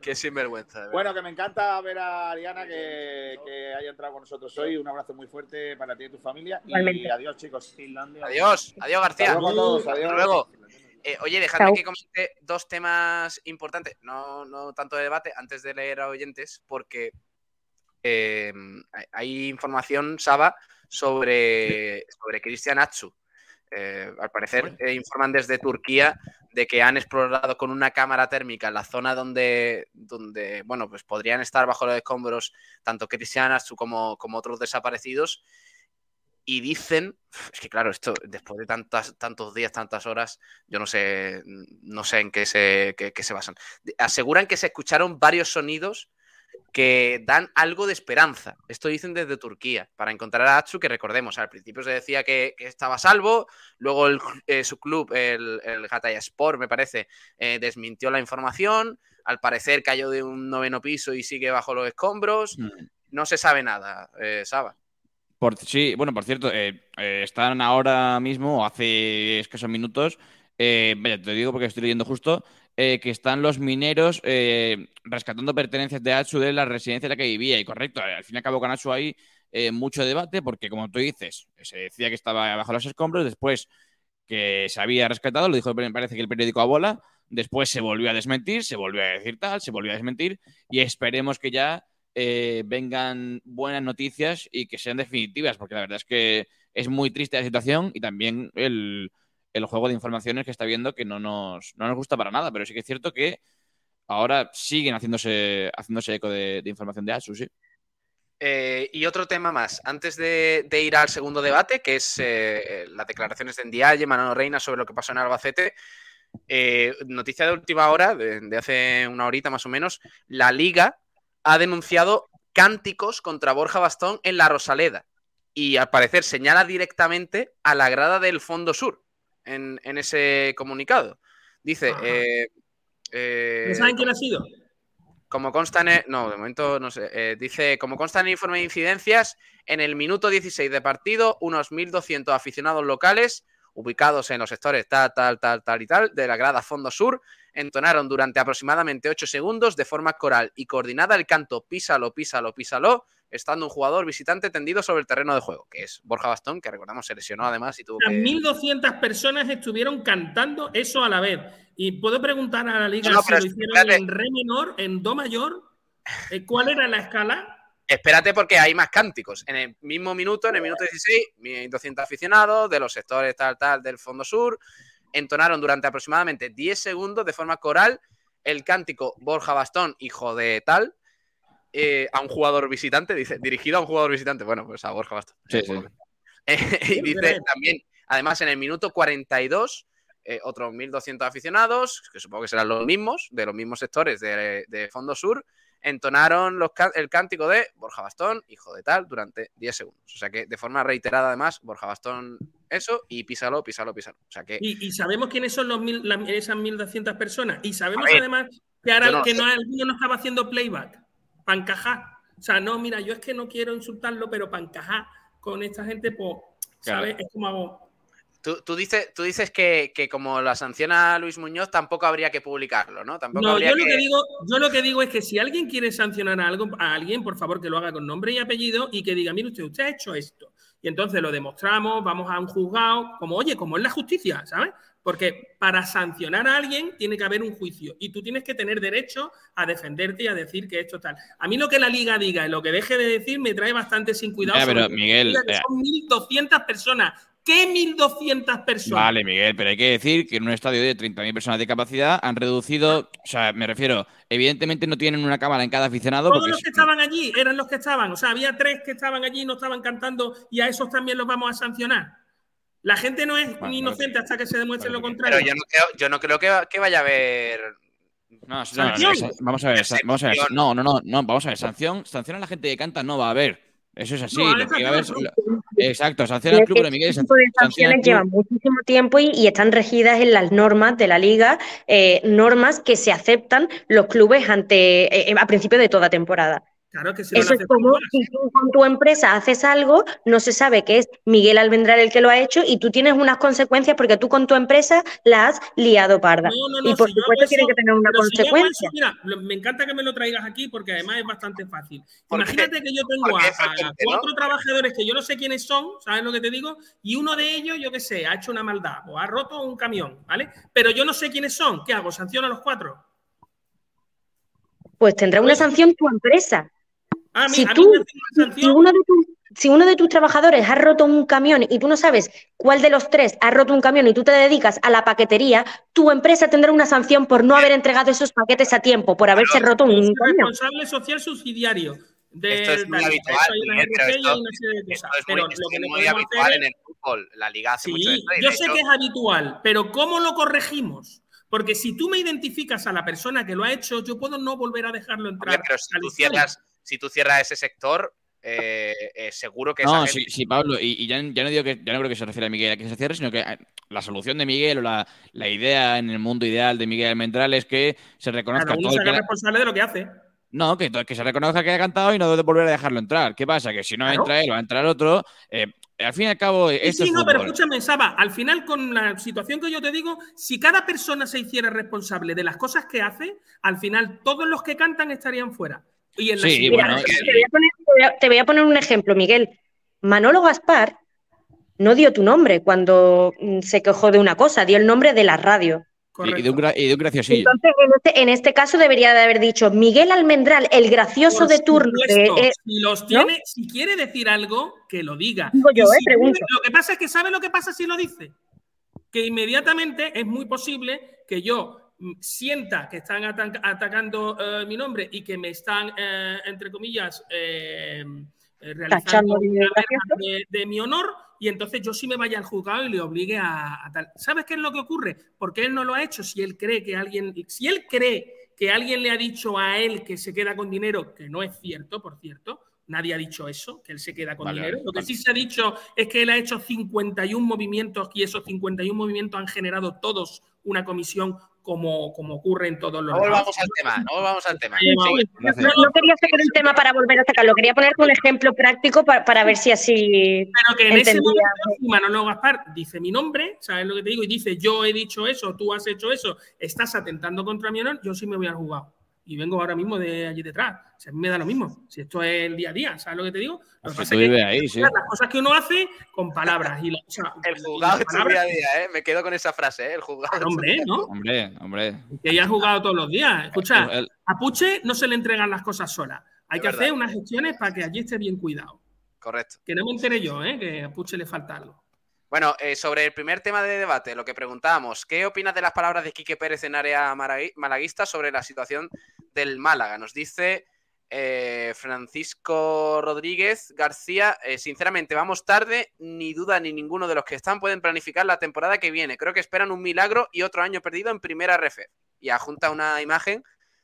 Qué sinvergüenza.
Bueno, que me encanta ver a Ariana que, que, haya entrado con nosotros hoy. Un abrazo muy fuerte para ti y tu familia. Y adiós, chicos.
Adiós, adiós, García.
Adiós a todos, adiós.
Hasta luego. Eh, oye, dejadme que comente dos temas importantes, no, no tanto de debate, antes de leer a oyentes, porque eh, hay información, Saba, sobre, sobre Cristian Atsu. Eh, al parecer informan desde Turquía de que han explorado con una cámara térmica la zona donde, donde bueno, pues podrían estar bajo los escombros tanto Cristian como, como otros desaparecidos y dicen, es que claro, esto después de tantas, tantos días, tantas horas, yo no sé, no sé en qué se, qué, se basan. Aseguran que se escucharon varios sonidos que dan algo de esperanza. Esto dicen desde Turquía, para encontrar a Atsu, que recordemos, al principio se decía que, estaba salvo, luego eh, su club, el, el Hatay Sport, me parece, eh, desmintió la información, al parecer cayó de un noveno piso y sigue bajo los escombros, mm. no se sabe nada, eh, Saba
sí, bueno, por cierto, eh, están ahora mismo, hace escasos minutos, eh, te digo porque estoy leyendo justo, que están los mineros rescatando pertenencias de Atsu de la residencia en la que vivía. Y correcto, al fin y al cabo con Atsu hay mucho debate porque, como tú dices, se decía que estaba bajo los escombros, después que se había rescatado, lo dijo, parece que el periódico a bola, después se volvió a desmentir, se volvió a decir tal, se volvió a desmentir y esperemos que ya eh, vengan buenas noticias y que sean definitivas, porque la verdad es que es muy triste la situación y también el, juego de informaciones que está viendo que no nos, no nos gusta para nada, pero sí que es cierto que ahora siguen haciéndose, haciéndose eco de, información de ASUS,
Eh, y otro tema más, antes de, ir al segundo debate, que es eh, las declaraciones de Ndiaye, Manolo Reina sobre lo que pasó en Albacete. Eh, noticia de última hora, de, hace una horita más o menos, la Liga ha denunciado cánticos contra Borja Bastón en la Rosaleda. Y al parecer señala directamente a la grada del Fondo Sur en, ese comunicado. Dice.
¿No saben quién ha sido?
Como consta en no, de momento no sé. Eh, dice, como consta en el informe de incidencias, en el minuto 16 de partido, unos 1.200 aficionados locales, ubicados en los sectores tal, tal, tal, tal y tal, de la grada Fondo Sur, entonaron durante aproximadamente 8 segundos de forma coral y coordinada el canto Písalo, písalo, písalo, estando un jugador visitante tendido sobre el terreno de juego, que es Borja Bastón, que recordamos se lesionó además y tuvo
que... 1.200 personas estuvieron cantando eso a la vez. Y puedo preguntar a la liga si lo hicieron en re menor, en do mayor. Eh, ¿Cuál era la escala?
Espérate porque hay más cánticos. En el mismo minuto, en el minuto 16, 1.200 aficionados de los sectores tal, tal del Fondo Sur entonaron durante aproximadamente 10 segundos de forma coral el cántico Borja Bastón, hijo de tal, eh, a un jugador visitante, dice, dirigido a un jugador visitante. Bueno, pues a Borja Bastón. Sí, sí. <laughs> y dice también, además, en el minuto 42 eh, otros 1.200 aficionados, que supongo que serán los mismos, de los mismos sectores de, Fondo Sur, entonaron el cántico de Borja Bastón, hijo de tal, durante 10 segundos. O sea que de forma reiterada, además, Borja Bastón eso y písalo, písalo, písalo. O sea que...
¿Y, sabemos quiénes son los mil, esas 1.200 personas. Y sabemos además que ahora no, que no, alguno no estaba haciendo playback para encajar. O sea, no, mira, yo es que no quiero insultarlo, pero para encajar con esta gente, pues, ¿sabes? Es como
Tú, dices, tú dices que, como la sanciona Luis Muñoz, tampoco habría que publicarlo, ¿no? Tampoco
no, yo, Lo que digo, yo lo que digo es que si alguien quiere sancionar a, algo, a alguien, por favor que lo haga con nombre y apellido y que diga, mire usted, usted ha hecho esto. Y entonces lo demostramos, vamos a un juzgado, como, oye, como es la justicia, ¿sabes? Porque para sancionar a alguien tiene que haber un juicio y tú tienes que tener derecho a defenderte y a decir que esto tal. A mí lo que la liga diga y lo que deje de decir me trae bastante sin cuidado.
pero Miguel.
Eh, son 1.200 personas ¿Qué 1.200 personas?
Vale, Miguel, pero hay que decir que en un estadio de 30.000 personas de capacidad han reducido, o sea, me refiero, evidentemente no tienen una cámara en cada aficionado.
Todos los que estaban allí eran los que estaban, o sea, había tres que estaban allí y no estaban cantando y a esos también los vamos a sancionar. La gente no es inocente hasta que se demuestre lo contrario.
Pero yo no creo, yo no creo que, vaya a haber
no, no, no, vamos a ver, vamos a ver, no, no, no, no, vamos a ver, sanción, sanción a la gente que canta no va a haber. Eso es así. exacto, sanciones al club, pero Miguel.
Este de sanciones llevan muchísimo tiempo y, están regidas en las normas de la liga, eh, normas que se aceptan los clubes ante eh, a principio de toda temporada. Claro que Eso es como si tú con tu empresa haces algo, no se sabe que es Miguel Almendral el que lo ha hecho y tú tienes unas consecuencias porque tú con tu empresa la has liado parda. y por supuesto tiene que tener una consecuencia.
mira, me encanta que me lo traigas aquí porque además es bastante fácil. Imagínate que yo tengo a, cuatro trabajadores que yo no sé quiénes son, ¿sabes lo que te digo? Y uno de ellos, yo qué sé, ha hecho una maldad o ha roto un camión, ¿vale? Pero yo no sé quiénes son. ¿Qué hago? ¿Sanciono a los cuatro?
Pues tendrá una sanción tu empresa si, tú, si, uno de tus trabajadores ha roto un camión y tú no sabes cuál de los tres ha roto un camión y tú te dedicas a la paquetería, tu empresa tendrá una sanción por no haber entregado esos paquetes a tiempo, por haberse roto un camión.
responsable social subsidiario.
esto es muy habitual, pero esto, es muy, habitual en el fútbol. La liga hace mucho esto.
Yo sé que es habitual, pero ¿cómo lo corregimos? Porque si tú me identificas a la persona que lo ha hecho, yo puedo no volver a dejarlo entrar.
pero si tú cierras, si tú cierras ese sector, eh, eh, seguro que
no, sí, sí, Pablo, y, ya, no digo que ya no creo que se refiere a Miguel a que se cierre, sino que eh, la solución de Miguel o la, idea en el mundo ideal de Miguel Almendral es que se reconozca
todo el responsable de lo que hace.
No, que, que se reconozca que ha cantado y no debe volver a dejarlo entrar. ¿Qué pasa? Que si no entra él o va a entrar otro, al fin y al cabo.
Sí, no, pero escúchame, Saba, al final, con la situación que yo te digo, si cada persona se hiciera responsable de las cosas que hace, al final todos los que cantan estarían fuera
te, voy a poner, un ejemplo, Miguel. Manolo Gaspar no dio tu nombre cuando mm, se quejó de una cosa, dio el nombre de la radio.
Y de, un, Entonces,
este, en este, caso debería de haber dicho Miguel Almendral, el gracioso de turno.
si los tiene, si quiere decir algo, que lo diga.
yo, eh,
lo que pasa es que sabe lo que pasa si lo dice. Que inmediatamente es muy posible que yo sienta que están atacando eh, mi nombre y que me están, eh, entre comillas, eh, realizando de, de, mi honor, y entonces yo sí me vaya al juzgado y le obligue a, a, tal. ¿Sabes qué es lo que ocurre? Porque él no lo ha hecho. Si él cree que alguien, si él cree que alguien le ha dicho a él que se queda con dinero, que no es cierto, por cierto, Nadie ha dicho eso, que él se queda con dinero. Lo que sí se ha dicho es que él ha hecho 51 movimientos y esos 51 movimientos han generado todos una comisión como, como ocurre en todos los.
No volvamos al tema, no volvamos al tema.
no, quería sacar el tema para volver a sacarlo, quería ponerte un ejemplo práctico para, para ver si así.
Pero que en ese momento Manolo Gaspar dice mi nombre, ¿sabes lo que te digo? Y dice yo he dicho eso, tú has hecho eso, estás atentando contra mi honor, yo sí me voy al juzgado y vengo ahora mismo de allí detrás. a mí me da lo mismo. Si esto es el día a día, ¿sabes lo que te digo? Lo que pasa es que
ahí, sí.
las cosas que uno hace con palabras. Y
el juzgado es tu día a día, ¿eh? Me quedo con esa frase, ¿eh? El juzgado.
Hombre, ¿no?
Hombre, hombre.
Que ya has jugado todos los días. Escucha, a Puche no se le entregan las cosas solas. Hay que hacer unas gestiones para que allí esté bien cuidado.
Correcto.
Que no me entere yo, ¿eh? Que a Puche le falta algo.
Bueno, eh, sobre el primer tema de debate, lo que preguntábamos, ¿qué opinas de las palabras de Quique Pérez en área malaguista sobre la situación del Málaga? Nos dice eh, Francisco Rodríguez García, eh, sinceramente, vamos tarde, ni duda ni ninguno de los que están pueden planificar la temporada que viene. Creo que esperan un milagro y otro año perdido en primera RF. Y adjunta una imagen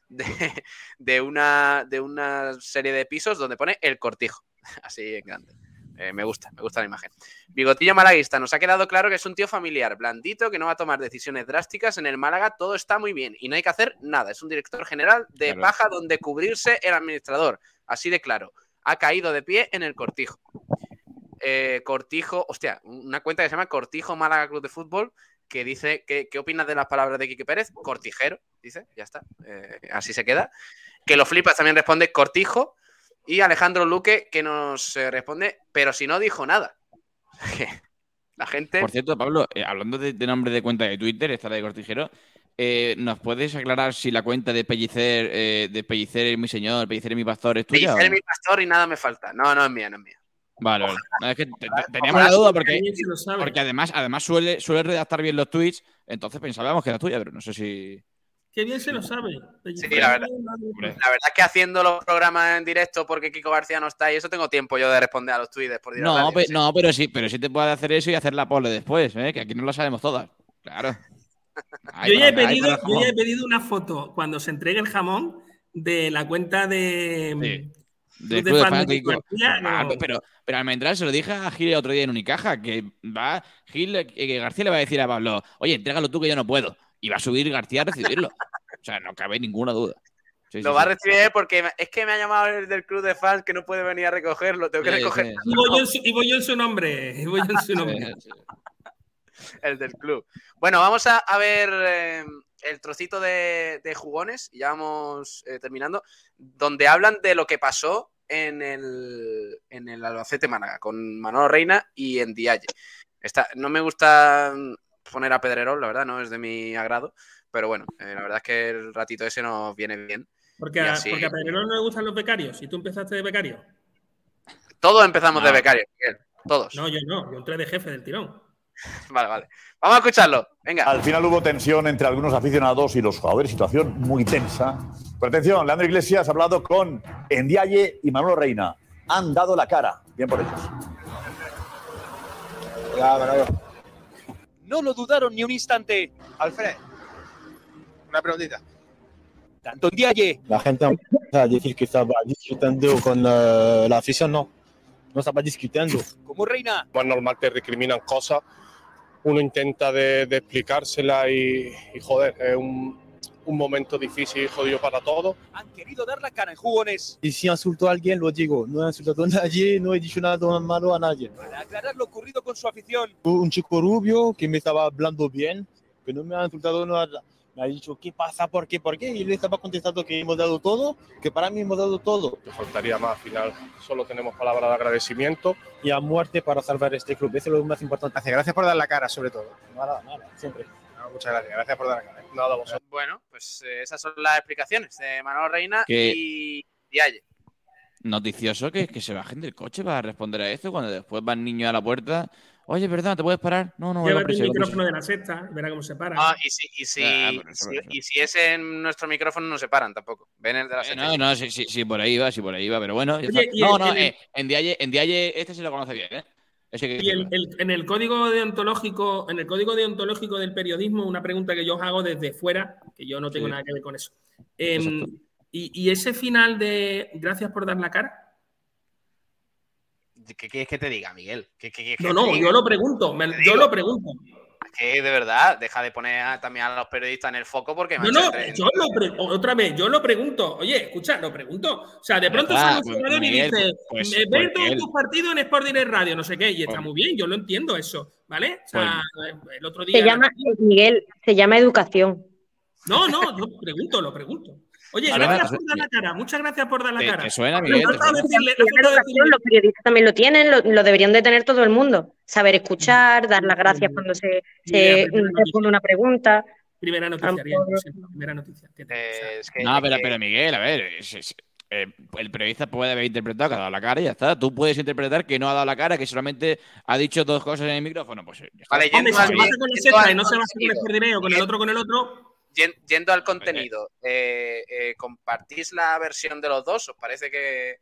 <laughs> de, una, de una serie de pisos donde pone el cortijo, <laughs> así en grande. Eh, me gusta, me gusta la imagen. Bigotillo Malaguista, nos ha quedado claro que es un tío familiar, blandito, que no va a tomar decisiones drásticas. En el Málaga todo está muy bien y no hay que hacer nada. Es un director general de baja donde cubrirse el administrador. Así de claro. Ha caído de pie en el cortijo. Eh, cortijo, hostia, una cuenta que se llama Cortijo Málaga Club de Fútbol, que dice, ¿qué, opinas de las palabras de Quique Pérez? Cortijero, dice, ya está, eh, así se queda. Que lo flipas también responde Cortijo, y Alejandro Luque que nos eh, responde, pero si no dijo nada. <laughs> La gente.
Por cierto, Pablo, eh, hablando de, nombre de cuenta de Twitter, esta de Cortijero, eh, ¿nos puedes aclarar si la cuenta de Pellicer, de Pellicer es mi señor, Pellicer es mi pastor es tuya?
Pellicer es mi pastor y nada me falta. No, no es mía, no es mía.
Vale, vale. es que teníamos la duda porque, porque además, además suele, suele redactar bien los tweets, entonces pensábamos que era tuya, pero no sé si.
Qué bien se lo sabe.
Sí, la verdad, es que haciendo los programas en directo porque Kiko García no está y eso tengo tiempo yo de responder a los tweets por
no, no, pero sí, pero sí te puede hacer eso y hacer la pole después, ¿eh? que aquí no lo sabemos todas. Claro. <laughs>
yo, ya he pedido, yo he pedido una foto cuando se entregue el jamón de la cuenta de.
De, de, pero, pero Almendral se lo dije a Gil el otro día en Unicaja, que va, Gil, eh, que García le va a decir a Pablo, oye, entrégalo tú que yo no puedo y va a subir García a recibirlo. o sea, no cabe ninguna duda.
lo va a recibir porque es que me ha llamado el del club de fans que no puede venir a recogerlo, tengo que recoger.
Y, voy yo en su, nombre. voy en su nombre.
el del club. Bueno, vamos a, ver eh, el trocito de, jugones, y ya vamos eh, terminando, donde hablan de lo que pasó en el, en el Albacete Málaga con Manolo Reina y en Dialle. no me gusta poner a Pedrerol, la verdad, no es de mi agrado. Pero bueno, eh, la verdad es que el ratito ese nos viene bien.
Porque, a, Pedrerol no le gustan los becarios. ¿Y tú empezaste de becario?
Todos empezamos de becario, Todos.
No, yo no. Yo entré de jefe del tirón. <laughs>
Vale, vale. Vamos a escucharlo. Venga.
Al final hubo tensión entre algunos aficionados y los jugadores. Situación muy tensa. Pero atención, Leandro Iglesias ha hablado con Endiaye y Manolo Reina. Han dado la cara. Bien por ellos.
Ya, no lo dudaron ni un instante. Alfred, una preguntita. Tanto Diaye.
La gente va a decir que estaba discutiendo con la, la afición, no. No estaba discutiendo.
Como reina.
Es normal que recriminan cosas. Uno intenta de, de explicársela y, y, joder, es un, un momento difícil y jodido para todos.
Han querido dar la cara en jugones.
Y si insultó a alguien, lo digo. No he insultado a nadie, no he dicho nada malo a nadie.
Para aclarar lo ocurrido con su afición.
Un chico rubio que me estaba hablando bien, que no me ha insultado nada. Me ha dicho, ¿qué pasa? ¿Por qué? ¿Por qué? Y le estaba contestando que hemos dado todo, que para mí hemos dado todo.
Te faltaría más, al final solo tenemos palabras de agradecimiento.
Y a muerte para salvar este club, eso es lo más importante.
Gracias por dar la cara, sobre todo.
Nada, nada, siempre
muchas gracias. Gracias por dar la
Nada, vosotros. Bueno, pues eh, esas son las explicaciones de Manuel Reina y, Dialle.
Noticioso que, que se bajen del coche para responder a eso cuando después van niños a la puerta. Oye, perdón, ¿te puedes parar? No, no,
Llévate el micrófono de la sexta, verá cómo se para.
Ah, y si, y si, ah, y si es en nuestro micrófono, no se paran tampoco. Ven el de la
eh,
sexta.
no, no, sí, sí, sí, por ahí va, sí, por ahí va, pero bueno. no, no, eh, en Dialle, en Dialle, este se lo conoce bien, ¿eh?
Y en el código deontológico, en el código deontológico del periodismo, una pregunta que yo os hago desde fuera, que yo no tengo nada que ver con eso. Em, y, ese final de gracias por dar la cara.
¿Qué quieres que te diga, Miguel?
no, no, yo lo pregunto, yo lo pregunto
que de verdad, deja de poner también a los periodistas en el foco porque...
No, no, yo lo otra vez, yo lo pregunto. Oye, escucha, lo pregunto. O sea, de pronto sale un pues, y dice, pues, eh, ve todos tus partidos en Sport Direct Radio, no sé qué, y está pues muy bien, yo lo entiendo eso, ¿vale? O sea, el otro día...
Se llama, Miguel, se llama educación.
No, no, yo pregunto, lo pregunto. Oye, gracias por dar la cara. Muchas gracias por dar la cara.
Te suena, Miguel.
Los periodistas también lo tienen, lo, deberían de tener todo el mundo. Saber escuchar, dar las gracias cuando se, se responde una pregunta.
Primera noticia, primera noticia.
no, pero, pero, Miguel, a ver, eh, el periodista puede haber interpretado que ha dado la cara y ya está. Tú puedes interpretar que no ha dado la cara, que solamente ha dicho dos cosas en el micrófono. Pues,
vale, yendo Hombre, si se con el Z y no se va a hacer con el con el otro con el otro,
yendo al contenido, eh, eh, ¿compartís la versión de los dos? ¿Os parece que,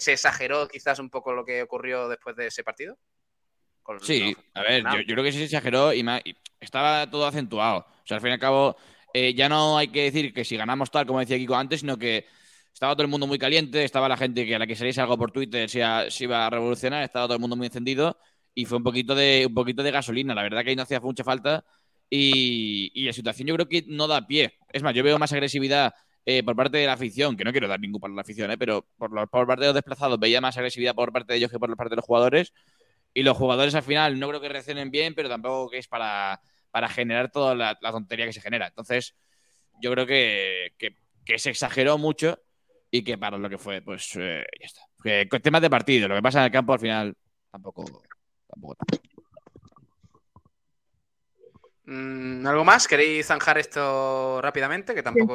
se exageró quizás un poco lo que ocurrió después de ese partido?
sí, a ver, yo, creo que sí se exageró y, estaba todo acentuado. O sea, al fin y al cabo, eh, ya no hay que decir que si ganamos tal, como decía Kiko antes, sino que estaba todo el mundo muy caliente, estaba la gente que a la que saliese algo por Twitter se, se iba a revolucionar, estaba todo el mundo muy encendido y fue un poquito de, un poquito de gasolina. La verdad que ahí no hacía mucha falta y, la situación yo creo que no da pie. Es más, yo veo más agresividad eh, por parte de la afición, que no quiero dar ningún para la afición, eh, pero por, los, por parte de los desplazados veía más agresividad por parte de ellos que por parte de los jugadores. Y los jugadores al final no creo que reaccionen bien, pero tampoco es para, para generar toda la, tontería que se genera. Entonces, yo creo que, que, se exageró mucho y que para lo que fue, pues eh, ya está. Que, temas de partido, lo que pasa en el campo al final tampoco. tampoco.
Mm, ¿Algo más? ¿Queréis zanjar esto rápidamente? Que tampoco.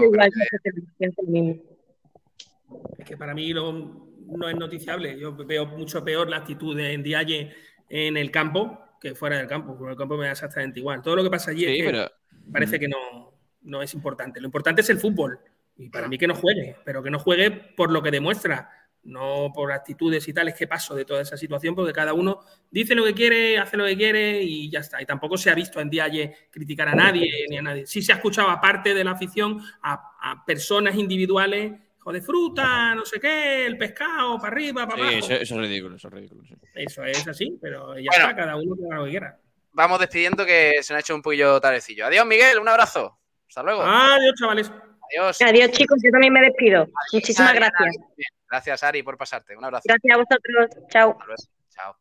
Es que para mí no es noticiable. Yo veo mucho peor la actitud de Ndiaye en el campo que fuera del campo. En el campo me da exactamente igual. Todo lo que pasa allí parece que no, no es importante. Lo importante es el fútbol. Y para mí que no juegue, pero que no juegue por lo que demuestra no por actitudes y tales que paso de toda esa situación, porque cada uno dice lo que quiere, hace lo que quiere y ya está. Y tampoco se ha visto en Dialle criticar a nadie ni a nadie. Sí se ha escuchado, aparte de la afición, a, personas individuales, hijo de fruta, no sé qué, el pescado, para arriba, para abajo.
Eso, eso, es ridículo, eso es ridículo.
Eso es así, pero ya está, cada uno haga lo que quiera.
Vamos despidiendo que se nos ha hecho un poquillo tardecillo. Adiós, Miguel, un abrazo. Hasta luego.
Adiós, chavales.
Adiós.
Adiós, chicos, yo también me despido. Muchísimas gracias.
Gracias, Ari, por pasarte. Un abrazo.
Gracias a vosotros. Chao.
Chao.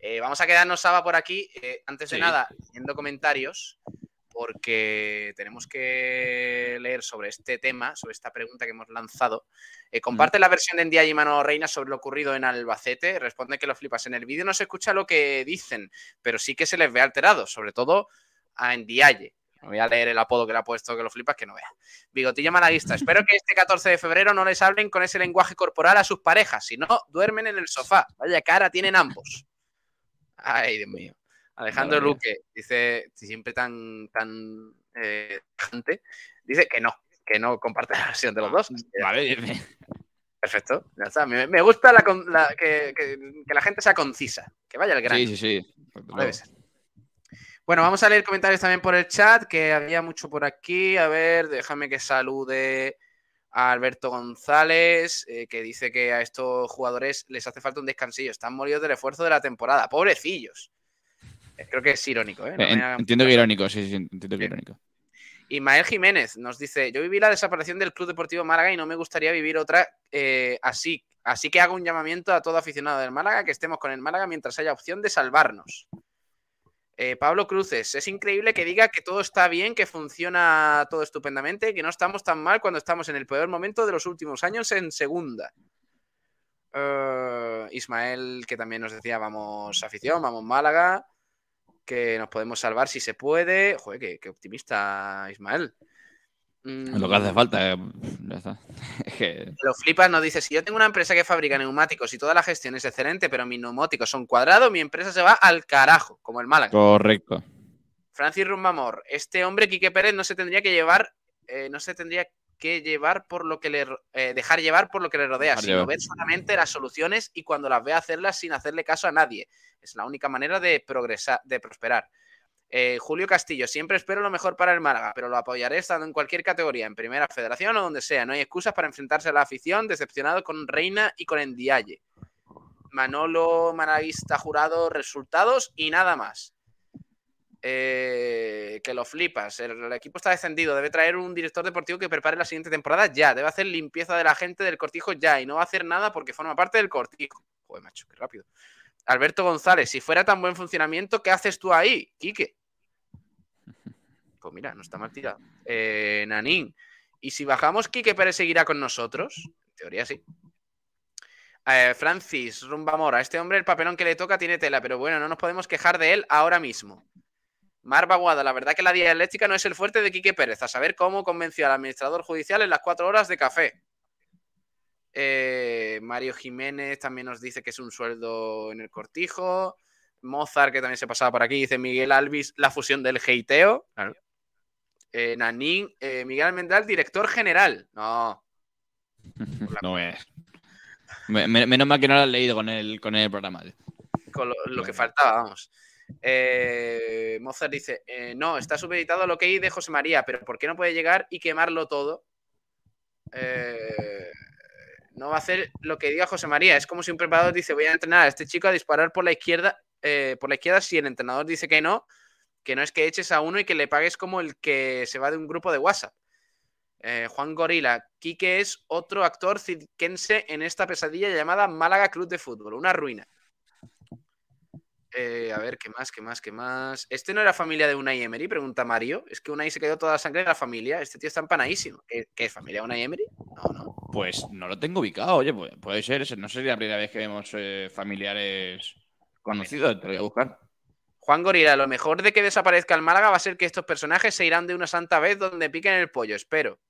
Eh, vamos a quedarnos, Saba, por aquí. Eh, antes de nada, viendo comentarios, porque tenemos que leer sobre este tema, sobre esta pregunta que hemos lanzado. Eh, comparte la versión de Endia y Mano Reina sobre lo ocurrido en Albacete. Responde que lo flipas. En el vídeo no se escucha lo que dicen, pero sí que se les ve alterados, sobre todo a Endiaye voy a leer el apodo que le ha puesto que lo flipas, que no vea. Bigotillo malaguista. Espero que este 14 de febrero no les hablen con ese lenguaje corporal a sus parejas, si no, duermen en el sofá. Vaya cara tienen ambos. Ay, Dios mío. Alejandro Luque dice, siempre tan, tan eh, dice que no, que no comparte la versión de los dos.
Vale,
Perfecto, ya está. Me, gusta que, la gente sea concisa, que vaya el gran.
Sí, sí, sí.
Debe ser. Bueno, vamos a leer comentarios también por el chat, que había mucho por aquí. A ver, déjame que salude a Alberto González, eh, que dice que a estos jugadores les hace falta un descansillo. Están molidos del esfuerzo de la temporada. Pobrecillos. Eh, creo que es irónico, ¿eh?
entiendo que irónico, sí, sí, entiendo que irónico.
Ismael Jiménez nos dice: Yo viví la desaparición del Club Deportivo Málaga y no me gustaría vivir otra así. Así que hago un llamamiento a todo aficionado del Málaga que estemos con el Málaga mientras haya opción de salvarnos. Eh, Pablo Cruces, es increíble que diga que todo está bien, que funciona todo estupendamente, que no estamos tan mal cuando estamos en el peor momento de los últimos años en segunda. Eh, Ismael, que también nos decía, vamos afición, vamos Málaga, que nos podemos salvar si se puede. Joder, qué, optimista Ismael.
Lo que hace falta, eh, ya está. <laughs> Es que-
Lo flipas, nos dice, si yo tengo una empresa que fabrica neumáticos y toda la gestión es excelente, pero mis neumáticos son cuadrados, mi empresa se va al carajo, como el Málaga.
Correcto.
Francis Rumbamor, este hombre, Quique Pérez, no se tendría que llevar, eh, no se tendría que llevar por lo que le eh, dejar llevar por lo que le rodea,
Dejar
sino
llevar.
ver solamente las soluciones y cuando las ve hacerlas sin hacerle caso a nadie. Es la única manera de progresar, de prosperar. Eh, Julio Castillo, siempre espero lo mejor para el Málaga, pero lo apoyaré estando en cualquier categoría, en primera federación o donde sea. No hay excusas para enfrentarse a la afición, decepcionado con Reina y con Endiaye. Manolo, Malaguista jurado, resultados y nada más. Eh, que lo flipas. El, el equipo está descendido. Debe traer un director deportivo que prepare la siguiente temporada ya. Debe hacer limpieza de la gente del cortijo ya. Y no va a hacer nada porque forma parte del cortijo. Joder, macho, qué rápido. Alberto González, si fuera tan buen funcionamiento, ¿qué haces tú ahí, Quique? Pues mira, no está mal tirado. Eh, Nanín, ¿y si bajamos, Quique Pérez seguirá con nosotros? En teoría sí. Eh, Francis Rumbamora, este hombre el papelón que le toca tiene tela, pero bueno, no nos podemos quejar de él ahora mismo. Mar Baguada, la verdad que la dialéctica no es el fuerte de Quique Pérez, a saber cómo convenció al administrador judicial en las cuatro horas de café. Eh, Mario Jiménez también nos dice que es un sueldo en el cortijo. Mozart, que también se pasaba por aquí, dice Miguel Alvis, la fusión del heiteo. Claro. Eh, Nanín, eh, Miguel Almendral, director general. No, <laughs>
No es. Me- me- menos mal que no lo has leído con el, con el programa.
con lo, lo que faltaba, vamos. Eh, Mozart dice, eh, no, está supeditado al ok de José María, pero ¿por qué no puede llegar y quemarlo todo? Eh, no va a hacer lo que diga José María. Es como si un preparador dice, voy a entrenar a este chico a disparar por la izquierda, por la izquierda si el entrenador dice que no, que no es que eches a uno y que le pagues como el que se va de un grupo de WhatsApp. Eh, Juan Gorila, Quique es otro actor cirquense en esta pesadilla llamada Málaga Club de Fútbol, una ruina. Eh, a ver, ¿qué más? ¿Qué más? ¿Qué más? ¿Este no era familia de Unai Emery? Pregunta Mario. Es que Unai se quedó toda la sangre de la familia. Este tío está empanadísimo. ¿Qué, qué es familia Unai Emery?
Pues no lo tengo ubicado, oye, puede ser, no sería la primera vez que vemos eh, familiares conocidos, te lo voy a buscar.
Juan Gorila, lo mejor de que desaparezca el Málaga va a ser que estos personajes se irán de una santa vez donde piquen el pollo, espero.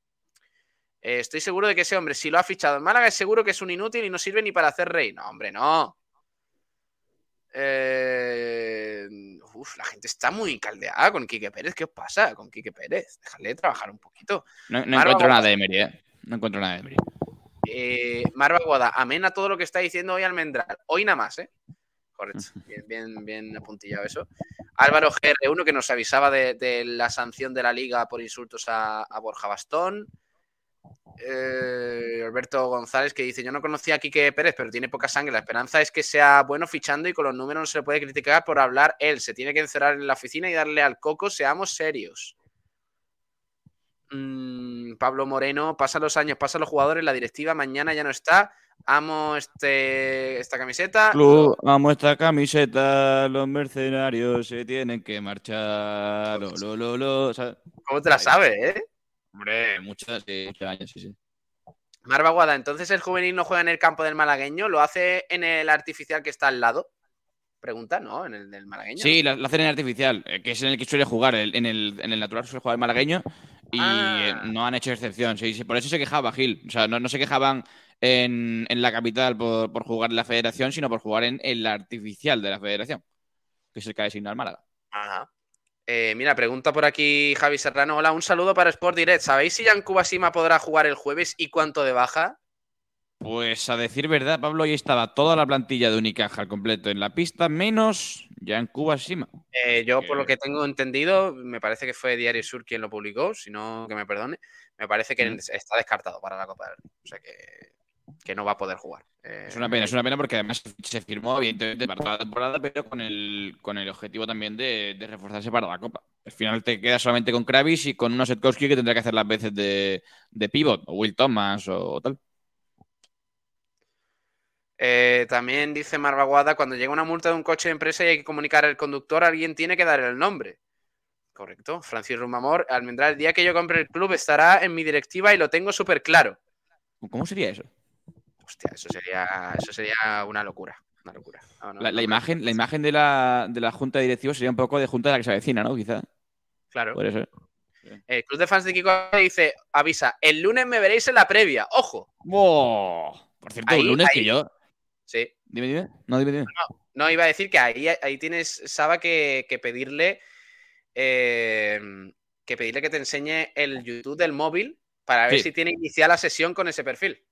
Eh, estoy seguro de que ese hombre, si lo ha fichado el Málaga, es seguro que es un inútil y no sirve ni para hacer rey. No, hombre, no. Eh, uf, la gente está muy caldeada con Quique Pérez. ¿Qué os pasa con Quique Pérez? Dejadle trabajar un poquito.
No, encuentro nada de Emery, ¿eh? No encuentro nada de Emery.
Eh, Marva Guada, amén a todo lo que está diciendo hoy Almendral. Hoy nada más, ¿eh? Correcto. Bien, bien, bien apuntillado eso. Álvaro GR1 que nos avisaba de, de la sanción de la liga por insultos a, a Borja Bastón. Eh, Alberto González que dice: Yo no conocía a Quique Pérez, pero tiene poca sangre. La esperanza es que sea bueno fichando y con los números no se le puede criticar por hablar él. Se tiene que encerrar en la oficina y darle al coco. Seamos serios. Mm, Pablo Moreno, pasa los años, pasa los jugadores, la directiva mañana ya no está. Amo este, esta camiseta.
Club, amo esta camiseta, los mercenarios se tienen que marchar. Lo, lo, lo, lo, ¿sabes?
¿Cómo te la sabes, eh?
Hombre, muchos, sí, muchos años, sí, sí.
Marva Guada, entonces el juvenil no juega en el campo del malagueño, lo hace en el artificial que está al lado. Pregunta, ¿no? En el del malagueño.
Sí, la hacen en artificial, eh, que es en el que suele jugar. el- en, el, en el natural suele jugar el malagueño y
Ah.
eh, no han hecho excepción. Sí, sí, por eso se quejaba Gil. O sea, no, no se quejaban en, en la capital por, por jugar en la federación, sino por jugar en el artificial de la federación, que es el que designa al Málaga.
Ajá. Eh, mira, pregunta por aquí Javi Serrano. Hola, un saludo para Sport Direct. ¿Sabéis si Jan Kubasima podrá jugar el jueves y cuánto de baja?
Pues a decir verdad, Pablo, ahí estaba toda la plantilla de Unicaja al completo en la pista, menos Jan Kubasima.
Eh, yo, por lo que tengo entendido, me parece que fue Diario Sur quien lo publicó, si no, que me perdone. Me parece que
Mm.
está descartado para la Copa del Rey. O sea que, que no va a poder jugar. Eh,
Es una pena, es una pena porque además se firmó, evidentemente, para toda la temporada, pero con el, con el objetivo también de, de reforzarse para la Copa. Al final te quedas solamente con Kravis y con una Setkowski que tendrá que hacer las veces de, de pivot, o Will Thomas o, tal.
Eh, también dice Marvaguada, cuando llega una multa de un coche de empresa y hay que comunicar al conductor, alguien tiene que dar el nombre. Correcto. Francis Rumamor, Almendral, el día que yo compre el club estará en mi directiva y lo tengo súper claro.
¿Cómo sería eso?
Hostia, eso sería, eso sería una locura. Una locura. No, no,
La,
no
la
me-
imagen, la imagen de la, de la junta directiva sería un poco de junta de la que se avecina, ¿no? Quizá.
Claro.
Ser.
El club de fans de Kiko dice, avisa, el lunes me veréis en la previa. ¡Ojo!
Por cierto, el lunes que yo.
Sí.
Dime, dime. No, dime, dime.
No, iba a decir que ahí, ahí tienes, Saba, que, pedirle. eh, que pedirle que te enseñe el YouTube del móvil para ver
Sí.
si tiene iniciada la sesión con ese perfil.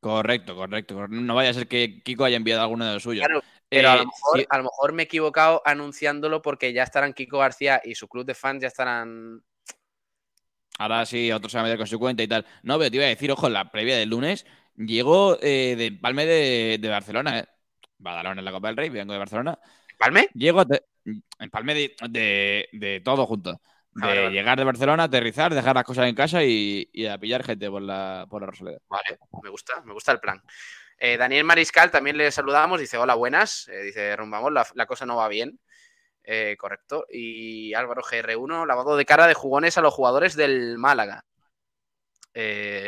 Correcto, correcto. correcto. No vaya a ser que Kiko haya enviado alguno de los suyos.
Claro, pero a, lo
Eh,
mejor,
sí,
a lo mejor me he equivocado anunciándolo porque ya estarán Kiko García y su club de fans ya estarán.
Ahora sí, otro se va a meter con su cuenta y tal. No, pero te iba a decir, ojo, en la previa del lunes llego eh, de Palme de, de Barcelona, ¿eh? Badalona en la Copa del Rey, vengo de Barcelona.
¿Palme?
Llego a te- en Palme de, de, de todo junto. De
Vale, vale.
llegar de Barcelona, aterrizar, dejar las cosas en casa y, y a pillar gente por la, por la Rosaleda.
Vale, me gusta, me gusta el plan. Eh, Daniel Mariscal también le saludamos, dice hola, buenas. Eh, dice Rumbamón, la, la cosa no va bien. Eh, correcto. Y Álvaro GR1, lavado de cara de jugones a los jugadores del Málaga.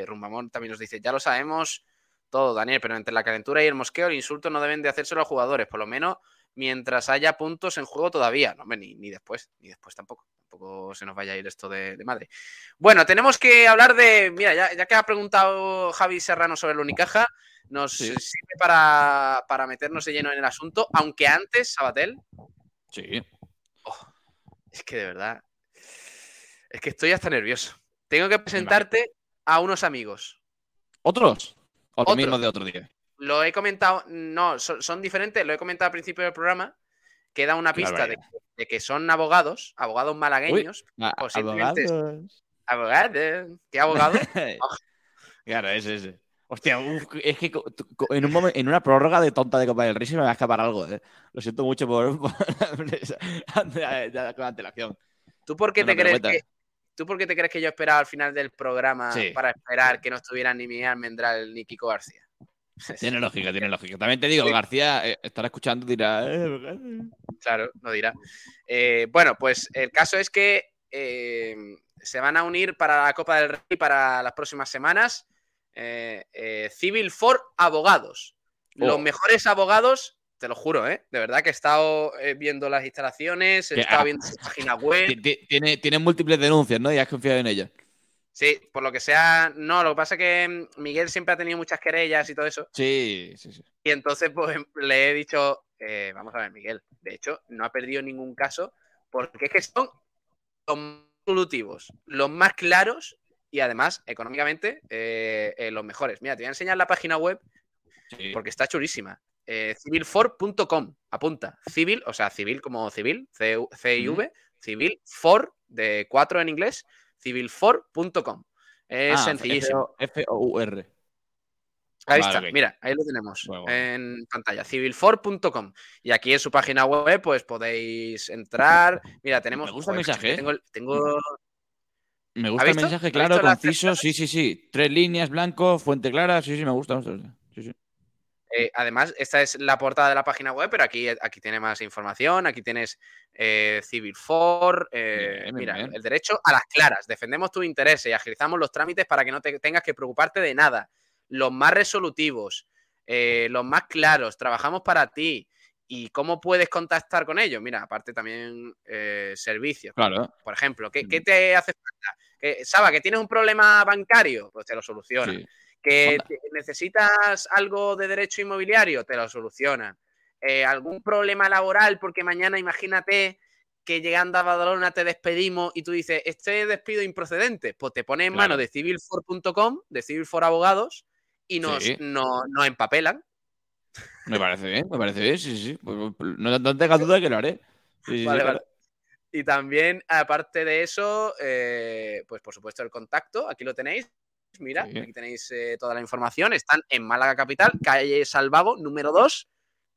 Rumbamón también nos dice, ya lo sabemos todo, Daniel, pero entre la calentura y el mosqueo, el insulto no deben de hacérselo a los jugadores, por lo menos mientras haya puntos en juego todavía. No, hombre, ni, ni después, ni después tampoco. Tampoco se nos vaya a ir esto de, de madre. Bueno, tenemos que hablar de. Mira, ya, ya que ha preguntado Javi Serrano sobre el Unicaja, nos sirve para, para meternos de lleno en el asunto, aunque antes, Sabatel,
Sí.
es que de verdad. Es que estoy hasta nervioso. Tengo que presentarte a unos amigos.
¿Otros? O lo
Otros.
mismo de otro día.
Lo he comentado, no, son, son diferentes, lo he comentado al principio del programa, que da una pista de, que son abogados, abogados malagueños. posiblemente-
abogados.
Abogados. ¿Qué abogado? <laughs>
Claro, ese, ese. Hostia, uf, es que en, un momen- en una prórroga de tonta de Copa del Rey se me va a escapar algo, ¿eh? Lo siento mucho por, <laughs> <laughs> con antelación.
¿Tú por qué
No,
te crees que ¿Tú por qué te crees que yo esperaba al final del programa
Sí.
para esperar que no estuvieran ni Miguel Almendral ni Kiko García?
Tiene lógica, tiene lógica. También te digo, García eh, estará escuchando y dirá. eh,
Claro, no dirá. Eh, bueno, pues el caso es que eh, se van a unir para la Copa del Rey para las próximas semanas. Civil for Abogados. Los
Oh.
mejores abogados, te lo juro, ¿eh? De verdad que he estado viendo las instalaciones, he estado
ah.
viendo su página web.
ti- ti- Tiene, tiene múltiples denuncias, ¿no? Y has confiado en ella.
Sí, por lo que sea, no, lo que pasa es que mm, Miguel siempre ha tenido muchas querellas y todo eso.
Sí, sí, sí.
Y entonces, pues <laughs> le he dicho, eh, vamos a ver, Miguel, de hecho, no ha perdido ningún caso, porque es que son los más solutivos, los más claros y además, económicamente, eh, eh, los mejores. Mira, te voy a enseñar la página web porque está chulísima. Eh, civilfor.com, apunta. Civil, o sea, civil como civil, C-I-V, civil for, de cuatro en inglés, civilfor.com. Es
Ah,
sencillísimo.
F-O-U-R.
Ahí
Vale,
está, mira, ahí lo tenemos
Bueno, bueno.
en pantalla, civilfor.com. Y aquí en su página web, pues podéis entrar. <laughs> Mira, tenemos.
Me gusta el mensaje, ¿eh?
Tengo, tengo-
Me
¿Ha
gusta el mensaje
¿Ha
claro, conciso. Sí, sí, sí. Tres líneas, blanco, fuente clara. Sí, sí, me gusta. me gusta. Sí, sí.
eh, además, esta es la portada de la página web, pero aquí, aquí tiene más información. Aquí tienes eh, Civilfor. eh,
Bien, bien,
mira,
bien.
el derecho a las claras. Defendemos tus intereses y agilizamos los trámites para que no te tengas que preocuparte de nada. Los más resolutivos, eh, los más claros. Trabajamos para ti. ¿Y cómo puedes contactar con ellos? Mira, aparte también eh, servicios.
Claro.
Por ejemplo, ¿qué, qué te hace falta? Que, Saba, que tienes un problema bancario, pues te lo soluciona.
Sí.
Que te- necesitas algo de derecho inmobiliario, te lo soluciona. Eh, algún problema laboral, porque mañana imagínate que llegando a Badalona te despedimos y tú dices, este despido improcedente, pues te pones en
Claro.
manos de civilfor.com, de Civil for Abogados, y nos,
Sí.
no- nos empapelan.
Me parece bien, me parece bien. Sí, sí. Pues, pues, No, no tengas duda que lo haré. Sí,
Vale,
sí,
vale. Y también, aparte de eso, eh, pues por supuesto el contacto, aquí lo tenéis. Mira,
Sí.
aquí tenéis eh, toda la información. Están en Málaga Capital, calle Salvago, número 2,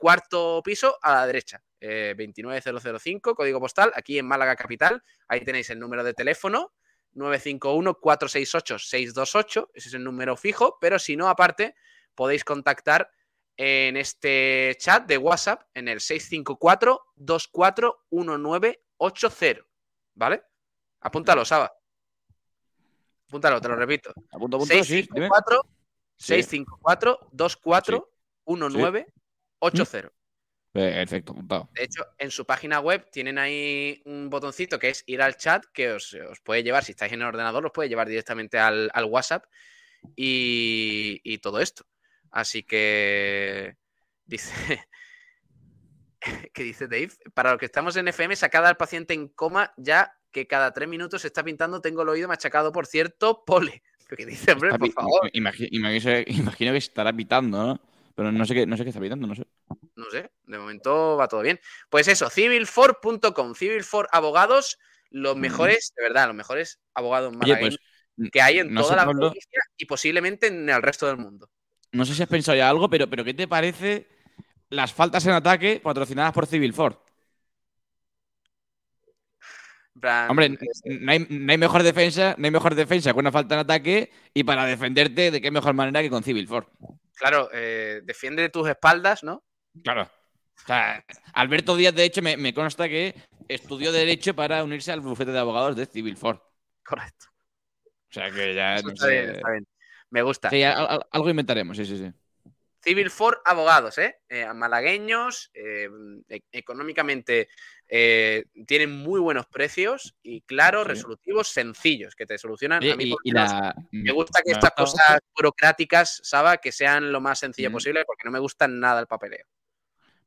cuarto piso a la derecha. eh, 29005, código postal, aquí en Málaga Capital. Ahí tenéis el número de teléfono, 951-468-628. Ese es el número fijo, pero si no, aparte, podéis contactar en este chat de WhatsApp en el 654-241980. ¿Vale? Apúntalo, Saba. Apúntalo, te lo repito.
Apunto, apunto, sí, dime.
654
Sí.
654 241980.
Perfecto, apuntado.
De hecho, en su página web tienen ahí un botoncito que es ir al chat que os, os puede llevar, si estáis en el ordenador, os puede llevar directamente al, al WhatsApp y, y todo esto. Así que dice, <laughs> que dice Dave, para los que estamos en FM, sacada al paciente en coma ya que cada tres minutos se está pintando, tengo el oído machacado, por cierto, pole. <laughs> Que dice, hombre,
Está
por favor.
imagi- imagino, imagino que estará pitando, ¿no? Pero no sé qué, no sé qué está pitando, no sé.
No sé, de momento va todo bien. Pues eso, civilfor.com, Civilfor Abogados, los mejores, de verdad, los mejores abogados
Oye,
malagueños
pues,
que hay en
no
toda la provincia y posiblemente en el resto del mundo.
No sé si has pensado ya algo, pero, pero ¿qué te parece las faltas en ataque patrocinadas por Civil Ford?
En plan,
Hombre, no hay, no hay mejor defensa, no hay mejor defensa con una falta en ataque y para defenderte de qué mejor manera que con Civil.
Claro, eh, defiende tus espaldas, ¿no?
Claro. O sea, Alberto Díaz, de hecho, me, me consta que estudió Derecho para unirse al bufete de abogados de Civil Ford.
Correcto.
O sea que ya. No
está bien, está bien. Me gusta.
Sí, al- al- algo inventaremos, sí, sí, sí.
Civil for abogados, ¿eh? Eh, malagueños, eh, e- económicamente eh, tienen muy buenos precios y claros, resolutivos, sencillos, que te solucionan. A mí,
y- la-
me gusta que estas cosas burocráticas, Saba, que sean lo más sencillas
Mm.
posible, porque no me gusta nada el papeleo.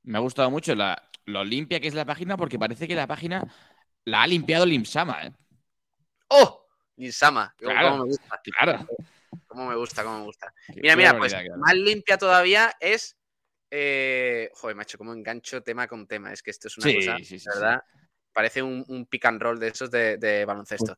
Me ha gustado mucho la, lo limpia que es la página porque parece que la página la ha limpiado el Imsama, ¿eh?
¡Oh! Linsama,
Claro,
me gusta.
claro.
Cómo me gusta, cómo me gusta. Mira, mira, pues más limpia todavía es. eh, Joder, macho, cómo engancho tema con tema. Es que esto es una
Sí,
cosa,
sí, sí,
de
sí.
verdad. Parece un, un pick and roll de esos de, de baloncesto.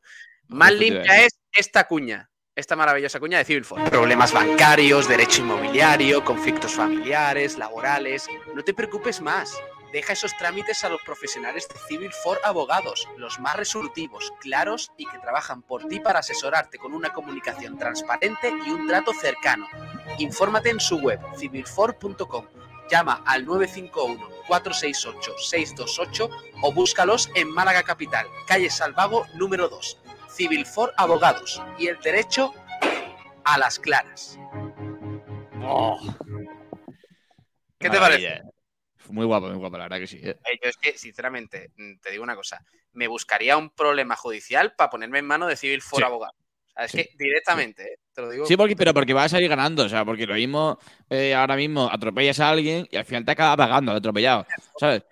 Más limpia es esta cuña. Esta maravillosa cuña de Civil Force. Problemas bancarios, derecho inmobiliario, conflictos familiares, laborales. No te preocupes más. Deja esos trámites a los profesionales de Civil for Abogados, los más resolutivos, claros y que trabajan por ti para asesorarte con una comunicación transparente y un trato cercano. Infórmate en su web, civilfor.com. Llama al 951-468-628 o búscalos en Málaga Capital, calle Salvago número 2. Civil for Abogados y el derecho a las claras. ¿Qué te parece?
Muy guapo, muy guapo, la verdad que sí. ¿eh?
Eh, Yo es que, sinceramente, mm, te digo una cosa. Me buscaría un problema judicial para ponerme en mano de Civil for
Sí.
Abogado. O sea, es
Sí.
que directamente, eh, te lo digo.
Sí, porque, pero porque vas a ir ganando, o sea, porque lo mismo eh, ahora mismo atropellas a alguien y al final te acaba pagando atropellado, <laughs> ¿sabes?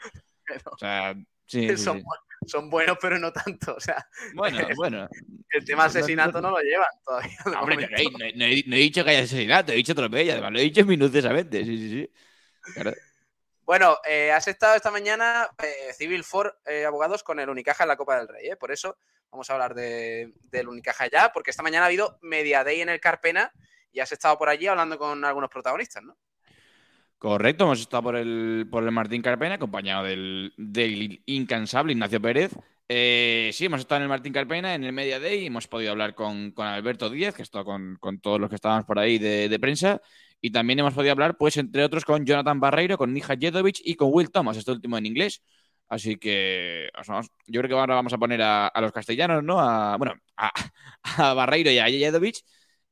O sea, sí,
son, son buenos, pero no tanto. O sea,
Bueno, <laughs> bueno.
el tema asesinato no lo llevan todavía. de
Hombre, no, no no he, no he dicho que haya asesinato, he dicho atropella, además lo he dicho minuciosamente, sí, sí, sí. Claro.
Bueno, eh, has estado esta mañana eh, Civil for eh, Abogados con el Unicaja en la Copa del Rey. Por eso vamos a hablar de- del Unicaja ya, porque esta mañana ha habido Media Day en el Carpena y has estado por allí hablando con algunos protagonistas, ¿no?
Correcto, hemos estado por el, por el Martín Carpena, acompañado del, del incansable Ignacio Pérez. Sí, hemos estado en el Martín Carpena, en el Media Day, y hemos podido hablar con, con Alberto Díez, que estado con, con todos los que estábamos por ahí de prensa, y también hemos podido hablar, pues, entre otros, con Jonathan Barreiro, con Nija Jedovic y con Will Thomas, este último en inglés. Así que yo creo que ahora vamos a poner a, los castellanos, ¿no? A, bueno, <laughs> a, Barreiro y a Jedovic,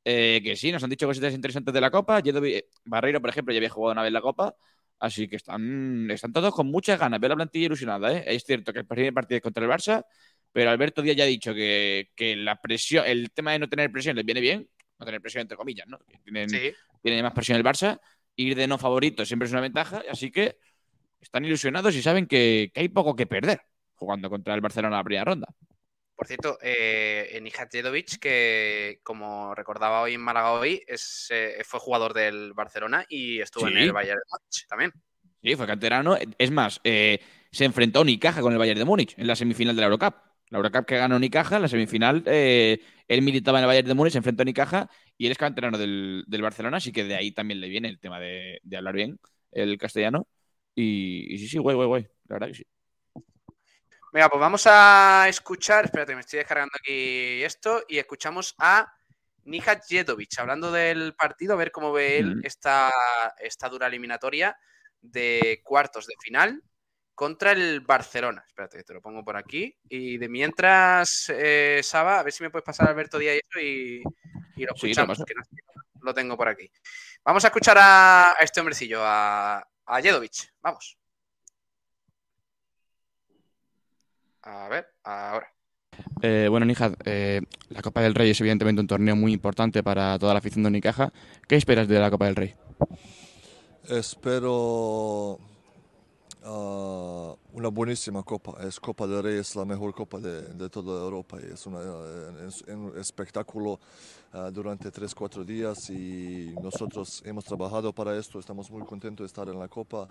eh, que sí, nos han dicho cositas interesantes de la Copa. Eh, Barreiro, por ejemplo, ya había jugado una vez la Copa, así que están, están todos con muchas ganas. Veo la plantilla ilusionada, ¿eh? Es cierto que el primer partido es contra el Barça, pero Alberto Díaz ya ha dicho que, que la presión, el tema de no tener presión les viene bien, no tener presión entre comillas, ¿no? Tienen,
Sí.
tiene más presión el Barça, ir de no favorito siempre es una ventaja, así que están ilusionados y saben que, que hay poco que perder jugando contra el Barcelona en la primera ronda.
Por cierto, eh, Nijat Jedovic, que como recordaba hoy en Málaga hoy, es, eh, fue jugador del Barcelona y estuvo en el Bayern de Múnich también.
Sí, fue canterano. Es más, eh, se enfrentó a Unicaja con el Bayern de Múnich en la semifinal de la Eurocup. La Eurocup que ganó Unicaja, en la semifinal, eh, él militaba en el Bayern de Múnich, se enfrentó a Unicaja y él es canterano del, del Barcelona, así que de ahí también le viene el tema de, de hablar bien el castellano. Y, y sí, sí, guay, guay, guay. La verdad que sí.
Venga, pues vamos a escuchar, espérate, me estoy descargando aquí esto, y escuchamos a Nijat Jedovic hablando del partido, a ver cómo ve él esta, esta dura eliminatoria de cuartos de final contra el Barcelona. Espérate, te lo pongo por aquí. Y de mientras, eh, Saba, a ver si me puedes pasar Alberto Díaz y, lo escuchamos, sí, lo tengo por aquí. Vamos a escuchar a, este hombrecillo, a, a Jedovic. Vamos. A ver, ahora.
Eh, bueno, Nijad, eh, la Copa del Rey es evidentemente un torneo muy importante para toda la afición de Unicaja. ¿Qué esperas de la Copa del Rey?
Espero ah, una buenísima copa. Es Copa del Rey, es la mejor copa de, toda Europa. Es, un espectáculo ah, durante 3-4 días y nosotros hemos trabajado para esto. Estamos muy contentos de estar en la copa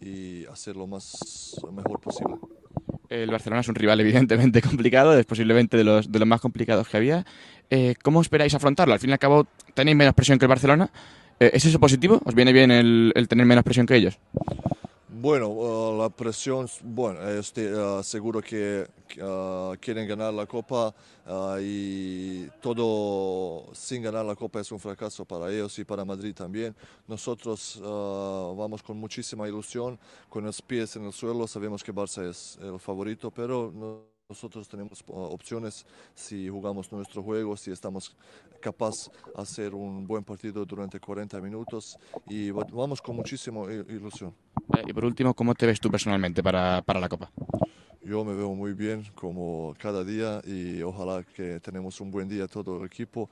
y hacer lo más mejor posible.
El Barcelona es un rival evidentemente <laughs> complicado, es posiblemente de los, de los más complicados que había. Eh, ¿Cómo esperáis afrontarlo? Al fin y al cabo, tenéis menos presión que el Barcelona. Eh, ¿Es eso positivo? ¿Os viene bien el, tener menos presión que ellos?
Bueno, uh, la presión, bueno, estoy uh, seguro que uh, quieren ganar la Copa y todo sin ganar la Copa es un fracaso para ellos y para Madrid también. Nosotros vamos con muchísima ilusión, con los pies en el suelo, sabemos que Barça es el favorito, pero... No nosotros tenemos uh, opciones si jugamos nuestro juego, si estamos capaces de hacer un buen partido durante 40 minutos y vamos con muchísima ilusión.
Eh, y por último, ¿cómo te ves tú personalmente para, para la Copa?
Yo me veo muy bien como cada día y ojalá que tenemos un buen día todo el equipo,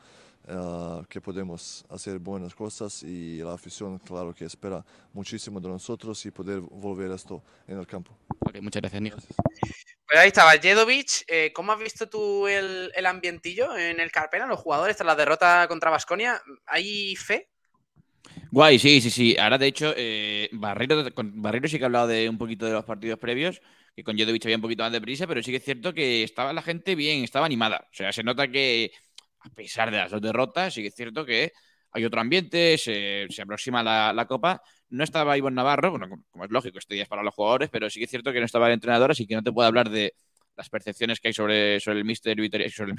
uh, que podemos hacer buenas cosas y la afición claro que espera muchísimo de nosotros y poder volver esto en el campo.
muchas gracias, Nico.
Pues ahí estaba, Jedovic. Eh, ¿Cómo has visto tú el, ambientillo en el Carpena? Los jugadores tras la derrota contra Vasconia, ¿hay fe?
Guay, sí, sí, sí. Ahora, de hecho, eh, Barrero, con sí que ha hablado de un poquito de los partidos previos, que con Jedovic había un poquito más de prisa, pero sí que es cierto que estaba la gente bien, estaba animada. O sea, se nota que, a pesar de las dos derrotas, sí que es cierto que hay otro ambiente, se, aproxima la, Copa. No estaba Ivonne Navarro, bueno, como es lógico, este día es para los jugadores, pero sí que es cierto que no estaba el entrenador, así que no te puedo hablar de las percepciones que hay sobre, sobre el mister sobre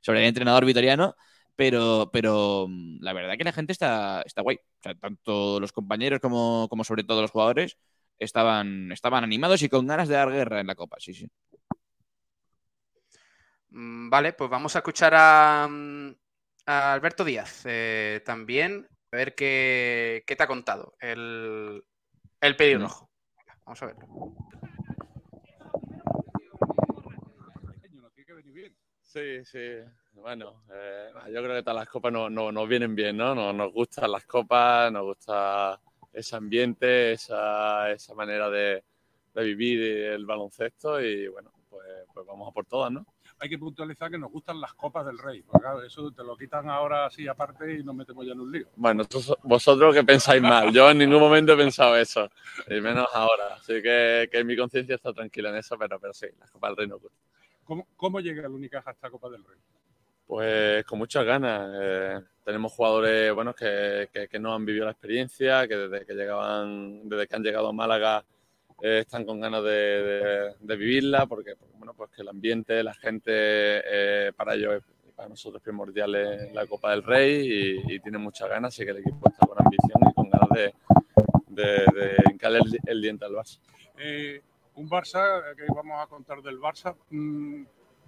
sobre el entrenador vitoriano, pero, pero mm, la verdad que la gente está, está guay. O sea, tanto los compañeros como, como sobre todo los jugadores estaban, estaban animados y con ganas de dar guerra en la Copa, sí, sí.
Mm, vale, pues vamos a escuchar a, mm, Alberto Díaz, eh, también, a ver qué, te ha contado el, el pelirrojo. Vamos a verlo.
Sí, sí. Bueno, eh, yo creo que todas las copas no, nos vienen bien, ¿no? Nos, gustan las copas, nos gusta ese ambiente, esa, esa manera de, de, vivir el baloncesto y bueno, pues, pues vamos a por todas, ¿no?
hay que puntualizar que nos gustan las copas del rey. Porque, eso te lo quitan ahora así aparte y nos metemos ya en un lío.
Bueno, vosotros que pensáis mal. Yo en ningún momento he pensado eso. Y menos ahora. Así que, que mi conciencia está tranquila en eso, pero, pero sí, las copas del rey nos gustan.
¿Cómo, cómo llega el Unicaja a esta Copa del Rey?
Pues con muchas ganas. Eh, tenemos jugadores buenos que, que, no han vivido la experiencia, que desde que llegaban, desde que han llegado a Málaga eh, están con ganas de, vivirla, porque, bueno, pues que el ambiente, la gente, eh, para ellos para nosotros primordial es la Copa del Rey y, tiene muchas ganas, así que el equipo está con ambición y con ganas de, de, el, diente al Barça.
Un Barça, que vamos a contar del Barça, mm,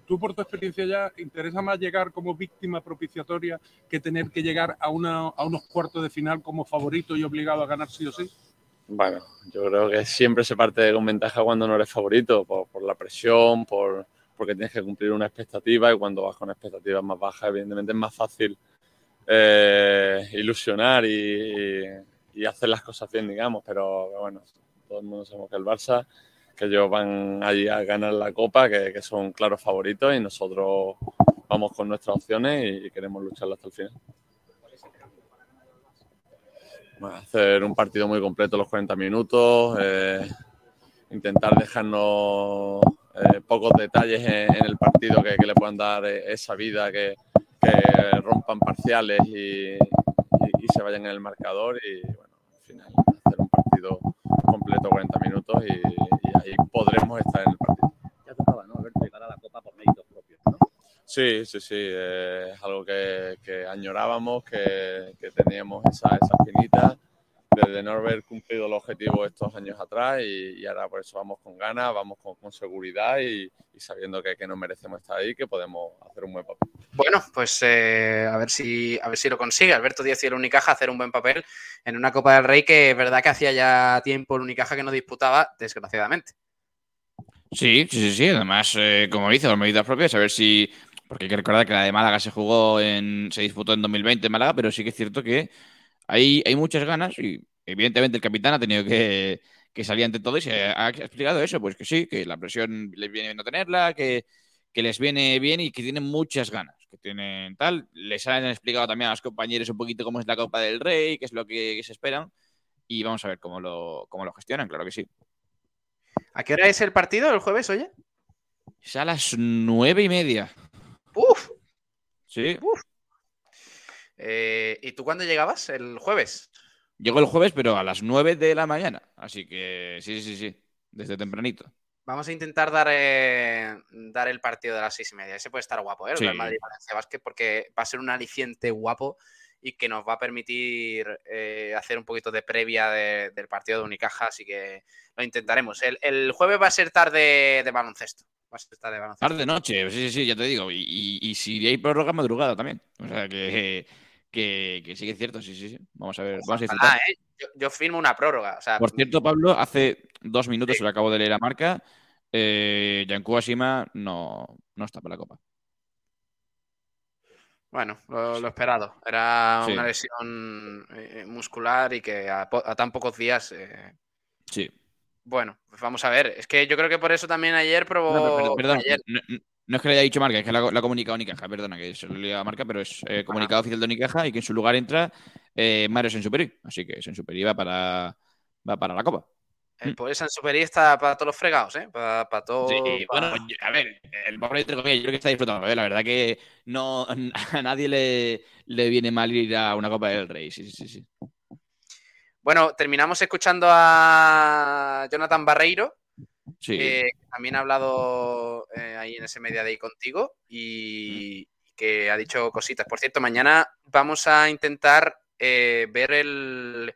tú por tu experiencia ya, ¿interesa más llegar como víctima propiciatoria que tener que llegar a, unos cuartos de final como favorito y obligado a ganar sí o sí?
Bueno, yo creo que siempre se parte con ventaja cuando no eres favorito, por, la presión, por, porque tienes que cumplir una expectativa y cuando vas con expectativas más bajas, evidentemente es más fácil eh, ilusionar y, hacer las cosas bien, digamos, pero bueno, todo el mundo sabemos que el Barça, que ellos van allí a ganar la Copa, que, que son claros favoritos y nosotros vamos con nuestras opciones y queremos lucharlo hasta el final. Hacer un partido muy completo los 40 minutos, eh, intentar dejarnos eh, pocos detalles en, el partido que, le puedan dar eh, esa vida, que, rompan parciales y, se vayan en el marcador y bueno, al final partido completo 40 minutos y, ahí podremos estar en el partido.
Ya tocaba, ¿no? Haber llegar a la Copa por méritos propios, ¿no?
Sí, sí, sí, es algo que, añorábamos, que, teníamos esa, esa espinita de no haber cumplido el objetivo estos años atrás y, ahora por eso vamos con ganas, vamos con, seguridad y, sabiendo que, que nos merecemos estar ahí, que podemos hacer un buen papel.
Bueno, pues eh, a, ver si, a ver si lo consigue. Alberto Díaz y el Unicaja hacer un buen papel en una Copa del Rey que es verdad que hacía ya tiempo el Unicaja que no disputaba, desgraciadamente.
Sí, sí, sí, sí. Además, eh, como dice, con medidas propias, a ver si. Porque hay que recordar que la de Málaga se jugó en. se disputó en 2020 en Málaga, pero sí que es cierto que hay, hay muchas ganas y evidentemente el capitán ha tenido que, que salir ante todo y se ha explicado eso, pues que sí, que la presión les viene bien no tenerla, que, que les viene bien y que tienen muchas ganas, que tienen tal. Les han explicado también a los compañeros un poquito cómo es la Copa del Rey, qué es lo que, se esperan y vamos a ver cómo lo, cómo lo gestionan, claro que sí.
¿A qué hora es el partido el jueves, oye?
Es a las nueve y media.
¡Uf!
Sí.
Uf. Eh, ¿Y tú cuándo llegabas? ¿El jueves?
Llego el jueves, pero a las nueve de la mañana. Así que sí, sí, sí. Desde tempranito.
Vamos a intentar dar, eh, dar el partido de las seis y media. Ese puede estar guapo, ¿eh? El Madrid-Valencia Basket, porque va a ser un aliciente guapo y que nos va a permitir eh, hacer un poquito de previa del partido de Unicaja, así que lo intentaremos. El, jueves va a ser tarde de baloncesto. Va a ser tarde de baloncesto.
Tarde noche, sí, sí, sí, ya te digo. Y, y, si hay prórroga, madrugada también. O sea que, que, sí que es cierto, sí, sí, sí. Vamos a ver, vamos a disfrutar.
¿eh? yo, firmo una prórroga.
Por cierto, Pablo, hace dos minutos se lo acabo de leer a marca. Eh, Yanku Ashima no, no está para la copa.
Bueno, lo, esperado. Era una lesión eh, muscular y que a, tan pocos días. Eh,
sí.
Bueno, pues vamos a ver. Es que yo creo que por eso también ayer probó.
perdón, No, es que le haya dicho Marca, es que la, ha comunicado Unicaja, perdona, que se lo leía a Marca, pero es eh, comunicado oficial de Unicaja y que en su lugar entra Mario Sensuperi. Así que Sensuperi va para, va para la Copa.
El mm. poder San Superi está para todos los fregados, ¿eh? Para, para todo.
Sí, bueno, a ver, el pobre entre comillas, yo creo que está disfrutando. ¿eh? La verdad que no, <laughs> a nadie le, le, viene mal ir a una Copa del Rey. Sí, sí, sí.
Bueno, terminamos escuchando a Jonathan Barreiro.
Sí.
Que también ha hablado eh, ahí en ese Media Day contigo y que ha dicho cositas. Por cierto, mañana vamos a intentar eh, ver el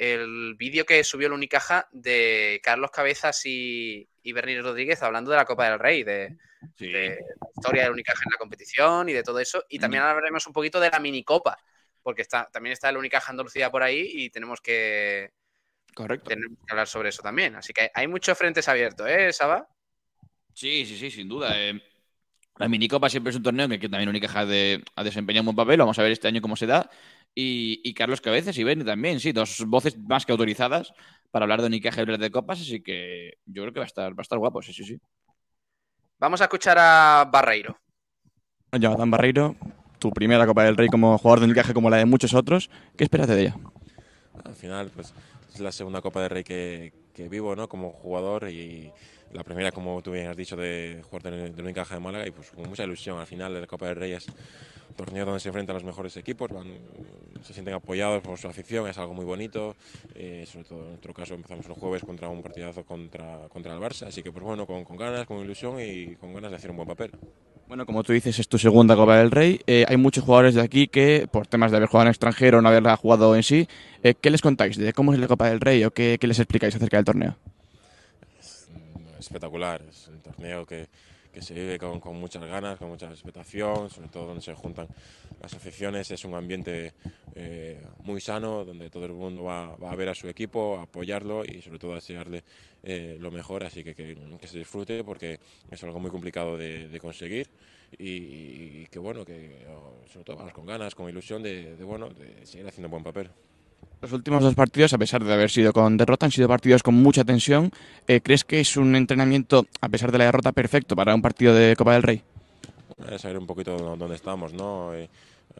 el vídeo que subió el Unicaja de Carlos Cabezas y, y Bernie Rodríguez hablando de la Copa del Rey, de, la historia del Unicaja en la competición y de todo eso. Y también hablaremos un poquito de la minicopa, porque está, también está el Unicaja Andalucía por ahí y tenemos que,
Correcto.
Tenemos que hablar sobre eso también. Así que hay muchos frentes abiertos, ¿eh, Saba?
Sí, sí, sí, sin duda. Eh. la minicopa siempre es un torneo en el que también Unicaja de, ha desempeñado un buen papel. Vamos a ver este año cómo se da y, Carlos Cabezas y Benny también, sí, dos voces más que autorizadas para hablar de Unicaja y de copas, así que yo creo que va a estar, va a estar guapo, sí, sí, sí.
Vamos a escuchar a Barreiro.
Jonathan Barreiro, tu primera Copa del Rey como jugador de Unicaja como la de muchos otros, ¿qué esperas de ella?
Al final, pues es la segunda Copa del Rey que, que vivo, ¿no? Como jugador y la primera, como tú bien has dicho, de jugar de, de Unicaja de Málaga y pues con mucha ilusión. Al final, la Copa del Rey es torneo donde se enfrentan los mejores equipos, se sienten apoyados por su afición, es algo muy bonito. Eh, sobre todo en nuestro caso empezamos el jueves contra un partidazo contra, contra el Barça, así que pues bueno, con, ganas, con ilusión y con ganas de hacer un buen papel.
Bueno, como tú dices, es tu segunda Copa del Rey. Eh, hay muchos jugadores de aquí que, por temas de haber jugado en extranjero no haberla jugado en sí, eh, ¿qué les contáis de cómo es la Copa del Rey o qué, qué les explicáis acerca del torneo?
espectacular, es un torneo que que se vive con, con, muchas ganas, con mucha expectación, sobre todo donde se juntan las aficiones. Es un ambiente eh, muy sano, donde todo el mundo va, a ver a su equipo, a apoyarlo y sobre todo a desearle eh, lo mejor. Así que, que, se disfrute porque es algo muy complicado de, conseguir y, y, que bueno, que sobre todo vamos con ganas, con ilusión de, de bueno, de seguir haciendo buen papel.
Los últimos dos partidos, a pesar de haber sido con derrota, han sido partidos con mucha tensión. Eh, ¿Crees que es un entrenamiento, a pesar de la derrota, perfecto para un partido de Copa del Rey?
Es saber un poquito dónde estamos, ¿no? Eh,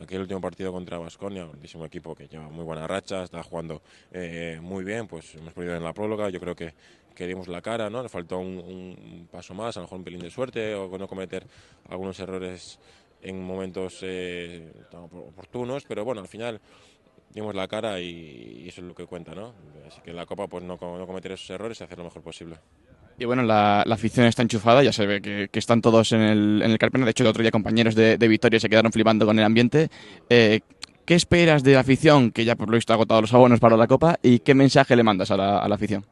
aquí el último partido contra Vasconia, un equipo que lleva muy buena racha, está jugando eh, muy bien, pues hemos perdido en la próloga, yo creo que, queríamos la cara, ¿no? Le faltó un, un, paso más, a lo mejor un pelín de suerte o no cometer algunos errores en momentos eh, oportunos, pero bueno, al final dimos la cara y, eso es lo que cuenta, ¿no? Así que en la Copa pues no, no cometer esos errores y hacer lo mejor posible.
Y bueno, la, afición está enchufada, ya se ve que, están todos en el, en el Carpena. De hecho, el otro día compañeros de, de Victoria se quedaron flipando con el ambiente. Eh, ¿Qué esperas de la afición, que ya por lo visto ha agotado los abonos para la Copa, y qué mensaje le mandas a la, a la afición?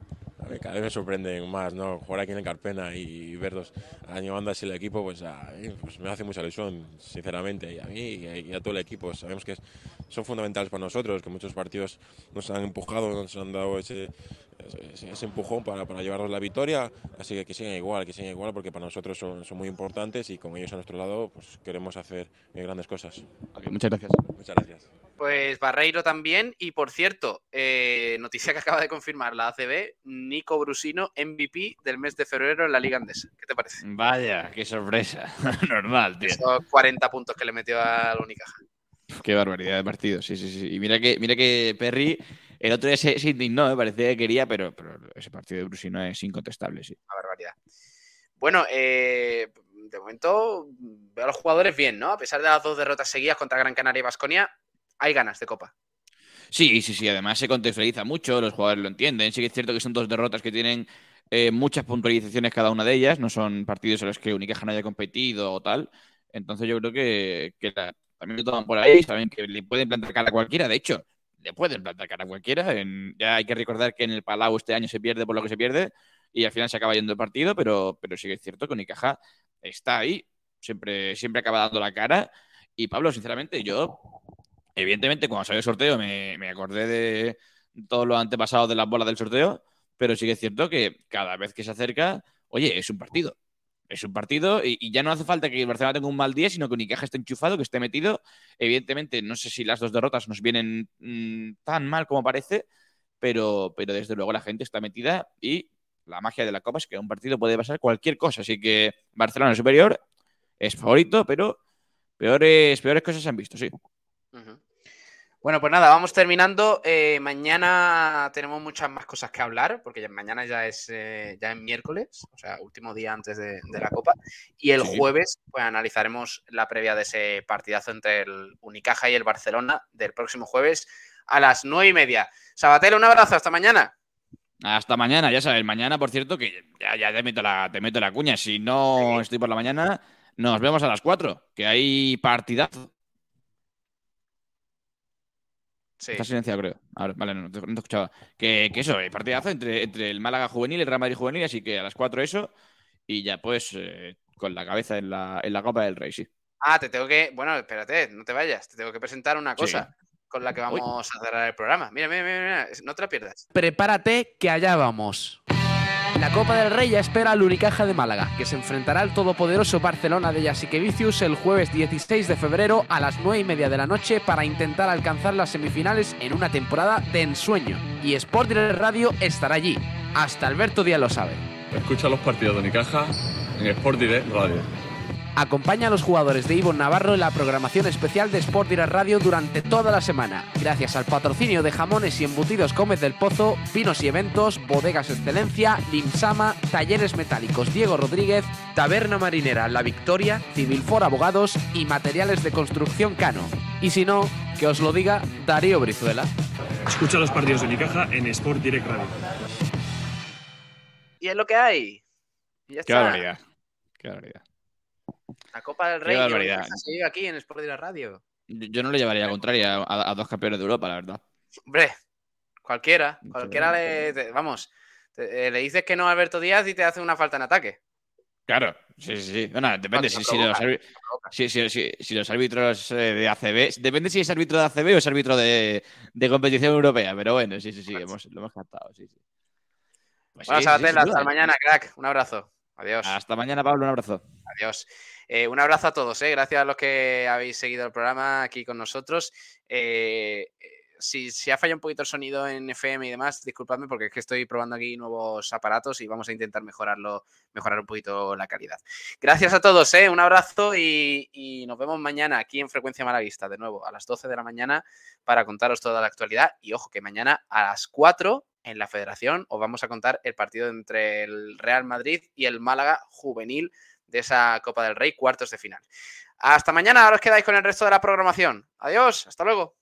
Cada vez me sorprenden más, ¿no? Jugar aquí en el Carpena y verlos animando así el equipo, pues, pues, me hace mucha ilusión, sinceramente, y a mí y a, todo el equipo. Sabemos que son fundamentales para nosotros, que muchos partidos nos han empujado, nos han dado ese, ese, empujón para, para, llevarnos la victoria. Así que que sigan igual, que sigan igual, porque para nosotros son, son muy importantes y con ellos a nuestro lado pues queremos hacer grandes cosas.
muchas gracias.
Muchas gracias.
Pues Barreiro también. Y por cierto, eh, noticia que acaba de confirmar la ACB, Nico Brusino, MVP del mes de febrero en la Liga Andesa. ¿Qué te parece?
Vaya, qué sorpresa. <laughs> Normal, tío.
Esos 40 puntos que le metió al Unicaja.
Qué barbaridad de partido, sí, sí, sí. Y mira que, mira que Perry el otro día se, indignó, me parecía que quería, pero, pero ese partido de Brusino es incontestable, sí.
Una barbaridad. Bueno, eh, de momento veo a los jugadores bien, ¿no? A pesar de las dos derrotas seguidas contra Gran Canaria y Vasconia, hay ganas de Copa.
Sí, sí, sí. Además se contextualiza mucho, los jugadores lo entienden. Sí que es cierto que son dos derrotas que tienen eh, muchas puntualizaciones cada una de ellas. No son partidos en los que Unicaja no haya competido o tal. Entonces yo creo que, también lo toman por ahí. Saben que le pueden plantar cara a cualquiera. De hecho, le pueden plantar cara a cualquiera. ya hay que recordar que en el Palau este año se pierde por lo que se pierde y al final se acaba yendo el partido, pero, pero sí que es cierto que Unicaja está ahí, siempre, siempre acaba dando la cara. Y Pablo, sinceramente, yo, evidentemente, cuando salió el sorteo me, me acordé de todos los antepasados de las bolas del sorteo, pero sí que es cierto que cada vez que se acerca, oye, es un partido es un partido y, ya no hace falta que el Barcelona tenga un mal día, sino que Unicaja esté enchufado, que esté metido. Evidentemente, no sé si las dos derrotas nos vienen mm, tan mal como parece, pero, pero desde luego la gente está metida y la magia de la Copa es que un partido puede pasar cualquier cosa. Así que Barcelona superior, es favorito, pero peores, peores cosas se han visto, sí.
Bueno, pues nada, vamos terminando. Eh, mañana tenemos muchas más cosas que hablar, porque mañana ya es, eh, ya es miércoles, o sea, último día antes de, la Copa. Y el jueves, pues analizaremos la previa de ese partidazo entre el Unicaja y el Barcelona del próximo jueves a las nueve y media. Sabatel, un abrazo, hasta mañana.
Hasta mañana, ya sabes, mañana, por cierto, que ya, ya te, meto la, te meto la cuña. Si no estoy por la mañana, nos vemos a las cuatro, que hay partidazo. Está silenciado, creo. vale, no, te, escuchaba. Que, eso, eh, partidazo entre, entre el Málaga juvenil y el Real Madrid juvenil, así que a las 4 eso. Y ya pues eh, con la cabeza en la, en la Copa del Rey, sí.
Ah, te tengo que. Bueno, espérate, no te vayas. Te tengo que presentar una cosa con la que vamos a cerrar el programa. Mira, mira, mira, mira, no te la pierdas.
Prepárate que allá vamos. La Copa del Rey ya espera al Unicaja de Málaga, que se enfrentará al todopoderoso Barcelona de Vicius el jueves 16 de febrero a las 9 y media de la noche para intentar alcanzar las semifinales en una temporada de ensueño. Y Sport Direct Radio estará allí. Hasta Alberto Díaz lo sabe.
Escucha los partidos de Unicaja en Sport Direct Radio.
Acompaña a los jugadores de Ivonne Navarro en la programación especial de Sport Direct Radio durante toda la semana, gracias al patrocinio de jamones y embutidos Gómez del Pozo, vinos y eventos, bodegas excelencia, Limsama, talleres metálicos Diego Rodríguez, Taberna Marinera La Victoria, Civilfor Abogados y materiales de construcción Cano. Y si no, que os lo diga Darío Brizuela.
Escucha los partidos de Unicaja en Sport Direct Radio.
Y es lo que hay.
Qué barbaridad. Qué barbaridad.
La Copa del Rey se vive aquí en Sport de la Radio.
Yo, no le llevaría la contraria a, dos campeones de Europa, la verdad.
Hombre, cualquiera. Cualquiera le. vamos, eh, le dices que no a Alberto Díaz y te hace una falta en ataque.
Claro, sí, sí, sí. Bueno, depende si, los árbitros eh, de ACB. Depende si es árbitro de ACB o es árbitro de, competición europea. Pero bueno, sí, sí, sí, hemos, lo hemos captado. Sí, sí.
Pues bueno, hasta mañana, crack. Un abrazo. Adiós.
Hasta mañana, Pablo. Un abrazo.
Adiós. Eh, un abrazo a todos, eh. gracias a los que habéis seguido el programa aquí con nosotros. Eh, si, ha fallado un poquito el sonido en FM y demás, disculpadme porque es que estoy probando aquí nuevos aparatos y vamos a intentar mejorarlo, mejorar un poquito la calidad. Gracias a todos, un abrazo y, y, nos vemos mañana aquí en Frecuencia Malaguista, de nuevo, a las 12 de la mañana para contaros toda la actualidad. Y ojo que mañana a las 4 en la Federación os vamos a contar el partido entre el Real Madrid y el Málaga Juvenil de esa Copa del Rey, cuartos de final. Hasta mañana, ahora os quedáis con el resto de la programación. Adiós, hasta luego.